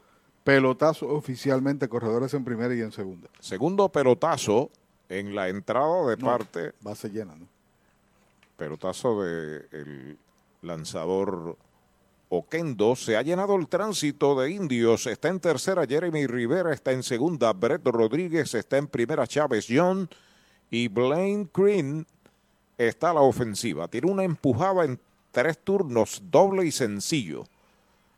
pelotazo oficialmente, corredores en primera y en segunda. Segundo pelotazo en la entrada de No, parte. Base llena, ¿no? Pelotazo del lanzador Oquendo. Se ha llenado el tránsito de indios. Está en tercera Jeremy Rivera, está en segunda Brett Rodríguez, está en primera Chávez John y Blaine Green está a la ofensiva. Tiene una empujada en tres turnos, doble y sencillo.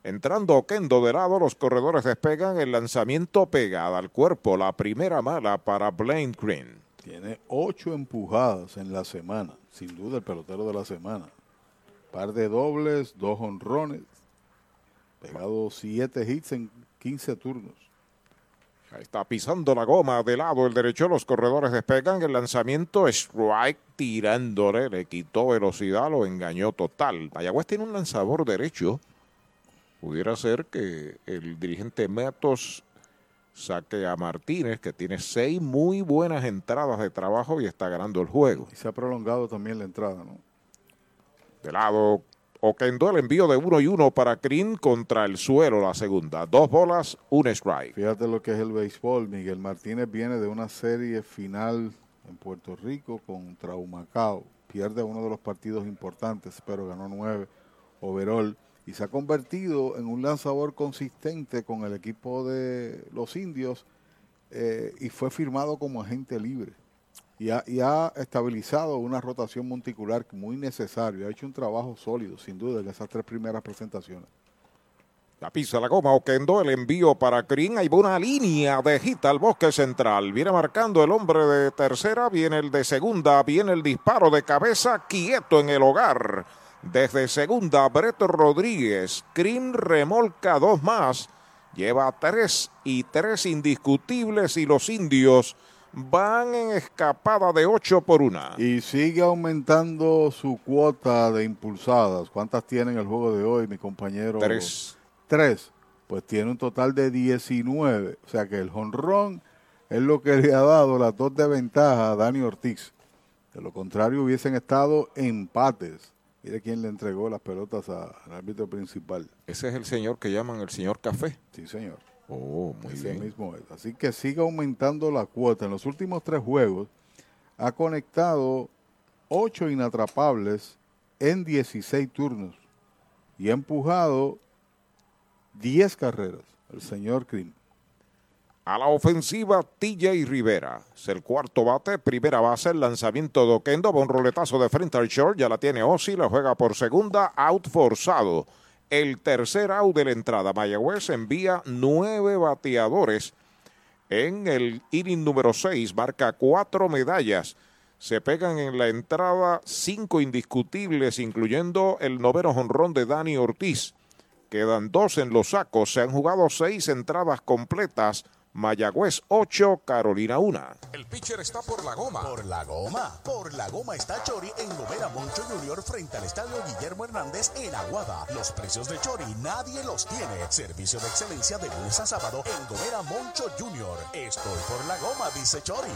Entrando Oquendo de lado, los corredores despegan el lanzamiento pegada al cuerpo. La primera mala para Blaine Green. Tiene ocho empujadas en la semana. Sin duda el pelotero de la semana. Par de dobles, dos honrones. Pegado siete hits en 15 turnos. Ahí está pisando la goma de lado el derecho. Los corredores despegan el lanzamiento strike tirándole. Le quitó velocidad, lo engañó total. Mayagüez tiene un lanzador derecho. Pudiera ser que el dirigente Matos saque a Martínez, que tiene seis muy buenas entradas de trabajo y está ganando el juego. Y se ha prolongado también la entrada, ¿no? De lado, Oquendo el envío de uno y uno para Crin contra el suelo la segunda. Dos bolas, un strike. Fíjate lo que es el béisbol. Miguel Martínez viene de una serie final en Puerto Rico contra Humacao. Pierde uno de los partidos importantes, pero ganó nueve overall. Y se ha convertido en un lanzador consistente con el equipo de los indios eh, y fue firmado como agente libre. Y ha, estabilizado una rotación monticular muy necesaria. Ha hecho un trabajo sólido, sin duda, en esas tres primeras presentaciones. La pisa la goma, Oquendo, el envío para Crin. Va una línea de hit al bosque central. Viene marcando el hombre de tercera, viene el de segunda, viene el disparo de cabeza, quieto en el hogar. Desde segunda, Breto Rodríguez. Crin remolca dos más. Lleva tres y tres indiscutibles y los indios van en escapada de 8 por una. Y sigue aumentando su cuota de impulsadas. ¿Cuántas tienen el juego de hoy, mi compañero? Tres. Tres. Pues tiene un total de 19. O sea que el jonrón es lo que le ha dado las dos de ventaja a Dani Ortiz. De lo contrario, hubiesen estado empates. Mire quién le entregó las pelotas al árbitro principal. Ese es el señor que llaman el señor Café. Sí, señor. Oh, muy Ese bien. mismo es. Así que sigue aumentando la cuota. En los últimos tres juegos ha conectado ocho inatrapables en 16 turnos y ha empujado 10 carreras. El señor Crim. A la ofensiva, TJ Rivera. Es el cuarto bate, primera base, el lanzamiento de Oquendo, va un roletazo de frente al short, ya la tiene Ozzy, la juega por segunda, out forzado. El tercer out de la entrada, Mayagüez envía nueve bateadores en el inning número 6, marca cuatro medallas. Se pegan en la entrada cinco indiscutibles, incluyendo el noveno jonrón de Dani Ortiz. Quedan dos en los sacos. Se han jugado seis entradas completas. Mayagüez 8, Carolina 1. El pitcher está por la goma. Por la goma. Por la goma está Chori en Gomera Moncho Junior frente al estadio Guillermo Hernández en Aguada. Los precios de Chori nadie los tiene. Servicio de excelencia de lunes a sábado en Gomera Moncho Junior. Estoy por la goma, dice Chori.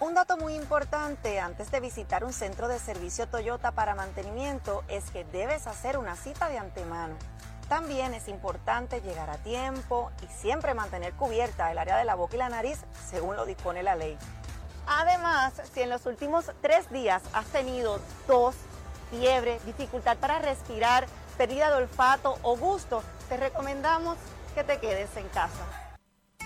Un dato muy importante antes de visitar un centro de servicio Toyota para mantenimiento es que debes hacer una cita de antemano. También es importante llegar a tiempo y siempre mantener cubierta el área de la boca y la nariz según lo dispone la ley. Además, si en los últimos tres días has tenido tos, fiebre, dificultad para respirar, pérdida de olfato o gusto, te recomendamos que te quedes en casa.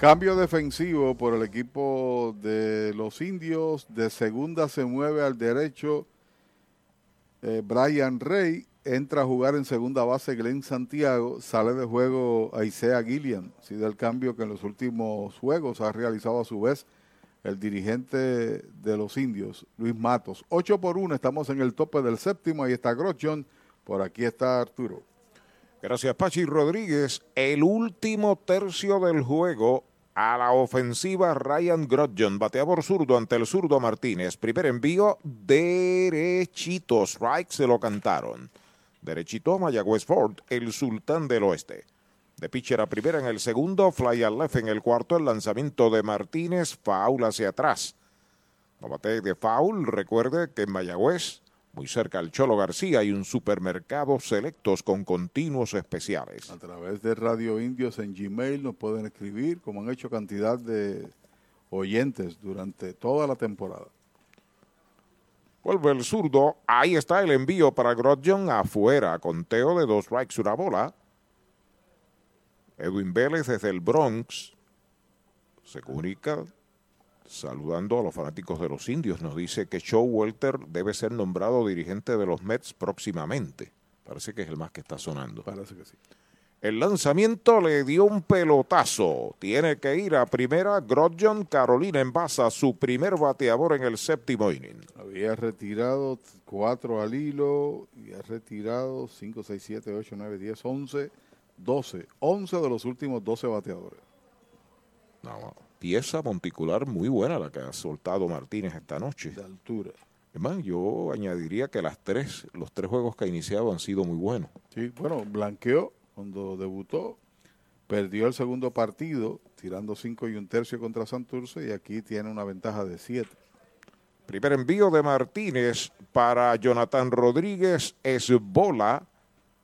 Cambio defensivo por el equipo de los indios. De segunda se mueve al derecho eh, Brian Rey. Entra a jugar en segunda base Glenn Santiago. Sale de juego Isaiah Gillian. Ha sido el cambio que en los últimos juegos ha realizado a su vez el dirigente de los indios, Luis Matos. 8 por 1. Estamos en el tope del séptimo. Ahí está Grochon. Por aquí está Arturo. Gracias, Pachi Rodríguez. El último tercio del juego A la ofensiva, Ryan Grodjon, bateador zurdo ante el zurdo Martínez. Primer envío, derechito. Strike se lo cantaron. Derechito Mayagüez Ford, el sultán del oeste. De pitcher a primera en el segundo, fly al left en el cuarto, el lanzamiento de Martínez, foul hacia atrás. No bate de foul, recuerde que en Mayagüez, muy cerca al Cholo García, hay un supermercado selectos con continuos especiales. A través de Radio Indios en Gmail nos pueden escribir, como han hecho cantidad de oyentes durante toda la temporada. Vuelve el zurdo. Ahí está el envío para Grodjon afuera. Conteo de dos strikes, una bola. Edwin Vélez desde el Bronx se comunica saludando a los fanáticos de los indios. Nos dice que Joe Welter debe ser nombrado dirigente de los Mets próximamente. Parece que es el más que está sonando. Parece que sí. El lanzamiento le dio un pelotazo. Tiene que ir a primera. Grodjon Carolina en base su primer bateador en el séptimo inning. Había retirado cuatro al hilo y ha retirado 5, 6, 7, 8, 9, 10, 11, 12. 11 de los últimos 12 bateadores. No, pieza monticular muy buena la que ha soltado Martínez esta noche. De altura. Además, yo añadiría que las tres, los tres juegos que ha iniciado han sido muy buenos. Sí, bueno, blanqueó cuando debutó, perdió el segundo partido, tirando cinco y un tercio contra Santurce, y aquí tiene una ventaja de siete. Primer envío de Martínez para Jonathan Rodríguez es bola.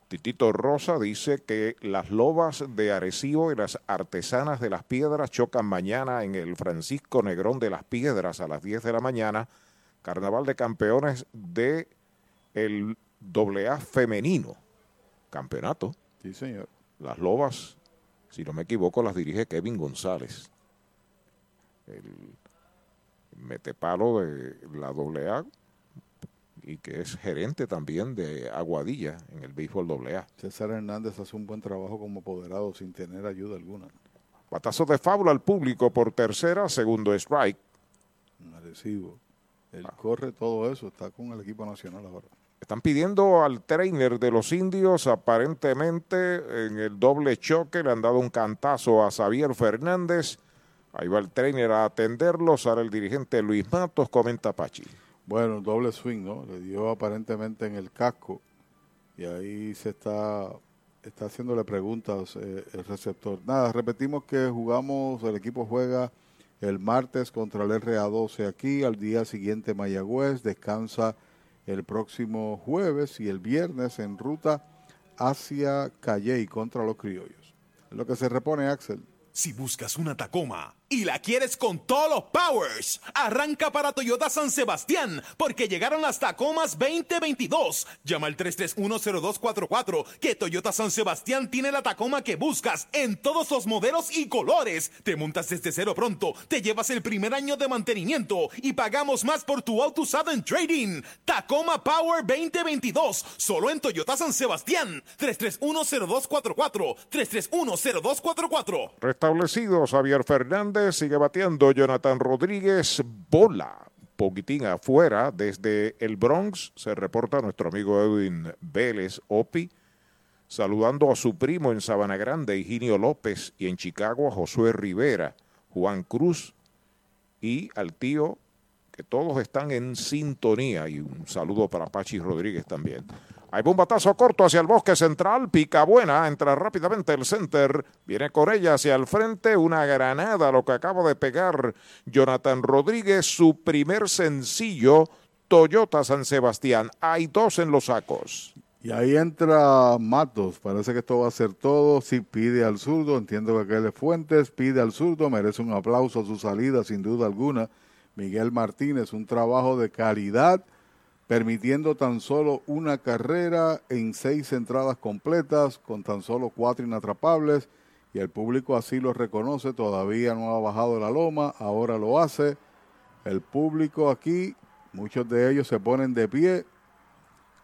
Titito Rosa dice que las lobas de Arecibo y las artesanas de las piedras chocan mañana en el Francisco Negrón de las Piedras a las 10 de la mañana. Carnaval de campeones de el AA femenino. Campeonato. Sí, señor. Las lobas, si no me equivoco, las dirige Kevin González. El metepalo de la AA y que es gerente también de Aguadilla en el béisbol AA. César Hernández hace un buen trabajo como apoderado sin tener ayuda alguna. Batazo de fábula al público por tercera, segundo strike. Arecibo. Él corre todo eso, está con el equipo nacional ahora. Están pidiendo al trainer de los indios, aparentemente en el doble choque, le han dado un cantazo a Xavier Fernández. Ahí va el trainer a atenderlo, sale el dirigente Luis Matos, comenta Pachi. Bueno, doble swing, ¿no? Le dio aparentemente en el casco y ahí se está, está haciéndole preguntas eh, el receptor. Nada, repetimos que jugamos, el equipo juega el martes contra el RA12 aquí, al día siguiente Mayagüez, descansa el próximo jueves y el viernes en ruta hacia Calley contra los criollos. Lo que se repone Axel. Si buscas una Tacoma y la quieres con todos los powers, arranca para Toyota San Sebastián, porque llegaron las Tacomas 2022. Llama al 3310244, que Toyota San Sebastián tiene la Tacoma que buscas en todos los modelos y colores. Te montas desde cero pronto, te llevas el primer año de mantenimiento y pagamos más por tu auto usado en trading. Tacoma Power 2022, solo en Toyota San Sebastián. 3310244, 3310244. Restablecido Xavier Fernández, sigue bateando Jonathan Rodríguez, bola. Poquitín afuera, desde el Bronx, se reporta nuestro amigo Edwin Vélez Opi, saludando a su primo en Sabana Grande, Higinio López, y en Chicago a Josué Rivera, Juan Cruz, y al tío, que todos están en sintonía, y un saludo para Pachi Rodríguez también. Hay un batazo corto hacia el bosque central, pica buena, entra rápidamente el center, viene con ella hacia el frente, una granada, lo que acaba de pegar Jonathan Rodríguez, su primer sencillo, Toyota San Sebastián. Hay dos en los sacos. Y ahí entra Matos, parece que esto va a ser todo, si pide al zurdo, entiendo que aquel es Fuentes, pide al zurdo, merece un aplauso a su salida sin duda alguna. Miguel Martínez, un trabajo de calidad permitiendo tan solo una carrera en seis entradas completas, con tan solo cuatro inatrapables, y el público así lo reconoce, todavía no ha bajado la loma, ahora lo hace. El público aquí, muchos de ellos se ponen de pie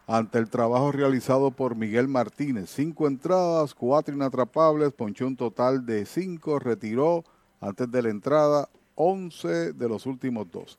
ante el trabajo realizado por Miguel Martínez. Cinco entradas, cuatro inatrapables, ponchó un total de cinco, retiró antes de la entrada once de los últimos dos.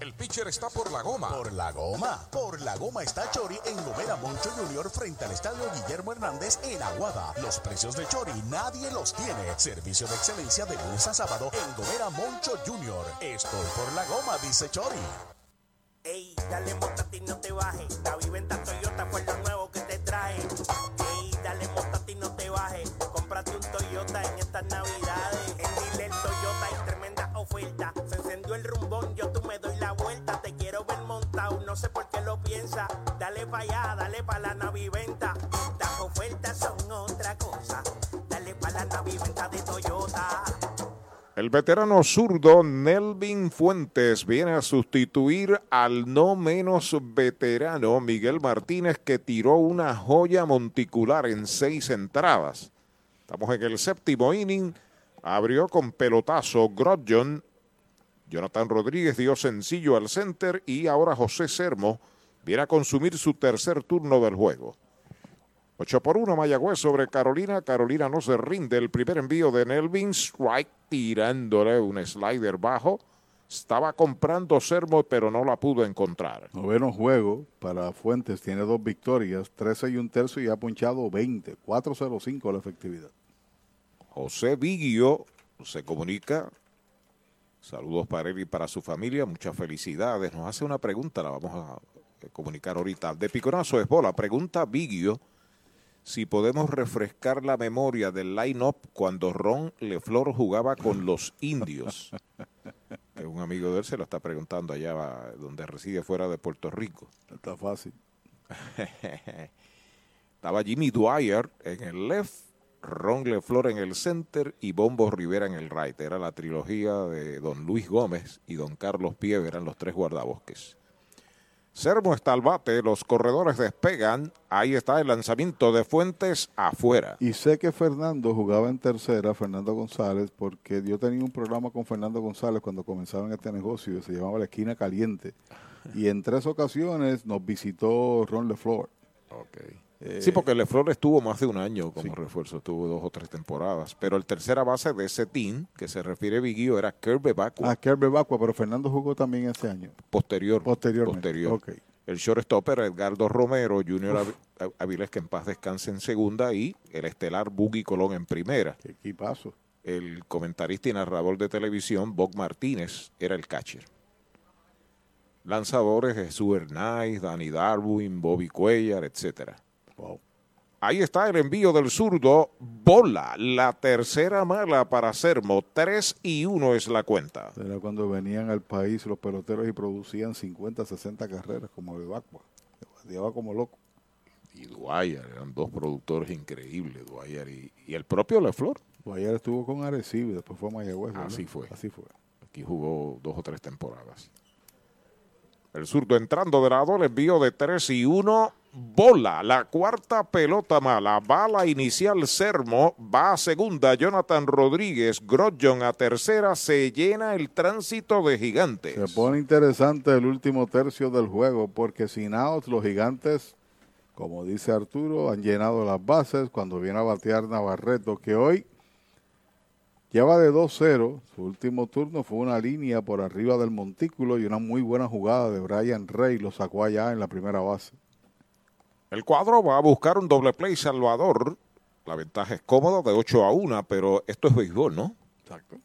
El pitcher está por la goma. Por la goma. Por la goma está Chori en Gomera Moncho Junior frente al estadio Guillermo Hernández en Aguada. Los precios de Chori nadie los tiene. Servicio de excelencia de lunes a sábado en Gomera Moncho Junior. Estoy por la goma, dice Chori. Ey, dale montate y no te bajes. La viventa Toyota fue lo nuevo que te traje. Ey, dale montate y no te bajes. Cómprate un Toyota en estas navidades. Sé por qué lo piensa. Dale allá, dale la naviventa. Las son otra cosa. Dale la naviventa de Toyota. El veterano zurdo Nelvin Fuentes viene a sustituir al no menos veterano Miguel Martínez que tiró una joya monticular en seis entradas. Estamos en el séptimo inning. Abrió con pelotazo Grodjon. Jonathan Rodríguez dio sencillo al center y ahora José Sermo viene a consumir su tercer turno del juego. 8 por 1 Mayagüez sobre Carolina. Carolina no se rinde. El primer envío de Nelvin Strike tirándole un slider bajo. Estaba comprando Sermo, pero no la pudo encontrar. Noveno juego para Fuentes, tiene dos victorias, 13 y un tercio y ha punchado 20, 4.05 la efectividad. José Vigio se comunica. Saludos para él y para su familia. Muchas felicidades. Nos hace una pregunta, la vamos a comunicar ahorita. De Piconazo es bola. Pregunta Vigio si podemos refrescar la memoria del line-up cuando Ron Leflor jugaba con los indios. Un amigo de él se lo está preguntando allá donde reside fuera de Puerto Rico. Está fácil. Estaba Jimmy Dwyer en el left, Ron Leflor en el center y Bombo Rivera en el right. Era la trilogía de don Luis Gómez y don Carlos Pieve, eran los tres guardabosques. Sermo está al bate, los corredores despegan, ahí está el lanzamiento de Fuentes afuera. Y sé que Fernando jugaba en tercera, Fernando González, porque yo tenía un programa con Fernando González cuando comenzaba en este negocio, se llamaba La Esquina Caliente. Y en tres ocasiones nos visitó Ron LeFleur. Eh, Sí, porque Leflor estuvo más de un año como refuerzo, estuvo dos o tres temporadas. Pero el tercera base de ese team, que se refiere Vigio, era Kirby Bacua. Ah, Kerbe Bacua, pero Fernando jugó también ese año. Posterior. Posteriormente. Posterior. Ok. El shortstopper Edgardo Romero, Junior Avi- Avilés, que en paz descanse en segunda, y el estelar Buggy Colón en primera. Qué equipazo. El comentarista y narrador de televisión, Bob Martínez, era el catcher. Lanzadores Jesús Hernández, Danny Darwin, Bobby Cuellar, etcétera. Ahí está el envío del zurdo. Bola, la tercera mala para Sermo. 3 y 1 es la cuenta. Era cuando venían al país los peloteros y producían 50, 60 carreras como de Bacua. Llevaba como loco. Y Dwyer, eran dos productores increíbles, Dwyer y, y el propio Leflor. Dwyer estuvo con Arecibo y después fue a Mayagüez. ¿verdad? Así fue. Así fue. Aquí jugó dos o tres temporadas. El zurdo entrando de lado, el envío de 3 y 1. Bola. La cuarta pelota mala. Bala inicial Sermo. Va a segunda. Jonathan Rodríguez. Grodjon a tercera. Se llena el tránsito de gigantes. Se pone interesante el último tercio del juego porque sin outs los gigantes, como dice Arturo, han llenado las bases cuando viene a batear Navarreto que hoy lleva de 2-0. Su último turno fue una línea por arriba del montículo y una muy buena jugada de Brian Rey. Lo sacó allá en la primera base. El cuadro va a buscar un doble play Salvador. La ventaja es cómoda de 8 a 1, pero esto es béisbol, ¿no? Exacto.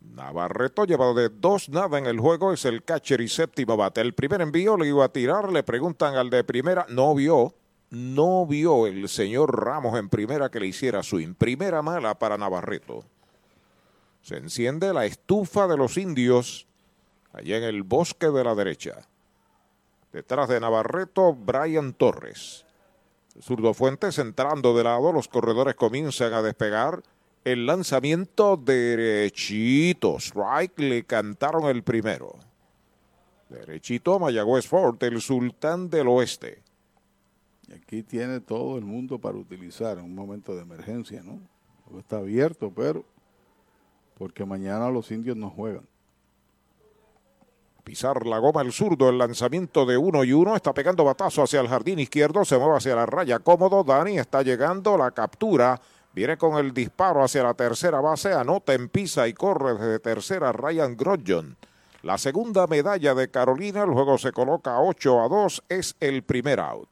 Navarreto lleva de dos nada en el juego, es el catcher y séptimo bate. El primer envío le iba a tirar, le preguntan al de primera, no vio, no vio el señor Ramos en primera que le hiciera swing. Primera mala para Navarreto. Se enciende la estufa de los indios allá en el bosque de la derecha. Detrás de Navarreto, Brian Torres. Zurdo Fuentes entrando de lado, los corredores comienzan a despegar. El lanzamiento derechito. Strike le cantaron el primero. Derechito Mayagüez Fort, el sultán del oeste. Y aquí tiene todo el mundo para utilizar en un momento de emergencia, ¿no? Está abierto, pero porque mañana los indios no juegan. Pisar la goma el zurdo, el lanzamiento de uno y uno, está pegando batazo hacia el jardín izquierdo, se mueve hacia la raya cómodo, Dani está llegando, la captura, viene con el disparo hacia la tercera base, anota en pisa y corre desde tercera Ryan Grodjon. La segunda medalla de Carolina, el juego se coloca 8 a 2, es el primer out.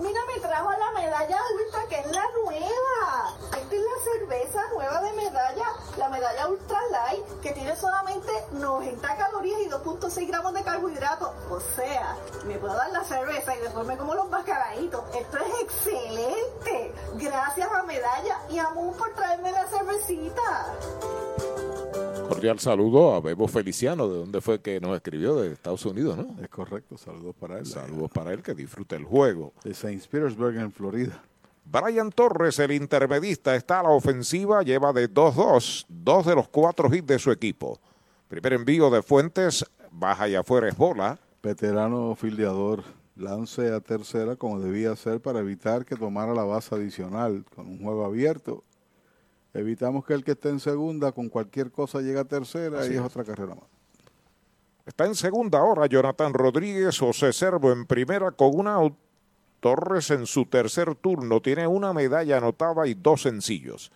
Mira, me trajo la medalla ultra, que es la nueva. Esta es la cerveza nueva de medalla, la medalla ultra light, que tiene solamente 90 calorías y 2.6 gramos de carbohidratos. O sea, me puedo dar la cerveza y después me como los mascaraditos. Esto es excelente. Gracias a Medalla y a Moon por traerme la cervecita. Cordial saludo a Bebo Feliciano, de donde fue que nos escribió, de Estados Unidos, ¿no? Es correcto, saludos para él. Saludos para él, que disfrute el juego. De St. Petersburg, en Florida. Brian Torres, el intermedista, está a la ofensiva, lleva de 2-2, dos de los cuatro hits de su equipo. Primer envío de Fuentes, baja y afuera es bola. Veterano fildeador, lance a tercera como debía ser para evitar que tomara la base adicional con un juego abierto. Evitamos que el que esté en segunda con cualquier cosa llegue a tercera Así y es es. otra carrera más. Está en segunda hora Jonathan Rodríguez, José Servo en primera con una out. Torres en su tercer turno tiene una medalla anotada y dos sencillos.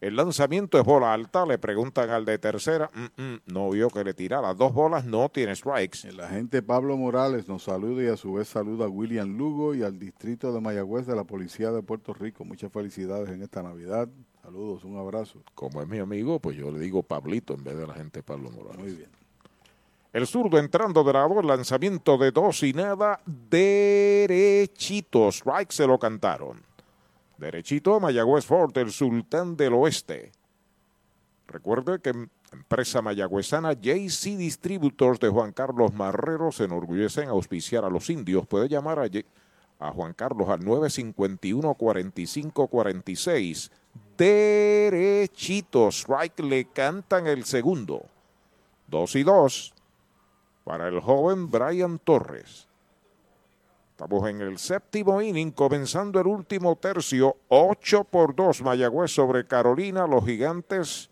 El lanzamiento es bola alta, le preguntan al de tercera, "Mm, mm, no vio que le tirara dos bolas, no tiene strikes. El agente Pablo Morales nos saluda y a su vez saluda a William Lugo y al distrito de Mayagüez de la Policía de Puerto Rico. Muchas felicidades en esta Navidad. Saludos, un abrazo. Como es mi amigo, pues yo le digo Pablito en vez de la gente Pablo Morales. Muy bien. El zurdo entrando de lado, el lanzamiento de dos y nada, derechito. Strike se lo cantaron. Derechito, Mayagüez Fort, el sultán del oeste. Recuerde que em- empresa mayagüezana JC Distributors de Juan Carlos Marrero se enorgullece en auspiciar a los indios. Puede llamar a, a Juan Carlos al 951-4546. Derechito, strike le cantan el segundo. Dos y dos para el joven Brian Torres. Estamos en el séptimo inning, comenzando el último tercio, 8 por 2 Mayagüez sobre Carolina. Los gigantes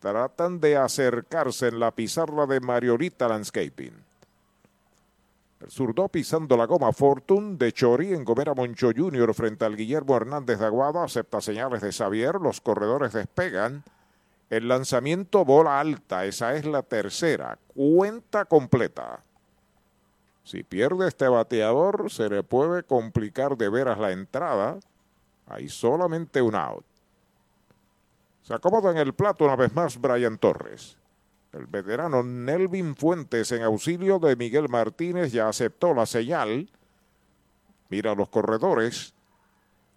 tratan de acercarse en la pizarra de Mariolita Landscaping. El zurdo pisando la goma Fortune de Chori en Gomera Moncho Jr. frente al Guillermo Hernández de Aguada. Acepta señales de Xavier. Los corredores despegan. El lanzamiento bola alta. Esa es la tercera. Cuenta completa. Si pierde este bateador, se le puede complicar de veras la entrada. Hay solamente un out. Se acomoda en el plato una vez más Brian Torres. El veterano Nelvin Fuentes en auxilio de Miguel Martínez ya aceptó la señal. Mira los corredores.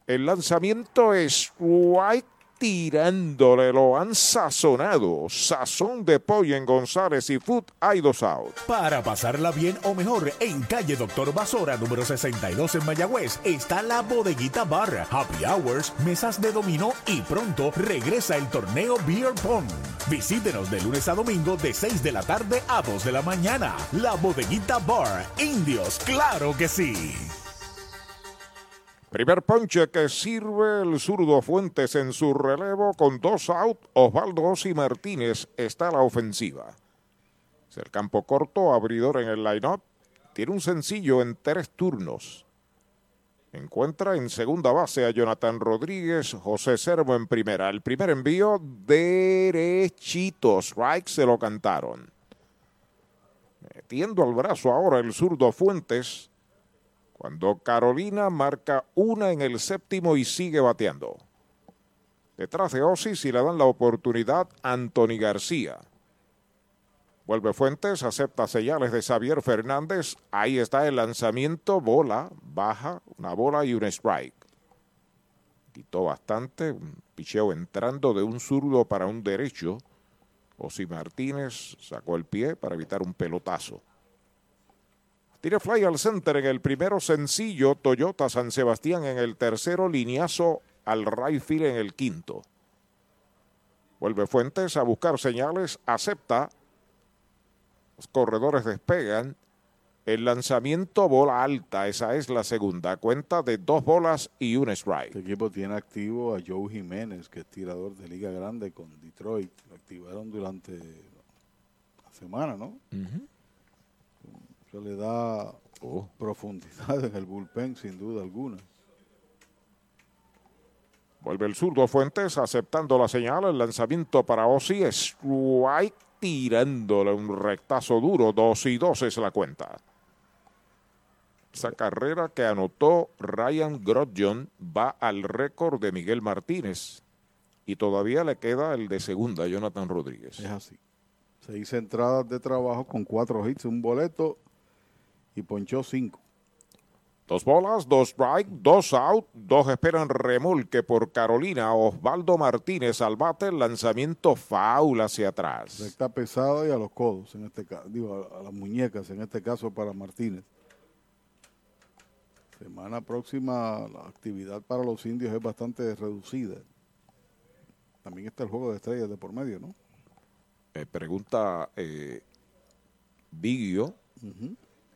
El lanzamiento es White tirándole, lo han sazonado. Sazón de pollo en González y Food hay out. Para pasarla bien o mejor, en calle Doctor Basora, número 62 en Mayagüez, está la bodeguita bar, happy hours, mesas de dominó y pronto regresa el torneo Beer Pong. Visítenos de lunes a domingo de 6 de la tarde a 2 de la mañana. La bodeguita bar, indios, claro que sí. Primer ponche que sirve el zurdo Fuentes en su relevo con dos out. Osvaldo Ossi Martínez está a la ofensiva. Es el campo corto, abridor en el line-up. Tiene un sencillo en tres turnos. Encuentra en segunda base a Jonathan Rodríguez, José Servo en primera. El primer envío derechito. Strike se lo cantaron. Metiendo al brazo ahora el zurdo Fuentes. Cuando Carolina marca una en el séptimo y sigue bateando. Detrás de Osi, si le dan la oportunidad, Anthony García. Vuelve Fuentes, acepta señales de Xavier Fernández. Ahí está el lanzamiento, bola, baja, una bola y un strike. Quitó bastante, un picheo entrando de un zurdo para un derecho. Osi Martínez sacó el pie para evitar un pelotazo. Tire fly al center en el primero sencillo, Toyota San Sebastián en el tercero, lineazo al right field en el quinto. Vuelve Fuentes a buscar señales, acepta. Los corredores despegan. El lanzamiento bola alta, esa es la segunda. Cuenta de dos bolas y un strike. Este equipo tiene activo a Joe Jiménez, que es tirador de Liga Grande con Detroit. Lo activaron durante la semana, ¿no? Eso le da profundidad en el bullpen, sin duda alguna. Vuelve el zurdo Fuentes aceptando la señal. El lanzamiento para Osi. Strike tirándole un rectazo duro. Dos y dos es la cuenta. Esa carrera que anotó Ryan Grodjon va al récord de Miguel Martínez. Y todavía le queda el de segunda, Jonathan Rodríguez. Es así. Seis entradas de trabajo con cuatro hits, un boleto y ponchó cinco. Dos bolas, dos strike, dos out, dos esperan remolque por Carolina. Osvaldo Martínez al bate, el lanzamiento foul hacia atrás. Recta pesada y a los codos, en este caso, digo, a, a las muñecas, en este caso para Martínez. Semana próxima la actividad para los indios es bastante reducida. También está el juego de estrellas de por medio, ¿no? Eh, pregunta eh, Bigio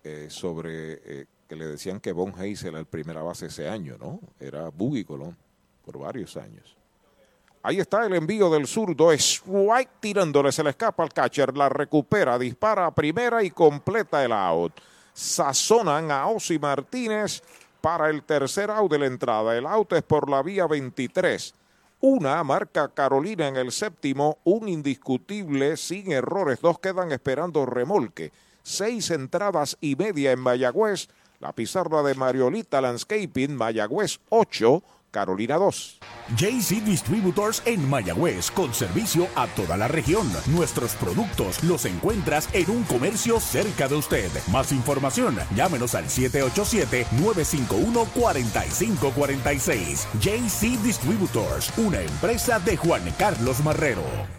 eh, sobre eh, que le decían que Von Hayes era el primera base ese año, ¿no? Era Boogie Colón por varios años. Ahí está el envío del zurdo, Strike tirándole, se le escapa al catcher, la recupera, dispara a primera y completa el out. Sazonan a Osi Martínez para el tercer out de la entrada. El out es por la vía 23. Una marca Carolina en el séptimo, un indiscutible sin errores. Dos quedan esperando remolque. Seis entradas y media en Mayagüez. La pizarra de Mariolita Landscaping, Mayagüez 8, Carolina 2. JC Distributors en Mayagüez, con servicio a toda la región. Nuestros productos los encuentras en un comercio cerca de usted. Más información, llámenos al 787-951-4546. JC Distributors, una empresa de Juan Carlos Marrero.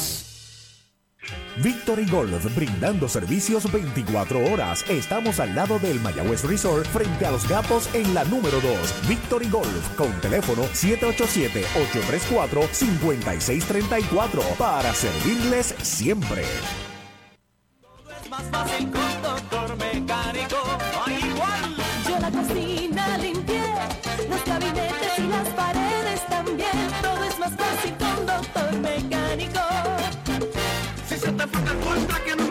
Victory Golf, brindando servicios 24 horas. Estamos al lado del Mayagüez Resort, frente a los Gapos en la número 2. Victory Golf, con teléfono 787-834-5634, para servirles siempre. más fácil con doctor mecánico. Yo la cocina limpié, los gabinetes y las paredes también. Todo es más fácil con doctor mecánico. Si se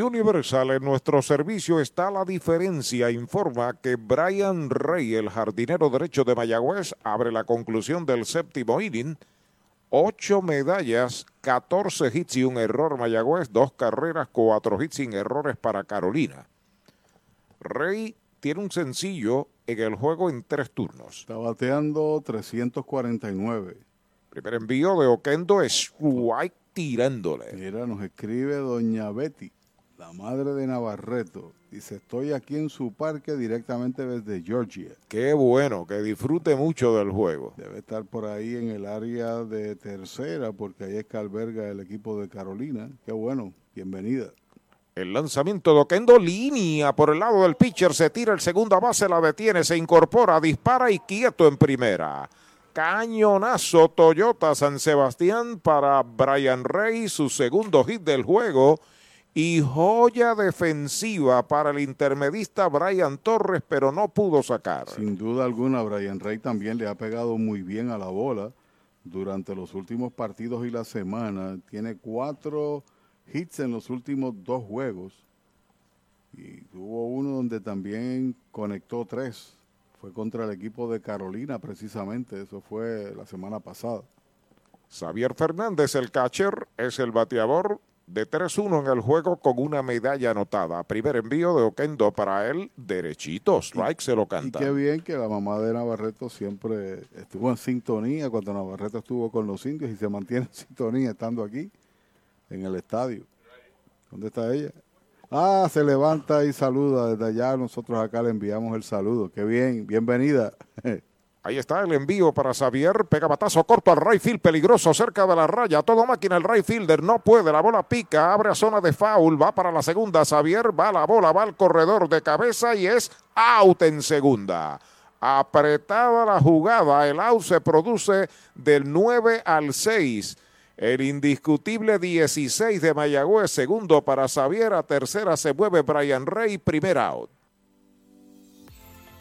Universal en nuestro servicio está la diferencia. Informa que Brian Rey, el jardinero derecho de Mayagüez, abre la conclusión del séptimo inning. Ocho medallas, 14 hits y un error Mayagüez, dos carreras, cuatro hits sin errores para Carolina. Rey tiene un sencillo en el juego en tres turnos. Está bateando 349. Primer envío de Oquendo, White tirándole. Mira, nos escribe doña Betty la madre de Navarreto. Dice, estoy aquí en su parque directamente desde Georgia. Qué bueno, que disfrute mucho del juego. Debe estar por ahí en el área de tercera, porque ahí es que alberga el equipo de Carolina. Qué bueno, bienvenida. El lanzamiento de Oquendo, línea por el lado del pitcher, se tira el segunda base, la detiene, se incorpora, dispara y quieto en primera. Cañonazo Toyota San Sebastián para Brian Rey, su segundo hit del juego y joya defensiva para el intermedista Brian Torres, pero no pudo sacar. Sin duda alguna, Brian Rey también le ha pegado muy bien a la bola durante los últimos partidos y la semana. Tiene cuatro hits en los últimos dos juegos y tuvo uno donde también conectó tres. Fue contra el equipo de Carolina precisamente, eso fue la semana pasada. Xavier Fernández, el catcher, es el bateador de 3-1 en el juego con una medalla anotada. Primer envío de Oquendo para él, derechito, strike se lo canta. Y qué bien que la mamá de Navarreto siempre estuvo en sintonía cuando Navarreto estuvo con los indios y se mantiene en sintonía estando aquí en el estadio. ¿Dónde está ella? Ah, se levanta y saluda desde allá. Nosotros acá le enviamos el saludo. Qué bien, bienvenida. Ahí está el envío para Xavier. Pega batazo corto al right field, peligroso cerca de la raya. Todo máquina el right fielder. No puede. La bola pica. Abre a zona de foul. Va para la segunda. Xavier va la bola. Va al corredor de cabeza y es out en segunda. Apretada la jugada. El out se produce del 9 al 6. El indiscutible 16 de Mayagüez. Segundo para Xavier. A tercera se mueve Brian Rey. Primer out.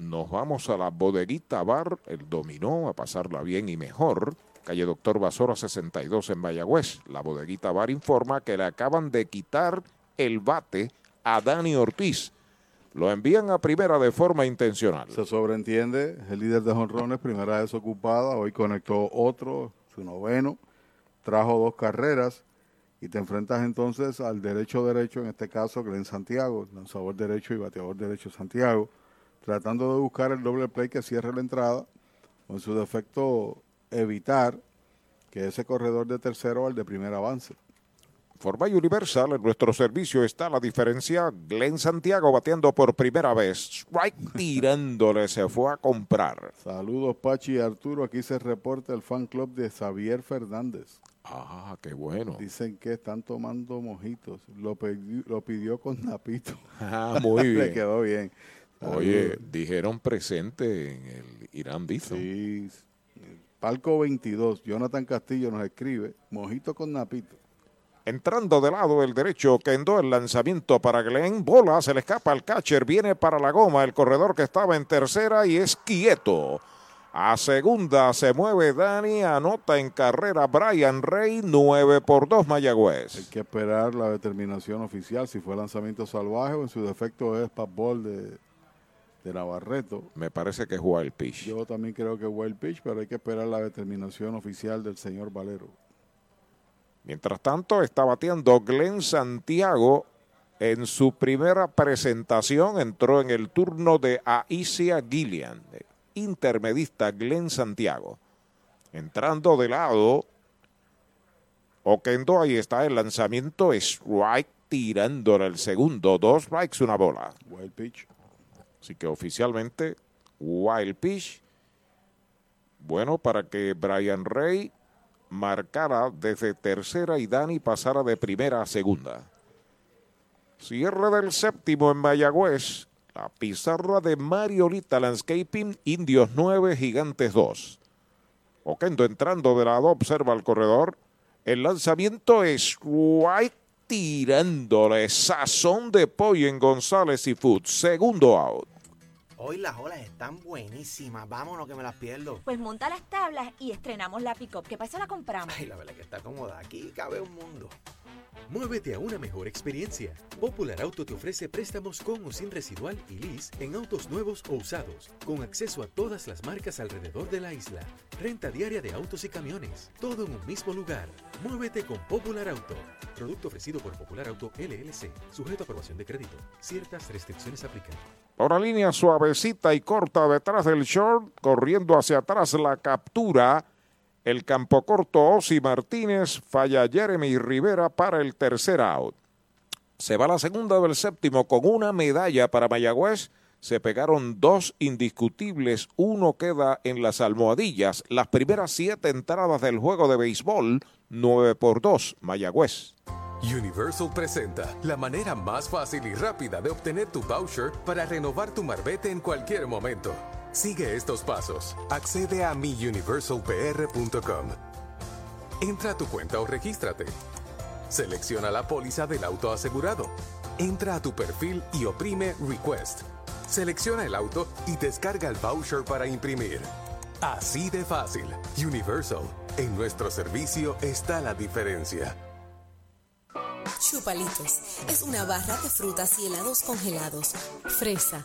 nos vamos a la bodeguita bar, el dominó, a pasarla bien y mejor. Calle Doctor Basora 62 en Mayagüez. La bodeguita bar informa que le acaban de quitar el bate a Dani Ortiz. Lo envían a primera de forma intencional. Se sobreentiende, el líder de jonrones, primera desocupada, hoy conectó otro, su noveno, trajo dos carreras y te enfrentas entonces al derecho derecho, en este caso Glenn Santiago, lanzador derecho y bateador derecho Santiago tratando de buscar el doble play que cierre la entrada, o en su defecto evitar que ese corredor de tercero al de primer avance. Forma Universal, en nuestro servicio está la diferencia. Glenn Santiago bateando por primera vez. Strike tirándole, se fue a comprar. Saludos Pachi y Arturo, aquí se reporta el fan club de Xavier Fernández. Ah, qué bueno. Dicen que están tomando mojitos. Lo, pidió, lo pidió con Napito. Ah, muy bien. Le quedó bien. Oye, dijeron presente en el Irán Bithorn. Sí, Palco 22, Jonathan Castillo nos escribe, mojito con napito. Entrando de lado el derecho, Kendo el lanzamiento para Glenn. Bola, se le escapa al catcher, viene para la goma. El corredor que estaba en tercera y es quieto. A segunda se mueve Dani, anota en carrera Brian Rey, 9 por 2 Mayagüez. Hay que esperar la determinación oficial si fue lanzamiento salvaje o en su defecto es patball de, de Navarreto. Me parece que es wild pitch. Yo también creo que es wild pitch, pero hay que esperar la determinación oficial del señor Valero. Mientras tanto, está bateando Glenn Santiago. En su primera presentación entró en el turno de Aicia Gillian, intermedista Glenn Santiago. Entrando de lado, Oquendo, ahí está el lanzamiento, strike tirándole el segundo, dos strikes, una bola. Wild pitch. Así que oficialmente, wild pitch. Bueno, para que Brian Rey marcara desde tercera y Dani pasara de primera a segunda. Cierre del séptimo en Mayagüez. La pizarra de Mariolita Landscaping, Indios 9, Gigantes 2. Oquendo entrando de lado, observa el corredor. El lanzamiento es White tirándole sazón de pollo en González y Food. Segundo out. Hoy las olas están buenísimas. Vámonos que me las pierdo. Pues monta las tablas y estrenamos la pick-up. ¿Qué pasa? La compramos. Ay, la verdad que está cómoda. Aquí cabe un mundo. Muévete a una mejor experiencia. Popular Auto te ofrece préstamos con o sin residual y lease en autos nuevos o usados, con acceso a todas las marcas alrededor de la isla. Renta diaria de autos y camiones, todo en un mismo lugar. Muévete con Popular Auto. Producto ofrecido por Popular Auto LLC, sujeto a aprobación de crédito. Ciertas restricciones aplican. Ahora línea suavecita y corta detrás del short, corriendo hacia atrás la captura. El campo corto Osi Martínez, falla Jeremy Rivera para el tercer out. Se va la segunda del séptimo con una medalla para Mayagüez. Se pegaron dos indiscutibles, uno queda en las almohadillas. Las primeras siete entradas del juego de béisbol, 9 por 2, Mayagüez. Universal presenta la manera más fácil y rápida de obtener tu voucher para renovar tu marbete en cualquier momento. Sigue estos pasos. Accede a miuniversalpr.com. Entra a tu cuenta o regístrate. Selecciona la póliza del auto asegurado. Entra a tu perfil y oprime Request. Selecciona el auto y descarga el voucher para imprimir. Así de fácil. Universal. En nuestro servicio está la diferencia. Chupalitos es una barra de frutas y helados congelados. Fresa,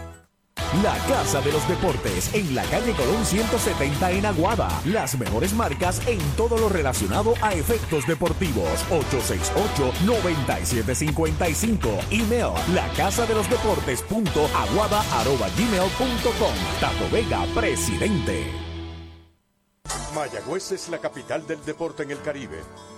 La Casa de los Deportes en la calle Colón 170 en Aguada. Las mejores marcas en todo lo relacionado a efectos deportivos. 868-9755. Email la casa de los deportes punto aguada arroba gmail punto com. Tato Vega, presidente. Mayagüez es la capital del deporte en el Caribe.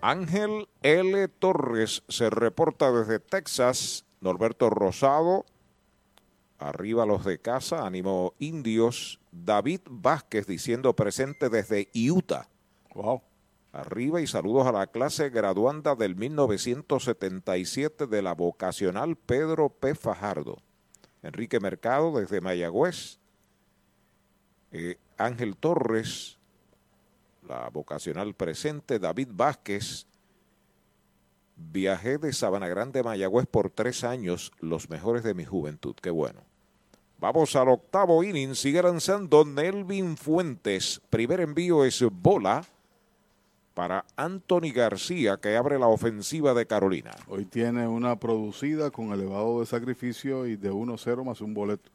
Ángel L. Torres se reporta desde Texas. Norberto Rosado, arriba los de casa, ánimo indios. David Vázquez diciendo presente desde Utah. Wow. Arriba y saludos a la clase graduanda del 1977 de la vocacional Pedro P. Fajardo. Enrique Mercado desde Mayagüez. Eh, Ángel Torres, la vocacional presente, David Vázquez. Viajé de Sabana Grande Mayagüez por tres años, los mejores de mi juventud. Qué bueno. Vamos al octavo inning, sigue lanzando Nelvin Fuentes. Primer envío es bola para Anthony García, que abre la ofensiva de Carolina. Hoy tiene una producida con elevado de sacrificio y de 1-0 más un boleto.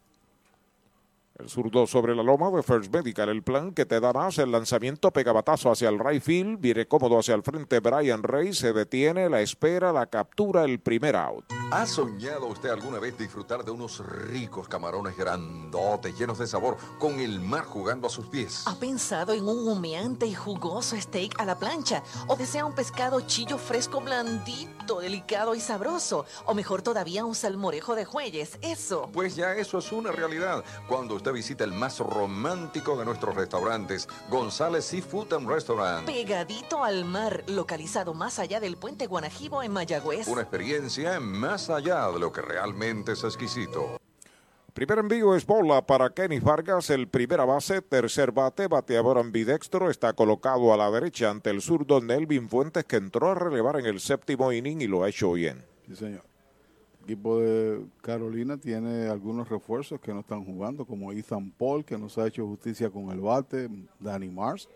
El zurdo sobre la loma de First Medical, el plan que te da más, el lanzamiento pegabatazo hacia el right field, viene cómodo hacia el frente Brian Rey, se detiene, la espera, la captura, el primer out. ¿Ha soñado usted alguna vez disfrutar de unos ricos camarones grandotes, llenos de sabor, con el mar jugando a sus pies? ¿Ha pensado en un humeante y jugoso steak a la plancha? ¿O desea un pescado chillo fresco blandito, delicado y sabroso? ¿O mejor todavía un salmorejo de jueyes? Eso. Pues ya eso es una realidad. Cuando usted visita el más romántico de nuestros restaurantes, González Seafood and Restaurant. Pegadito al mar, localizado más allá del puente Guanajibo en Mayagüez. Una experiencia más allá de lo que realmente es exquisito. Primer envío es bola para Kenny Vargas, el primera base, tercer bate, bateador ambidextro, está colocado a la derecha ante el zurdo Nelvin Fuentes que entró a relevar en el séptimo inning y lo ha hecho bien. Sí, señor. El equipo de Carolina tiene algunos refuerzos que no están jugando, como Ethan Paul, que nos ha hecho justicia con el bate, Danny Mars.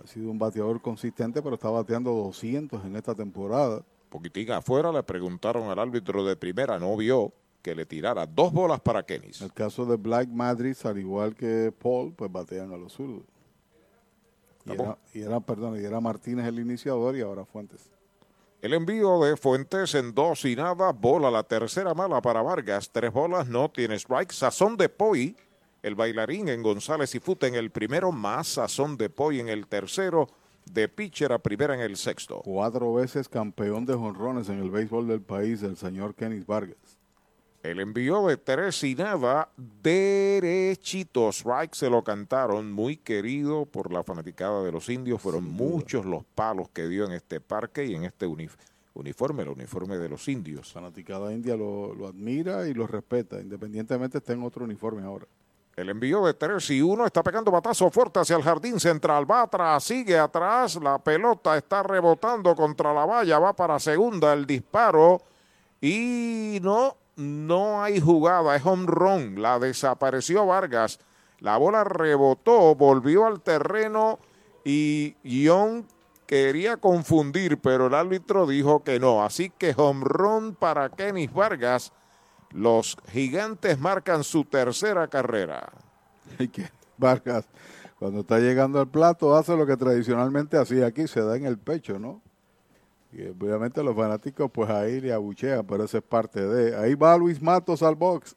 Ha sido un bateador consistente, pero está bateando 200 en esta temporada. Poquitica afuera, le preguntaron al árbitro de primera, no vio que le tirara dos bolas para Kenny. En el caso de Black Madrid, al igual que Paul, pues batean a los zurdos. Y era, y era, perdón, y era Martínez el iniciador y ahora Fuentes. El envío de Fuentes en dos y nada, bola la tercera mala para Vargas, tres bolas, no tiene strike, sazón de Poi, el bailarín en González y Fute en el primero, más sazón de Poi en el tercero, de pitcher a primera en el sexto. Cuatro veces campeón de jonrones en el béisbol del país, el señor Kenny Vargas. El envío de tres y nada, derechito, strike se lo cantaron, muy querido por la fanaticada de los indios, fueron muchos los palos que dio en este parque y en este uniforme, el uniforme de los indios. La fanaticada india lo, lo admira y lo respeta, independientemente esté en otro uniforme ahora. El envío de 3 y 1 está pegando batazo fuerte hacia el jardín central. Va atrás, sigue atrás. La pelota está rebotando contra la valla. Va para segunda el disparo. Y no, no hay jugada. Es home run. La desapareció Vargas. La bola rebotó, volvió al terreno y Young quería confundir, pero el árbitro dijo que no. Así que home run para Kenny Vargas. Los gigantes marcan su tercera carrera. Vargas, cuando está llegando al plato, hace lo que tradicionalmente hacía aquí, se da en el pecho, ¿no? Y obviamente los fanáticos, pues ahí le abuchean, pero eso es parte de. Ahí va Luis Matos al box.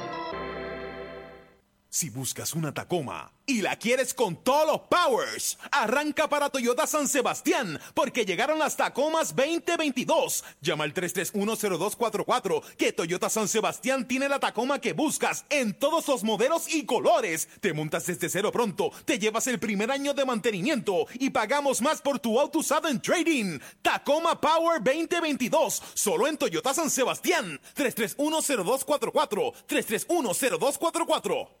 Si buscas una Tacoma y la quieres con todos los powers, arranca para Toyota San Sebastián, porque llegaron las Tacomas 2022. Llama al 3310244, que Toyota San Sebastián tiene la Tacoma que buscas en todos los modelos y colores. Te montas desde cero pronto, te llevas el primer año de mantenimiento y pagamos más por tu auto usado en trading. Tacoma Power 2022, solo en Toyota San Sebastián. 3310244, 3310244.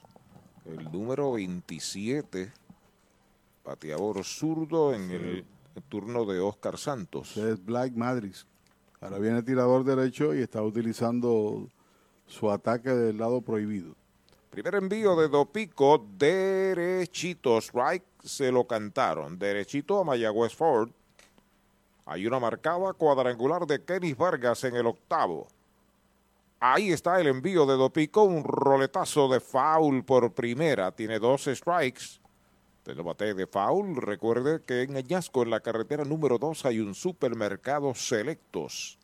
el número 27, bateador zurdo en el, turno de Oscar Santos. Es Black Madrid. Ahora viene tirador derecho y está utilizando su ataque del lado prohibido. Primer envío de Dopico, derechito, strike, se lo cantaron. Derechito a Mayagüez Ford. Hay una marcada cuadrangular de Kenny Vargas en el octavo. Ahí está el envío de Dopico, un roletazo de foul por primera. Tiene dos strikes. Pero bate de foul. Recuerde que en Añasco, en la carretera número 2, hay un supermercado Selectos.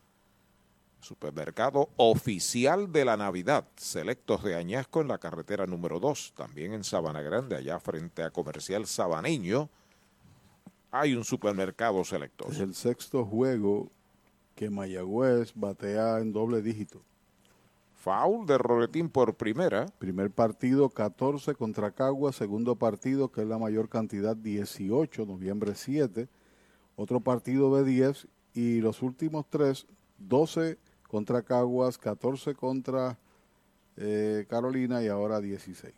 Supermercado oficial de la Navidad. Selectos de Añasco en la carretera número 2. También en Sabana Grande, allá frente a Comercial Sabaneño, hay un supermercado Selectos. Es el sexto juego que Mayagüez batea en doble dígito. Foul de Roletín por primera. Primer partido 14 contra Cagua, segundo partido que es la mayor cantidad 18, noviembre 7. Otro partido de 10 y los últimos tres 12 contra Caguas, 14 contra eh, Carolina y ahora 16.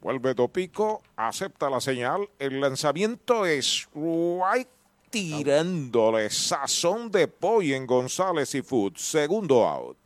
Vuelve Dopico, acepta la señal. El lanzamiento es White tirándole sazón de pollo en González y Food. Segundo out.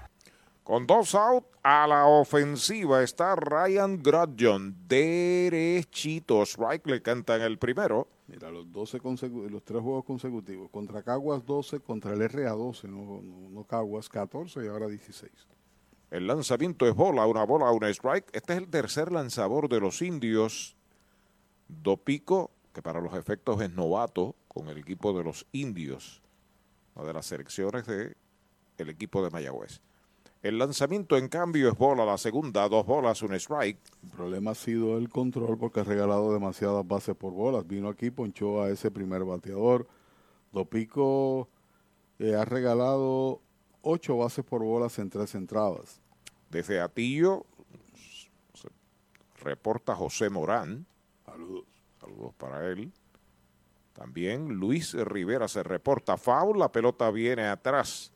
Con dos out a la ofensiva está Ryan Grudgeon. Derechitos. Strike le cantan el primero. Mira, los 12 los tres juegos consecutivos. Contra Caguas 12, contra el RA 12, no, no, Caguas 14 y ahora 16. El lanzamiento es bola, una bola, una strike. Este es el tercer lanzador de los indios. Dopico, que para los efectos es novato con el equipo de los indios. Una de las selecciones del el equipo de Mayagüez. El lanzamiento, en cambio, es bola la segunda, dos bolas, un strike. El problema ha sido el control porque ha regalado demasiadas bases por bolas. Vino aquí, ponchó a ese primer bateador. Dopico eh, ha regalado ocho bases por bolas en tres entradas. Desde Atillo, reporta José Morán. Saludos. Saludos para él. También Luis Rivera se reporta foul, la pelota viene atrás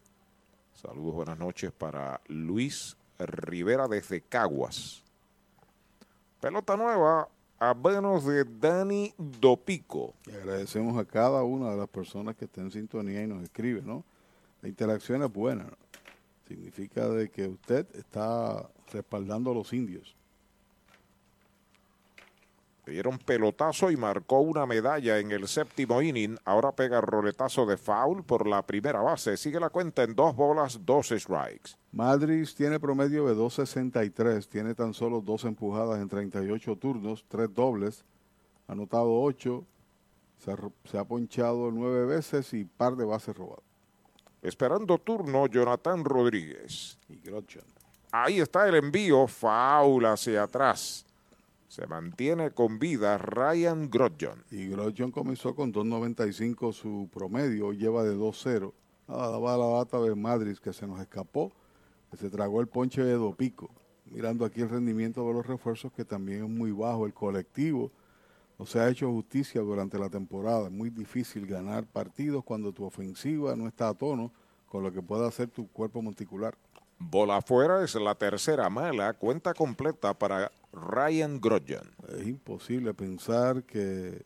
Saludos, buenas noches para Luis Rivera desde Caguas. Pelota nueva a manos de Dani Dopico. Y agradecemos a cada una de las personas que estén en sintonía y nos escriben, ¿no? La interacción es buena. Significa de que usted está respaldando a los indios. Le dieron pelotazo y marcó una medalla en el séptimo inning. Ahora pega roletazo de foul por la primera base. Sigue la cuenta en dos bolas, dos strikes. Madrid tiene promedio de 2.63. Tiene tan solo dos empujadas en 38 turnos, tres dobles. Ha anotado ocho. Se ha, ponchado nueve veces y par de bases robadas. Esperando turno, Jonathan Rodríguez. Y Grodjon. Ahí está el envío. Foul hacia atrás. Se mantiene con vida Ryan Grodjon. Y Grodjon comenzó con 2.95 su promedio, lleva de 2-0. Nada, daba la bata de Madrid que se nos escapó, que se tragó el ponche de Dopico. Mirando aquí el rendimiento de los refuerzos que también es muy bajo. El colectivo no se ha hecho justicia durante la temporada. Es muy difícil ganar partidos cuando tu ofensiva no está a tono con lo que puede hacer tu cuerpo monticular. Bola afuera es la tercera mala, cuenta completa para Ryan Grosjean. Es imposible pensar que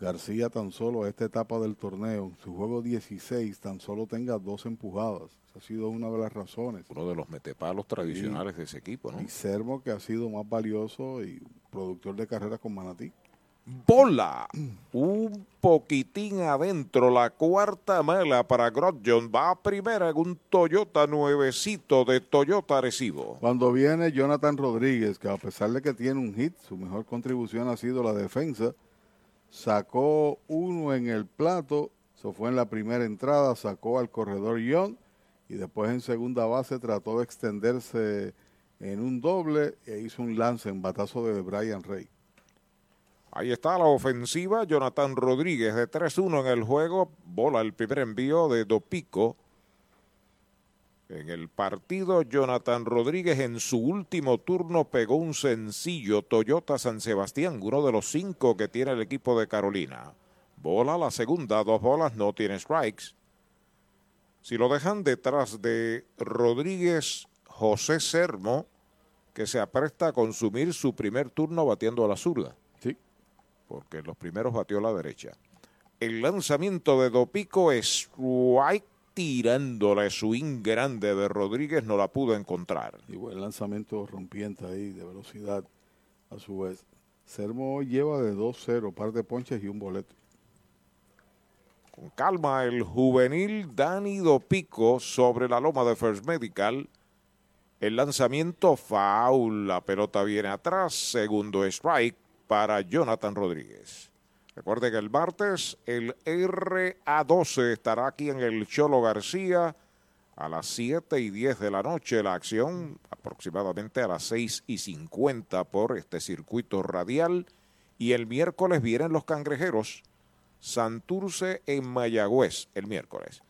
García tan solo a esta etapa del torneo, su juego 16, tan solo tenga dos empujadas. Esa ha sido una de las razones. Uno de los metepalos tradicionales de ese equipo, ¿no? Y Sermo, que ha sido más valioso y productor de carreras con Manatí. Bola, un poquitín adentro, la cuarta mala para Grosjean. Va a primera en un Toyota nuevecito de Toyota Arecibo. Cuando viene Jonathan Rodríguez, que a pesar de que tiene un hit, su mejor contribución ha sido la defensa. Sacó uno en el plato, eso fue en la primera entrada, sacó al corredor Young y después en segunda base trató de extenderse en un doble e hizo un lance en batazo de Brian Rey. Ahí está la ofensiva, Jonathan Rodríguez de 3-1 en el juego, bola el primer envío de Dopico. En el partido, Jonathan Rodríguez en su último turno pegó un sencillo Toyota San Sebastián, uno de los cinco que tiene el equipo de Carolina. Bola la segunda, dos bolas, no tiene strikes. Si lo dejan detrás de Rodríguez José Sermo, que se apresta a consumir su primer turno batiendo a la zurda. Porque los primeros batió a la derecha. El lanzamiento de Dopico es strike tirándole swing grande de Rodríguez, no la pudo encontrar. Y buen lanzamiento rompiente ahí de velocidad a su vez. Sermo lleva de 2-0, par de ponches y un boleto. Con calma, el juvenil Dani Dopico sobre la loma de First Medical. El lanzamiento foul, la pelota viene atrás, segundo strike para Jonathan Rodríguez. Recuerde que el martes el RA12 estará aquí en el Cholo García a las 7 y 10 de la noche. La acción aproximadamente a las 6 y 50 por este circuito radial. Y el miércoles vienen los cangrejeros. Santurce en Mayagüez el miércoles.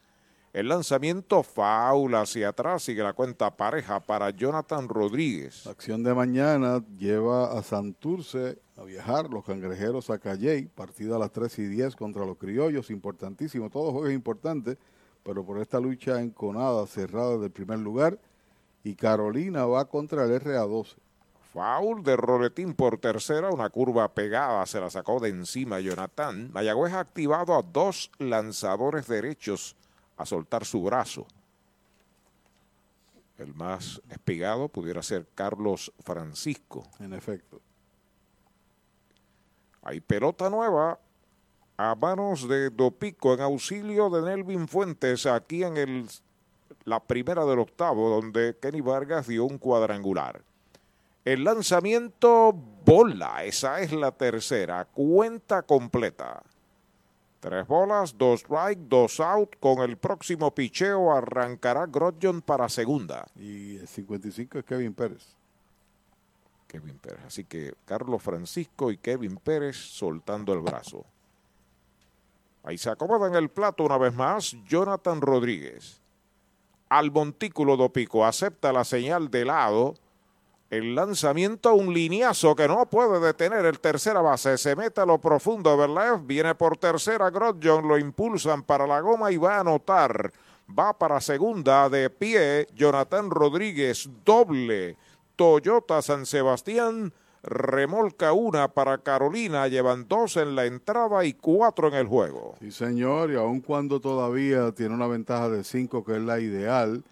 El lanzamiento faula hacia atrás sigue la cuenta pareja para Jonathan Rodríguez. La acción de mañana lleva a Santurce a viajar, los cangrejeros a Calley, partida a las 3 y 10 contra los criollos, importantísimo, todo juego es importante, pero por esta lucha enconada, cerrada del primer lugar, y Carolina va contra el RA12. Foul de Roletín por tercera, una curva pegada, se la sacó de encima Jonathan. Mayagüez ha activado a dos lanzadores derechos a soltar su brazo. El más espigado pudiera ser Carlos Francisco. En efecto. Hay pelota nueva a manos de Dopico en auxilio de Nelvin Fuentes aquí en el, la primera del octavo donde Kenny Vargas dio un cuadrangular. El lanzamiento bola, esa es la tercera, cuenta completa. Tres bolas, dos strike, dos out. Con el próximo picheo arrancará Grodjon para segunda. Y el 55 es Kevin Pérez. Kevin Pérez. Así que Carlos Francisco y Kevin Pérez soltando el brazo. Ahí se acomoda en el plato una vez más Jonathan Rodríguez. Al montículo Dopico acepta la señal de lado. El lanzamiento, un lineazo que no puede detener el tercera base. Se mete a lo profundo. Berlev viene por tercera. Grodjon lo impulsan para la goma y va a anotar. Va para segunda de pie. Jonathan Rodríguez, doble. Toyota San Sebastián remolca una para Carolina. Llevan dos en la entrada y cuatro en el juego. Sí, señor. Y aun cuando todavía tiene una ventaja de cinco, que es la ideal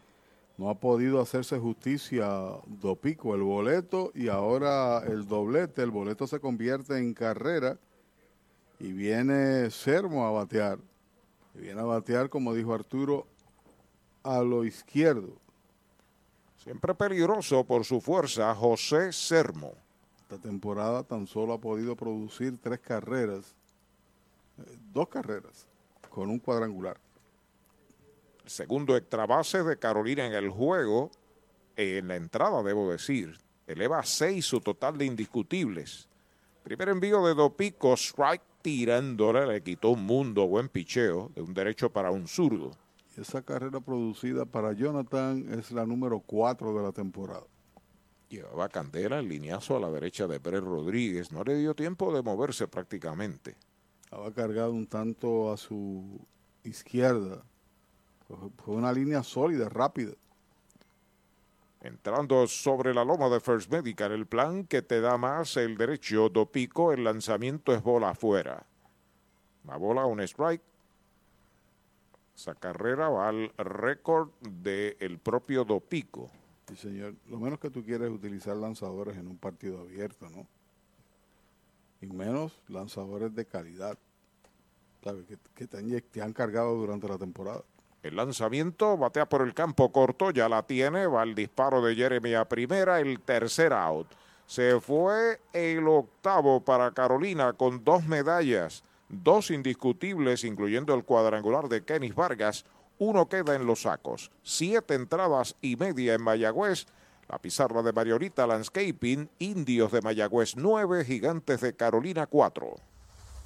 no ha podido hacerse justicia Dopico el boleto y ahora el doblete, el boleto se convierte en carrera y viene Sermo a batear. Y viene a batear, como dijo Arturo, a lo izquierdo. Siempre peligroso por su fuerza, José Sermo. Esta temporada tan solo ha podido producir tres carreras, eh, dos carreras, con un cuadrangular segundo extra base de Carolina en el juego, en la entrada debo decir, eleva a seis su total de indiscutibles. Primer envío de Dopico, strike tirándole, le quitó un mundo, buen picheo, de un derecho para un zurdo. Esa carrera producida para Jonathan es la número cuatro de la temporada. Llevaba candela el lineazo a la derecha de Pérez Rodríguez, no le dio tiempo de moverse prácticamente. Estaba cargado un tanto a su izquierda fue una línea sólida, rápida. Entrando sobre la loma de First Medical, el plan que te da más el derecho do pico, el lanzamiento es bola afuera. Una bola, un strike. Esa carrera va al récord del propio Dopico. Sí, señor. Lo menos que tú quieres es utilizar lanzadores en un partido abierto, ¿no? Y menos lanzadores de calidad, ¿sabes? Que, que te, han, te han cargado durante la temporada. El lanzamiento batea por el campo corto, ya la tiene, va el disparo de Jeremy a primera, el tercer out. Se fue el octavo para Carolina con dos medallas, dos indiscutibles, incluyendo el cuadrangular de Kenis Vargas. Uno queda en los sacos. Siete entradas y media en Mayagüez. La pizarra de Mariorita Landscaping, Indios de Mayagüez 9, Gigantes de Carolina 4.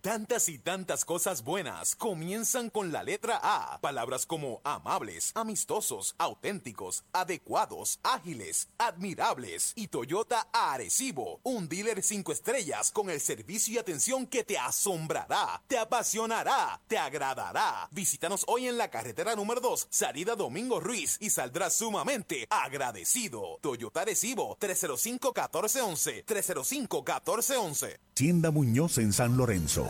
Tantas y tantas cosas buenas comienzan con la letra A. Palabras como amables, amistosos, auténticos, adecuados, ágiles, admirables y Toyota Arecibo, un dealer cinco estrellas con el servicio y atención que te asombrará, te apasionará, te agradará. Visítanos hoy en la carretera número 2, salida Domingo Ruiz y saldrás sumamente agradecido. Toyota Arecibo 305-1411, 305-1411. Hacienda Muñoz en San Lorenzo.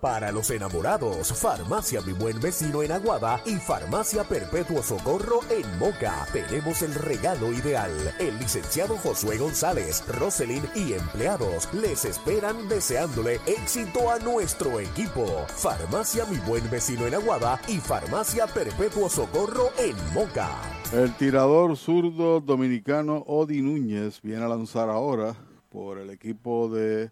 Para los enamorados, Farmacia Mi Buen Vecino en Aguada y Farmacia Perpetuo Socorro en Moca. Tenemos el regalo ideal. El licenciado Josué González, Roselyn y empleados les esperan deseándole éxito a nuestro equipo. Farmacia Mi Buen Vecino en Aguada y Farmacia Perpetuo Socorro en Moca. El tirador zurdo dominicano Odi Núñez viene a lanzar ahora por el equipo de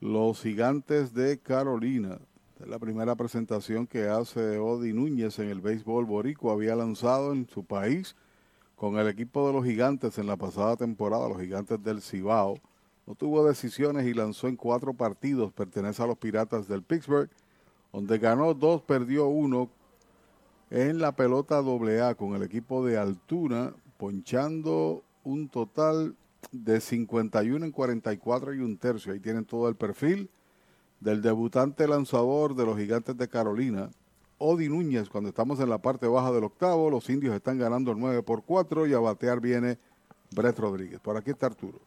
los Gigantes de Carolina. Es la primera presentación que hace Odi Núñez en el béisbol borico. Había lanzado en su país con el equipo de los Gigantes en la pasada temporada, los Gigantes del Cibao. No tuvo decisiones y lanzó en cuatro partidos. Pertenece a los Piratas del Pittsburgh, donde ganó dos, perdió uno en la pelota AA con el equipo de Altura, ponchando un total de 51 en 44 y un tercio. Ahí tienen todo el perfil del debutante lanzador de los Gigantes de Carolina, Odi Núñez. Cuando estamos en la parte baja del octavo, los indios están ganando el 9 por 4 y a batear viene Brett Rodríguez. Por aquí está Arturo.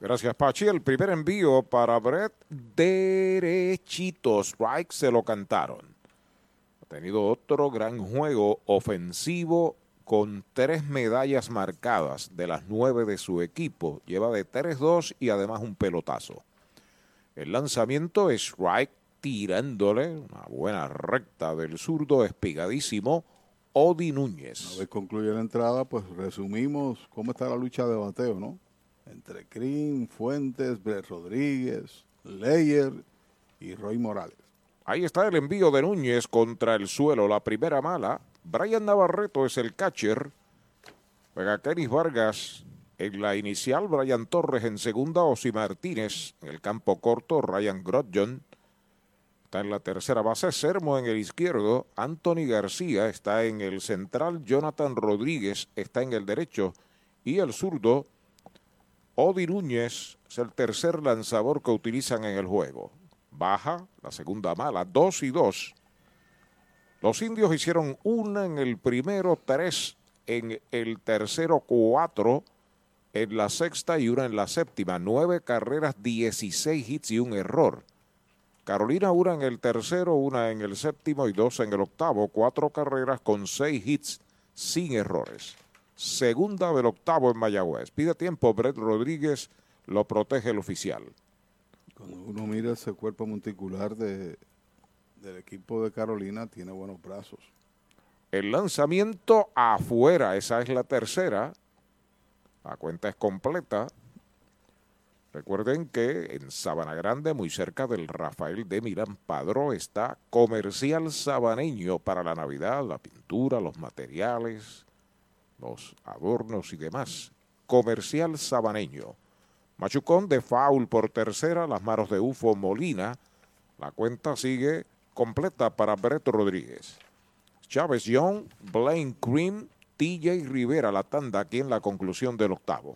Gracias, Pachi. El primer envío para Brett, derechito. Strike se lo cantaron. Ha tenido otro gran juego ofensivo con tres medallas marcadas de las nueve de su equipo. Lleva de 3-2 y además un pelotazo. El lanzamiento es strike tirándole una buena recta del zurdo espigadísimo Odi Núñez. Una vez concluye la entrada, pues resumimos cómo está la lucha de bateo, ¿no? Entre Crin, Fuentes, Brett Rodríguez, Leyer y Roy Morales. Ahí está el envío de Núñez contra el suelo, la primera mala. Brian Navarreto es el catcher. Juega Kenis Vargas. En la inicial, Brian Torres. En segunda, Osi Martínez. En el campo corto, Ryan Grodjon. Está en la tercera base, Sermo en el izquierdo, Anthony García está en el central, Jonathan Rodríguez está en el derecho. Y el zurdo Odi Núñez es el tercer lanzador que utilizan en el juego. Baja, la segunda mala, dos y dos. Los indios hicieron una en el primero, tres en el tercero, cuatro en la sexta y una en la séptima. Nueve carreras, 16 hits y un error. Carolina una en el tercero, una en el séptimo y dos en el octavo. Cuatro carreras con seis hits sin errores. Segunda del octavo en Mayagüez. Pide tiempo, Brett Rodríguez lo protege el oficial. Cuando uno mira ese cuerpo monticular de, del equipo de Carolina, tiene buenos brazos. El lanzamiento afuera, esa es la tercera. La cuenta es completa. Recuerden que en Sabana Grande, muy cerca del Rafael de Milán Padró, está Comercial Sabaneño para la Navidad, la pintura, los materiales, los adornos y demás. Comercial Sabaneño. Machucón de foul por tercera, las manos de Ufo Molina. La cuenta sigue completa para Breto Rodríguez. Chávez Young, Blaine Cream, TJ Rivera la tanda aquí en la conclusión del octavo.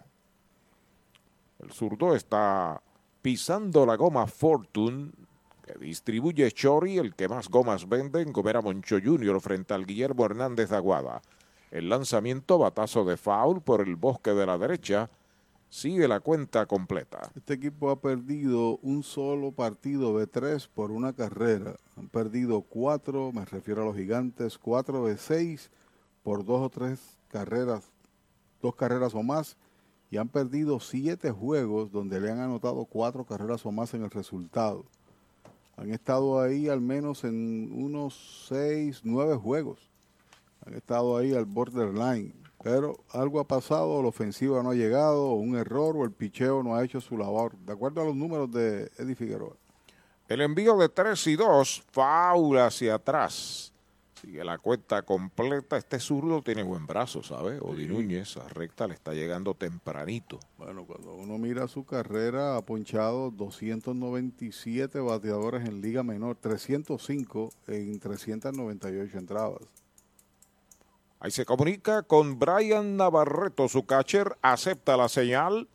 El zurdo está pisando la goma Fortune que distribuye Chori, el que más gomas vende en Gomera Moncho Jr. frente al Guillermo Hernández de Aguada. El lanzamiento batazo de foul por el bosque de la derecha. Sigue la cuenta completa. Este equipo ha perdido un solo partido de tres por una carrera. Han perdido cuatro, me refiero a los gigantes, cuatro de seis por dos o tres carreras, dos carreras o más. Y han perdido siete juegos donde le han anotado cuatro carreras o más en el resultado. Han estado ahí al menos en unos seis, nueve juegos. Han estado ahí al borderline pero algo ha pasado, la ofensiva no ha llegado, o un error, o el picheo no ha hecho su labor, de acuerdo a los números de Eddie Figueroa. El envío de 3 y 2, faula hacia atrás. Sigue la cuenta completa. Este zurdo tiene buen brazo, ¿sabe? Odi Núñez, a recta le está llegando tempranito. Bueno, cuando uno mira su carrera, ha ponchado 297 bateadores en Liga Menor, 305 en 398 entradas. Ahí se comunica con Brian Navarreto, su catcher, acepta la señal.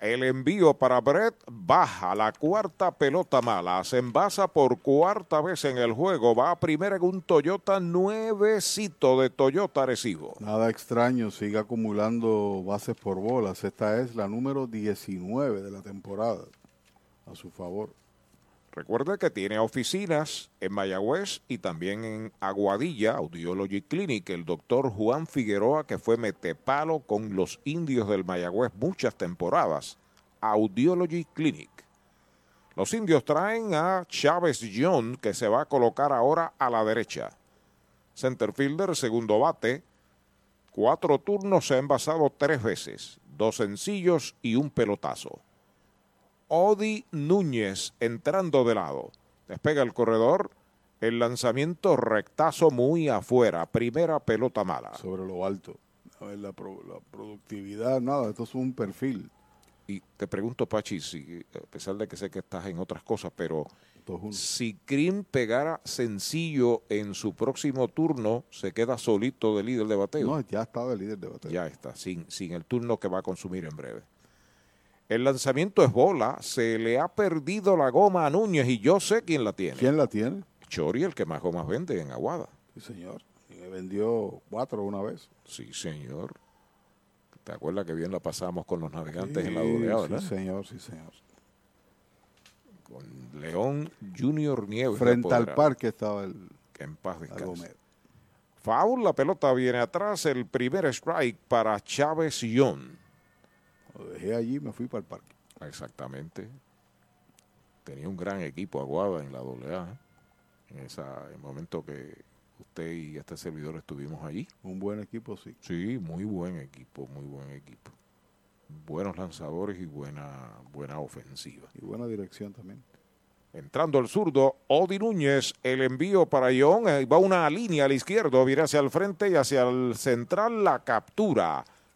El envío para Brett baja la cuarta pelota mala. Se envasa por cuarta vez en el juego. Va a primera en un Toyota nuevecito de Toyota Recibo. Nada extraño, sigue acumulando bases por bolas. Esta es la número 19 de la temporada. A su favor. Recuerde que tiene oficinas en Mayagüez y también en Aguadilla, Audiology Clinic. El doctor Juan Figueroa, que fue metepalo con los indios del Mayagüez muchas temporadas. Audiology Clinic. Los indios traen a Chávez John, que se va a colocar ahora a la derecha. Centerfielder, segundo bate. Cuatro turnos se ha envasado tres veces. Dos sencillos y un pelotazo. Odi Núñez entrando de lado. Despega el corredor. El lanzamiento rectazo muy afuera. Primera pelota mala. Sobre lo alto. A ver, la, pro- la productividad, nada, esto es un perfil. Y te pregunto, Pachi, si, a pesar de que sé que estás en otras cosas, pero si Krim pegara sencillo en su próximo turno, se queda solito de líder de bateo. No, ya está de líder de bateo. Ya está, sin, sin el turno que va a consumir en breve. El lanzamiento es bola, se le ha perdido la goma a Núñez y yo sé quién la tiene. ¿Quién la tiene? Chori, el que más gomas vende en Aguada. Sí, señor. Y me vendió cuatro una vez. Sí, señor. ¿Te acuerdas que bien la pasamos con los navegantes Sí, en la doblea, verdad? Sí, señor, sí, señor. Con León Junior Nieves. Frente al parque estaba el Que en paz descanse. Foul, la pelota viene atrás, el primer strike para Chávez Young. Lo dejé allí y me fui para el parque. Exactamente. Tenía un gran equipo Aguada en la AA. En esa, en el momento que usted y este servidor estuvimos allí. Un buen equipo, sí. Sí, muy buen equipo, muy buen equipo. Buenos lanzadores y buena, buena ofensiva. Y buena dirección también. Entrando el zurdo, Odi Núñez, el envío para Ion, eh, va una línea al izquierdo, viene hacia el frente y hacia el central la captura.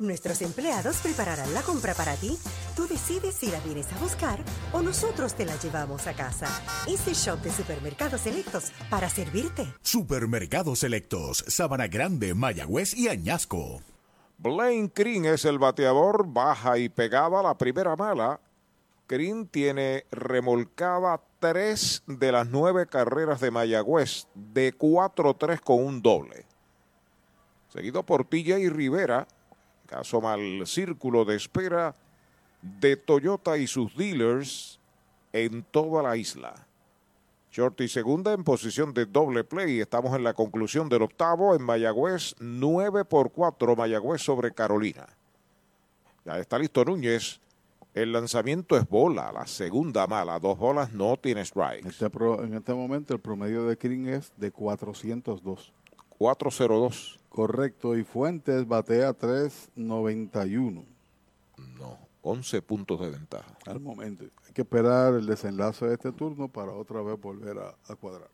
Nuestros empleados prepararán la compra para ti. Tú decides si la vienes a buscar o nosotros te la llevamos a casa. Este shop de supermercados selectos para servirte. Supermercados Selectos, Sabana Grande, Mayagüez y Añasco. Blaine Green es el bateador, baja y pegaba la primera mala. Green tiene remolcada tres de las nueve carreras de Mayagüez, de 4-3 con un doble. Seguido por TJ Rivera, asoma al círculo de espera de Toyota y sus dealers en toda la isla. Shorty segunda en posición de doble play. Estamos en la conclusión del octavo en Mayagüez, 9 por 4 Mayagüez sobre Carolina. Ya está listo Núñez. El lanzamiento es bola, la segunda mala, dos bolas no tiene strike. Este en este momento el promedio de Kring es de 402. 402. Correcto, y Fuentes batea 391 No, 11 puntos de ventaja. al momento. Hay que esperar el desenlace de este turno para otra vez volver a, a cuadrar.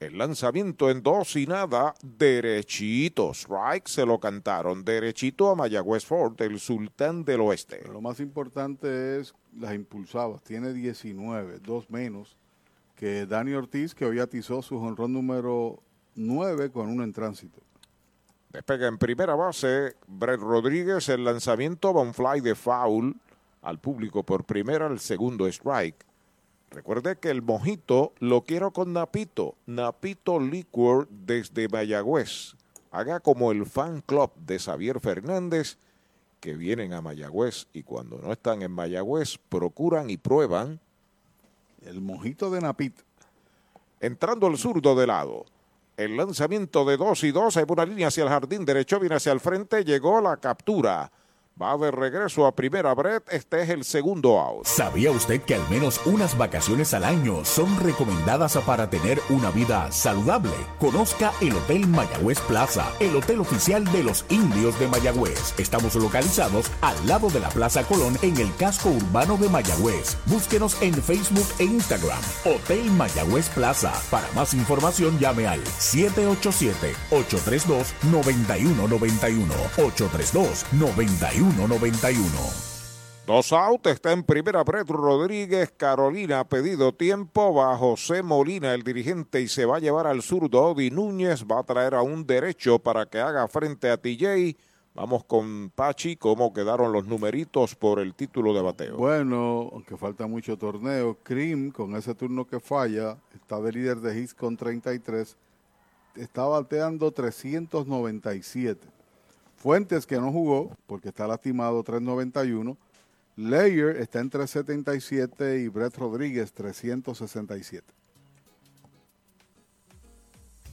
El lanzamiento en dos y nada, derechito. Strike se lo cantaron. Derechito a Mayagüez Ford, el sultán del oeste. Lo más importante es las impulsadas. Tiene 19, dos menos que Dani Ortiz, que hoy atizó su honrón número 9 con uno en tránsito. Despega en primera base. Brett Rodríguez, el lanzamiento va un fly de foul al público por primera, el segundo strike. Recuerde que el mojito lo quiero con Napito. Napito Liquor desde Mayagüez. Haga como el fan club de Xavier Fernández, que vienen a Mayagüez y cuando no están en Mayagüez procuran y prueban. El mojito de Napito. Entrando el zurdo de lado. El lanzamiento de 2 y 2, hay una línea hacia el jardín derecho, viene hacia el frente, llegó la captura. Va de regreso a primera Brett, este es el segundo out. ¿Sabía usted que al menos unas vacaciones al año son recomendadas para tener una vida saludable? Conozca el Hotel Mayagüez Plaza, el hotel oficial de los indios de Mayagüez. Estamos localizados al lado de la Plaza Colón en el casco urbano de Mayagüez. Búsquenos en Facebook e Instagram. Hotel Mayagüez Plaza. Para más información llame al 787-832-9191. 832-9191. Dos out, está en primera Brett Rodríguez, Carolina ha pedido tiempo, va José Molina, el dirigente, y se va a llevar al zurdo Odi Núñez, va a traer a un derecho para que haga frente a TJ. Vamos con Pachi, cómo quedaron los numeritos por el título de bateo. Bueno, aunque falta mucho torneo, Krim con ese turno que falla, está de líder de hits con 33, está bateando 397. Fuentes que no jugó porque está lastimado 391. Layer está en 377 y Brett Rodríguez 367.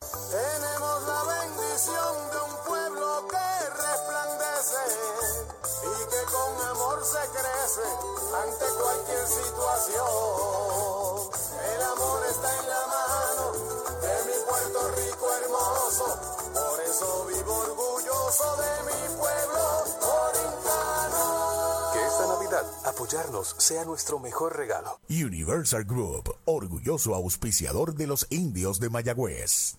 Tenemos la bendición de un pueblo que resplandece y que con amor se crece ante cualquier situación. El amor está en la mano de mi Puerto Rico hermoso, por eso vivo orgulloso de mi pueblo orientano. Que esta Navidad apoyarnos sea nuestro mejor regalo. Universal Group, orgulloso auspiciador de los indios de Mayagüez.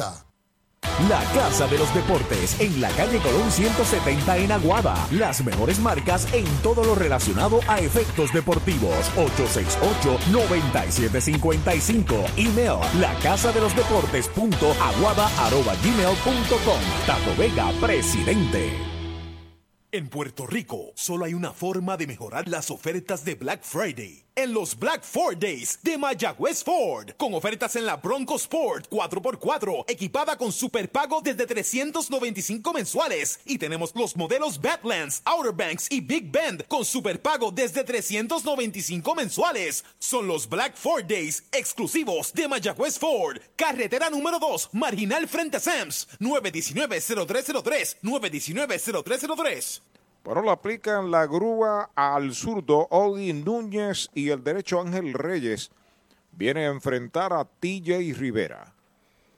939-292-2990. La Casa de los Deportes en la calle Colón 170 en Aguada. Las mejores marcas en todo lo relacionado a efectos deportivos. 868-9755. Email la casa de los deportes punto aguada arroba gmail punto com. Tato Vega, presidente. En Puerto Rico, solo hay una forma de mejorar las ofertas de Black Friday. En los Black Ford Days de Mayagüez Ford, con ofertas en la Bronco Sport 4x4, equipada con superpago desde 395 mensuales. Y tenemos los modelos Badlands, Outer Banks y Big Bend con superpago desde 395 mensuales. Son los Black Ford Days exclusivos de Mayagüez Ford. Carretera número 2, marginal frente a Sams, 919-0303, 919-0303. Bueno, lo aplican la grúa al zurdo Odi Núñez y el derecho Ángel Reyes. Viene a enfrentar a TJ Rivera.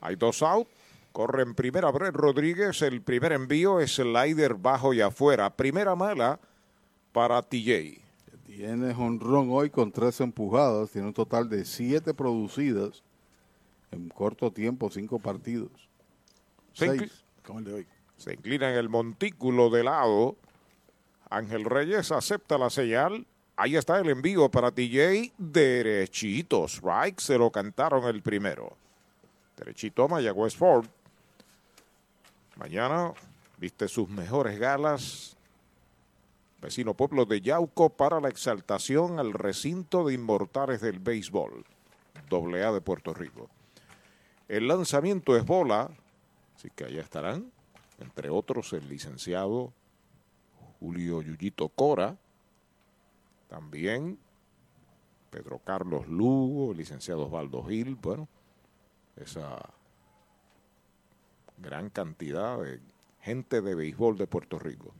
Hay dos out. Corre en primera Brett Rodríguez. El primer envío es slider bajo y afuera. Primera mala para TJ. Tiene honrón hoy con tres empujadas. Tiene un total de siete producidas en corto tiempo, cinco partidos. Se, Seis, como el de hoy. se inclina en el montículo de lado. Ángel Reyes acepta la señal. Ahí está el envío para TJ. Derechito. Strike. Se lo cantaron el primero. Derechito Mayagüez Ford. Mañana viste sus mejores galas. Vecino pueblo de Yauco para la exaltación al recinto de inmortales del béisbol. Doble A de Puerto Rico. El lanzamiento es bola. Así que allá estarán. Entre otros el licenciado Julio Yuyito Cora. También Pedro Carlos Lugo, el licenciado Osvaldo Gil. Bueno, esa gran cantidad de gente de béisbol de Puerto Rico.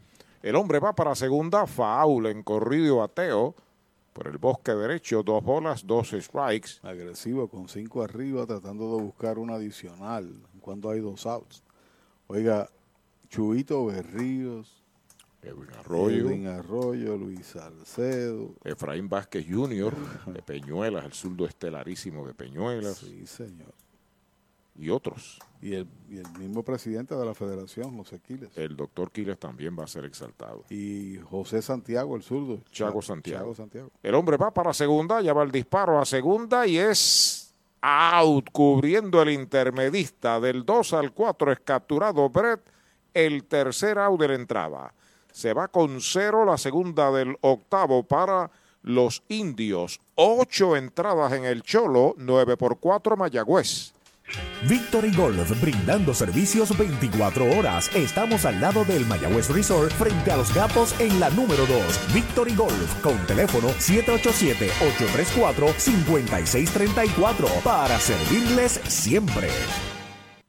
El hombre va para segunda, faul en corrido y bateo por el bosque derecho, dos bolas, dos strikes. Agresivo con cinco arriba, tratando de buscar un adicional cuando hay dos outs. Oiga, Chuito Berríos, Edwin Arroyo, Edwin Arroyo, Luis Salcedo. Efraín Vázquez Jr. de Peñuelas, el zurdo estelarísimo de Peñuelas. Sí, señor. Y otros. Y el, y el mismo presidente de la federación, José Quiles. El doctor Quiles también va a ser exaltado. Y José Santiago, el zurdo. Chago Cha- Santiago. Chago Santiago. El hombre va para segunda, ya va el disparo a segunda y es out, cubriendo el intermedista. Del 2 al 4 es capturado Brett, el tercer out de la entrada. Se va con cero la segunda del octavo para los indios. Ocho entradas en el Cholo, 9 por 4 Mayagüez. Victory Golf, brindando servicios 24 horas. Estamos al lado del Mayagüez Resort, frente a los gatos en la número 2. Victory Golf, con teléfono 787-834-5634, para servirles siempre.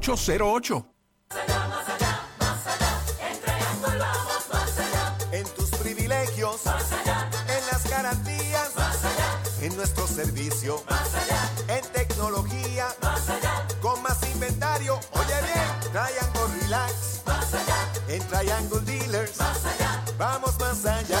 408-8808. En tus privilegios. En las garantías. En nuestro servicio, más allá. En tecnología, más allá. Con más inventario, oye bien, Triangle Relax, más allá. En Triangle Dealers, más allá. Vamos más allá.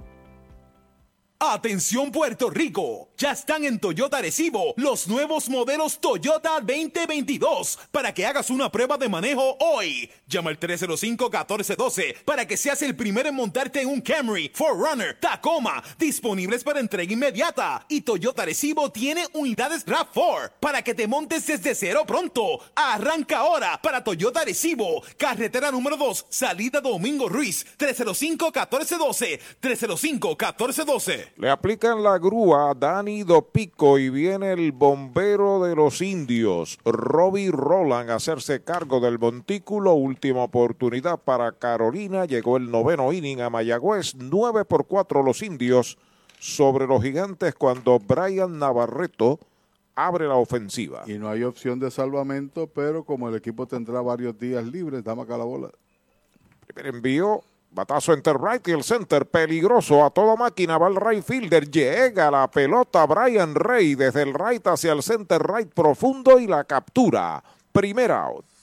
Atención Puerto Rico, ya están en Toyota Arecibo los nuevos modelos Toyota 2022 para que hagas una prueba de manejo hoy. Llama al 305-1412 para que seas el primero en montarte en un Camry, Forerunner, Tacoma, disponibles para entrega inmediata. Y Toyota Arecibo tiene unidades RAV4 para que te montes desde cero pronto. Arranca ahora para Toyota Arecibo, carretera número 2, salida Domingo Ruiz, 305-1412, 305-1412. Le aplican la grúa a Dani Dopico y viene el bombero de los indios, Robbie Roland, a hacerse cargo del montículo. Última oportunidad para Carolina. Llegó el noveno inning a Mayagüez. 9 por 4 los indios sobre los gigantes cuando Brian Navarreto abre la ofensiva. Y no hay opción de salvamento, pero como el equipo tendrá varios días libres, dame acá la bola. Primer envío Batazo entre right y el center, peligroso a toda máquina, va el right fielder, llega la pelota Brian Rey desde el right hacia el center right profundo y la captura. Primera out.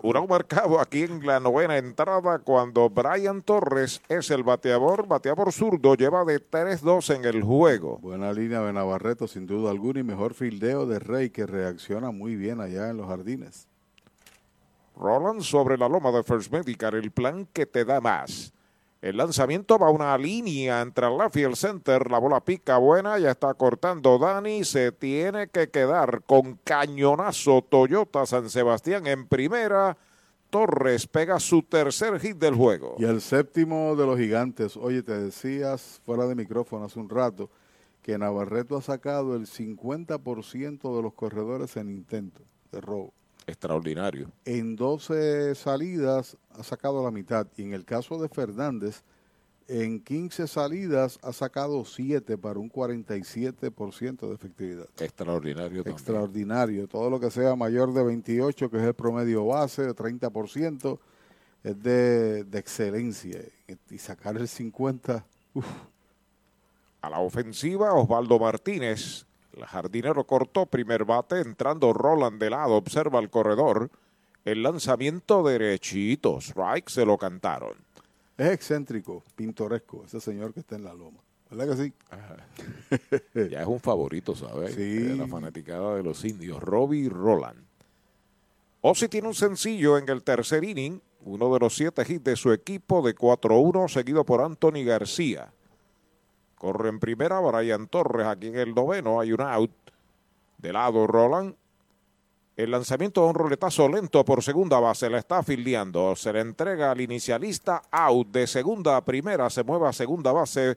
Huracán marcado aquí en la novena entrada cuando Brian Torres es el bateador, bateador zurdo, lleva de 3-2 en el juego. Buena línea de Navarreto, sin duda alguna, y mejor fildeo de Rey que reacciona muy bien allá en los jardines. Roland sobre la loma de First Medical, el plan que te da más. El lanzamiento va a una línea entre y el center. La bola pica buena, ya está cortando Dani. Se tiene que quedar con cañonazo Toyota San Sebastián en primera. Torres pega su tercer hit del juego. Y el séptimo de los gigantes. Oye, te decías fuera de micrófono hace un rato que Navarreto ha sacado el 50% de los corredores en intento de robo. Extraordinario. En 12 salidas ha sacado la mitad. Y en el caso de Fernández, en 15 salidas ha sacado 7 para un 47% de efectividad. Extraordinario también. Extraordinario. Todo lo que sea mayor de 28, que es el promedio base, de 30%, es de, de excelencia. Y sacar el 50, uf. A la ofensiva, Osvaldo Martínez. El jardinero cortó primer bate, entrando Roland de lado, observa el corredor. El lanzamiento derechito, strike, se lo cantaron. Es excéntrico, pintoresco, ese señor que está en la loma. ¿Verdad que sí? ya es un favorito, ¿sabes? Sí. De la fanaticada de los indios, Robbie Roland. Ozzy tiene un sencillo en el tercer inning, uno de los siete hits de su equipo de 4-1, seguido por Anthony García. Corre en primera Brian Torres, aquí en el noveno hay un out. De lado Roland. El lanzamiento de un roletazo lento por segunda base, la está fildeando. Se le entrega al inicialista, out de segunda a primera, se mueve a segunda base.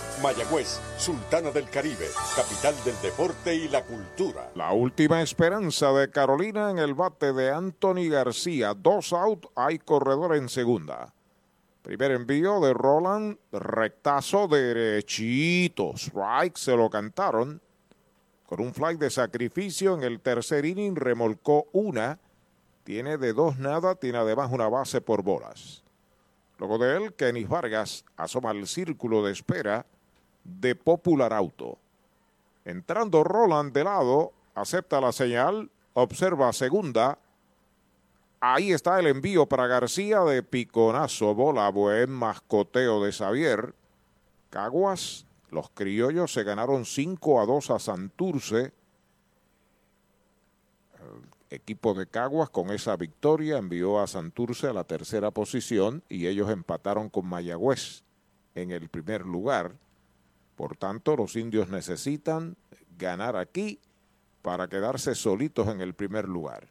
Mayagüez, Sultana del Caribe, capital del deporte y la cultura. La última esperanza de Carolina en el bate de Anthony García. Dos out, hay corredor en segunda. Primer envío de Roland, rectazo derechito. Strike, se lo cantaron. Con un fly de sacrificio en el tercer inning, remolcó una. Tiene de dos nada, tiene además una base por bolas. Luego de él, Kenis Vargas asoma al círculo de espera de Popular Auto. Entrando Roland de lado, acepta la señal, observa segunda. Ahí está el envío para García de piconazo, bola, buen mascoteo de Xavier. Caguas, los criollos se ganaron 5 a 2 a Santurce. El equipo de Caguas con esa victoria envió a Santurce a la tercera posición y ellos empataron con Mayagüez en el primer lugar. Por tanto, los indios necesitan ganar aquí para quedarse solitos en el primer lugar.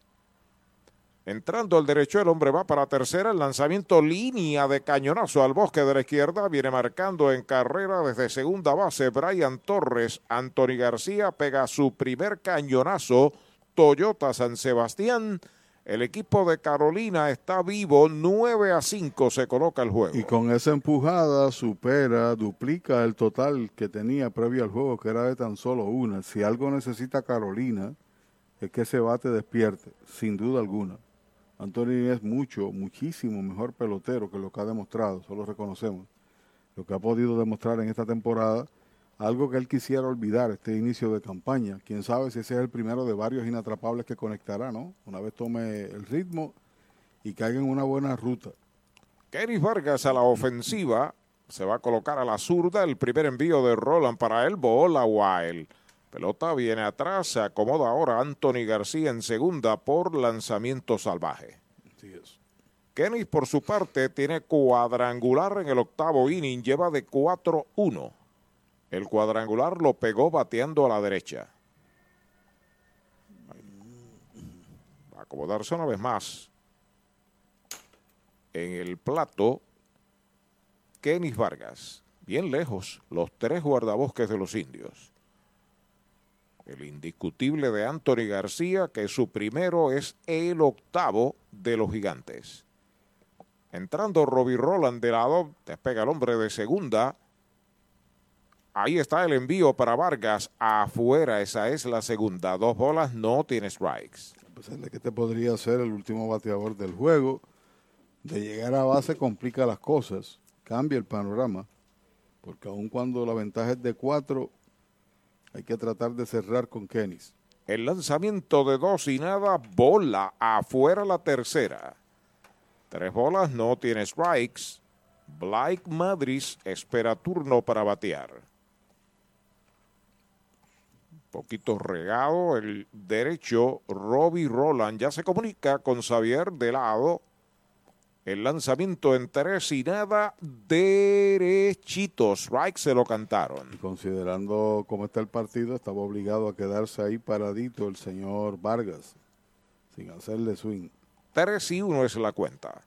Entrando al derecho, el hombre va para tercera. El lanzamiento línea de cañonazo al bosque de la izquierda. Viene marcando en carrera desde segunda base Brian Torres. Anthony García pega su primer cañonazo. Toyota San Sebastián. El equipo de Carolina está vivo. 9 a 5 se coloca el juego. Y con esa empujada supera, duplica el total que tenía previo al juego, que era de tan solo una. Si algo necesita Carolina, es que ese bate despierte, sin duda alguna. Anthony es mucho, muchísimo mejor pelotero que lo que ha demostrado, eso lo reconocemos. Lo que ha podido demostrar en esta temporada, algo que él quisiera olvidar, este inicio de campaña. Quién sabe si ese es el primero de varios inatrapables que conectará, ¿no? Una vez tome el ritmo y caiga en una buena ruta. Kenny Vargas a la ofensiva. Se va a colocar a la zurda. El primer envío de Roland para él. Bola Wild. Pelota viene atrás. Se acomoda ahora Anthony García en segunda por lanzamiento salvaje. Así es. Kenny, por su parte, tiene cuadrangular en el octavo inning. Lleva de 4-1. El cuadrangular lo pegó bateando a la derecha. Va a acomodarse una vez más. En el plato, Kenny Vargas. Bien lejos, los tres guardabosques de los indios. El indiscutible de Anthony García, que su primero es el octavo de los gigantes. Entrando Robbie Roland de lado, despega el hombre de segunda. Ahí está el envío para Vargas. Afuera, esa es la segunda. Dos bolas, no tiene strikes. A pesar de que este podría ser el último bateador del juego, de llegar a base complica las cosas, cambia el panorama, porque aun cuando la ventaja es de cuatro, hay que tratar de cerrar con Kenis. El lanzamiento de dos y nada, bola afuera la tercera. Tres bolas, no tiene strikes. Blake Madris espera turno para batear. Poquito regado el derecho. Robbie Roland ya se comunica con Xavier de lado. El lanzamiento en tres y nada, derechito. Strike se lo cantaron. Y considerando cómo está el partido, estaba obligado a quedarse ahí paradito el señor Vargas, sin hacerle swing. 3 y 1 es la cuenta.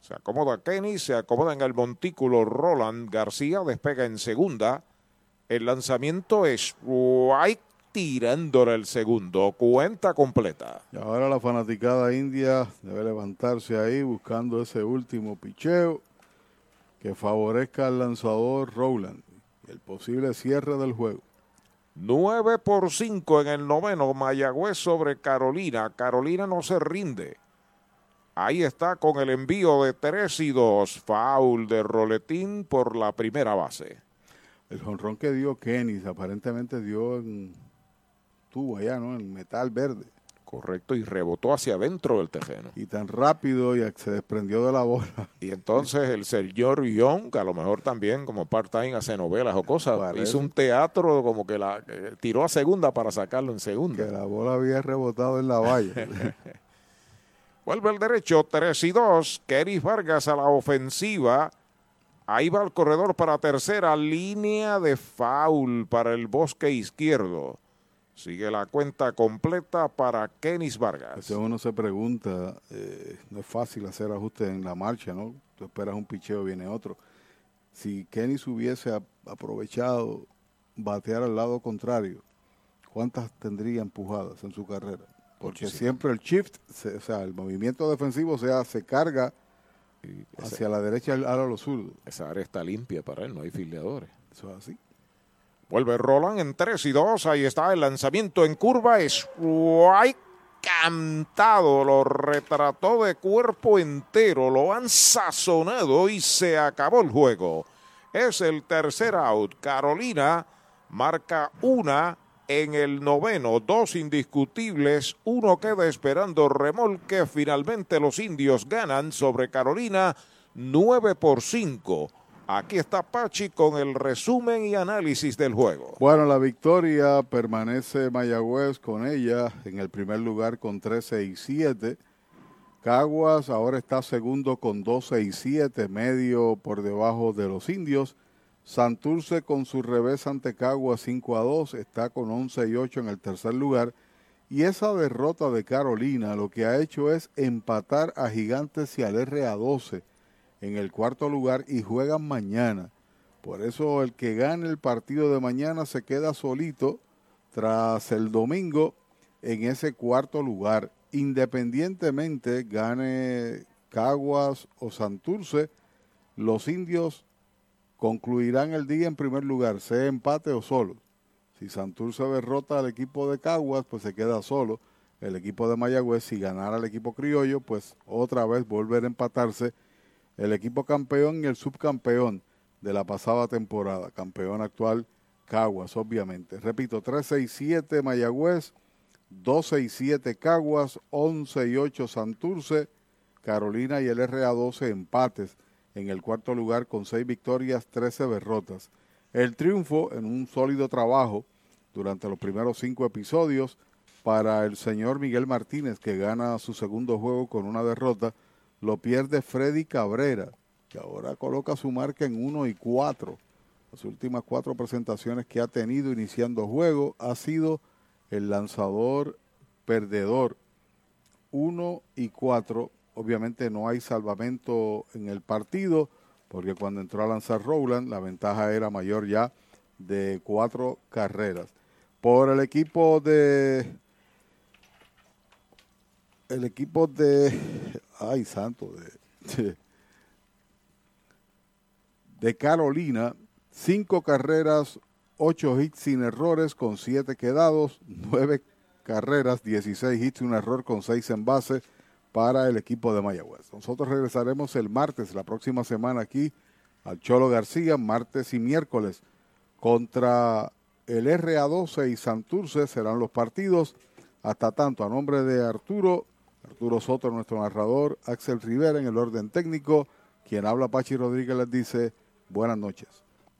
Se acomoda Kenny, se acomoda en el montículo Roland García, despega en segunda. El lanzamiento es White tirándole el segundo. Cuenta completa. Y ahora la fanaticada india debe levantarse ahí buscando ese último picheo que favorezca al lanzador Rowland y el posible cierre del juego. 9 por 5 en el noveno, Mayagüez sobre Carolina. Carolina no se rinde. Ahí está con el envío de 3 y 2. Foul de Roletín por la primera base. El jonrón que dio Kenny aparentemente dio en tubo allá, ¿no? En metal verde. Correcto, y rebotó hacia adentro del terreno. Y tan rápido y se desprendió de la bola. Y entonces el señor Young, que a lo mejor también como part-time hace novelas o cosas, Parece. hizo un teatro como que la que tiró a segunda para sacarlo en segunda. Que la bola había rebotado en la valla. Vuelve el derecho, 3 y 2. Keris Vargas a la ofensiva. Ahí va el corredor para tercera. Línea de foul para el bosque izquierdo. Sigue la cuenta completa para Kenis Vargas. Entonces uno se pregunta, eh, no es fácil hacer ajustes en la marcha, ¿no? Tú esperas un picheo, viene otro. Si Kenny hubiese ap- aprovechado batear al lado contrario, ¿cuántas tendría empujadas en su carrera? Porque siempre el shift, se- o sea, el movimiento defensivo se carga hacia la derecha al- a los zurdos. Esa área está limpia para él, no hay filiadores. Eso es así. Vuelve Roland en 3 y 2. Ahí está el lanzamiento en curva. Es cantado. Lo retrató de cuerpo entero. Lo han sazonado y se acabó el juego. Es el tercer out. Carolina marca una en el noveno. Dos indiscutibles. Uno queda esperando remolque. Finalmente los indios ganan sobre Carolina 9 por 5. Aquí está Pachi con el resumen y análisis del juego. Bueno, la victoria permanece Mayagüez con ella en el primer lugar con 13 y 7. Caguas ahora está segundo con 12 y 7, medio por debajo de los indios. Santurce con su revés ante Caguas 5 a 2 está con 11 y 8 en el tercer lugar. Y esa derrota de Carolina lo que ha hecho es empatar a Gigantes y al RA12 en el cuarto lugar y juegan mañana. Por eso el que gane el partido de mañana se queda solito tras el domingo en ese cuarto lugar. Independientemente gane Caguas o Santurce, los indios concluirán el día en primer lugar, sea empate o solo. Si Santurce derrota al equipo de Caguas, pues se queda solo. El equipo de Mayagüez, si ganara al equipo criollo, pues otra vez volver a empatarse el equipo campeón y el subcampeón de la pasada temporada. Campeón actual, Caguas, obviamente. Repito, 3-6-7 Mayagüez, 2-6-7 Caguas, 11 y 8 Santurce, Carolina y el RA12 empates en el cuarto lugar con 6 victorias, 13 derrotas. El triunfo en un sólido trabajo durante los primeros cinco episodios para el señor Miguel Martínez, que gana su segundo juego con una derrota, lo pierde Freddy Cabrera, que ahora coloca su marca en 1 y 4. Las últimas cuatro presentaciones que ha tenido iniciando juego ha sido el lanzador perdedor 1 y 4. Obviamente no hay salvamento en el partido, porque cuando entró a lanzar Rowland la ventaja era mayor ya de cuatro carreras. Por el equipo de el equipo de ay santo de, Carolina cinco carreras ocho hits sin errores con siete quedados nueve carreras 16 hits un error con seis en para el equipo de Mayagüez. Nosotros regresaremos el martes, la próxima semana aquí al Cholo García, martes y miércoles contra el RA12 y Santurce serán los partidos. Hasta tanto, a nombre de Arturo, Arturo Soto, nuestro narrador, Axel Rivera en el orden técnico, quien habla Pachi Rodríguez les dice buenas noches.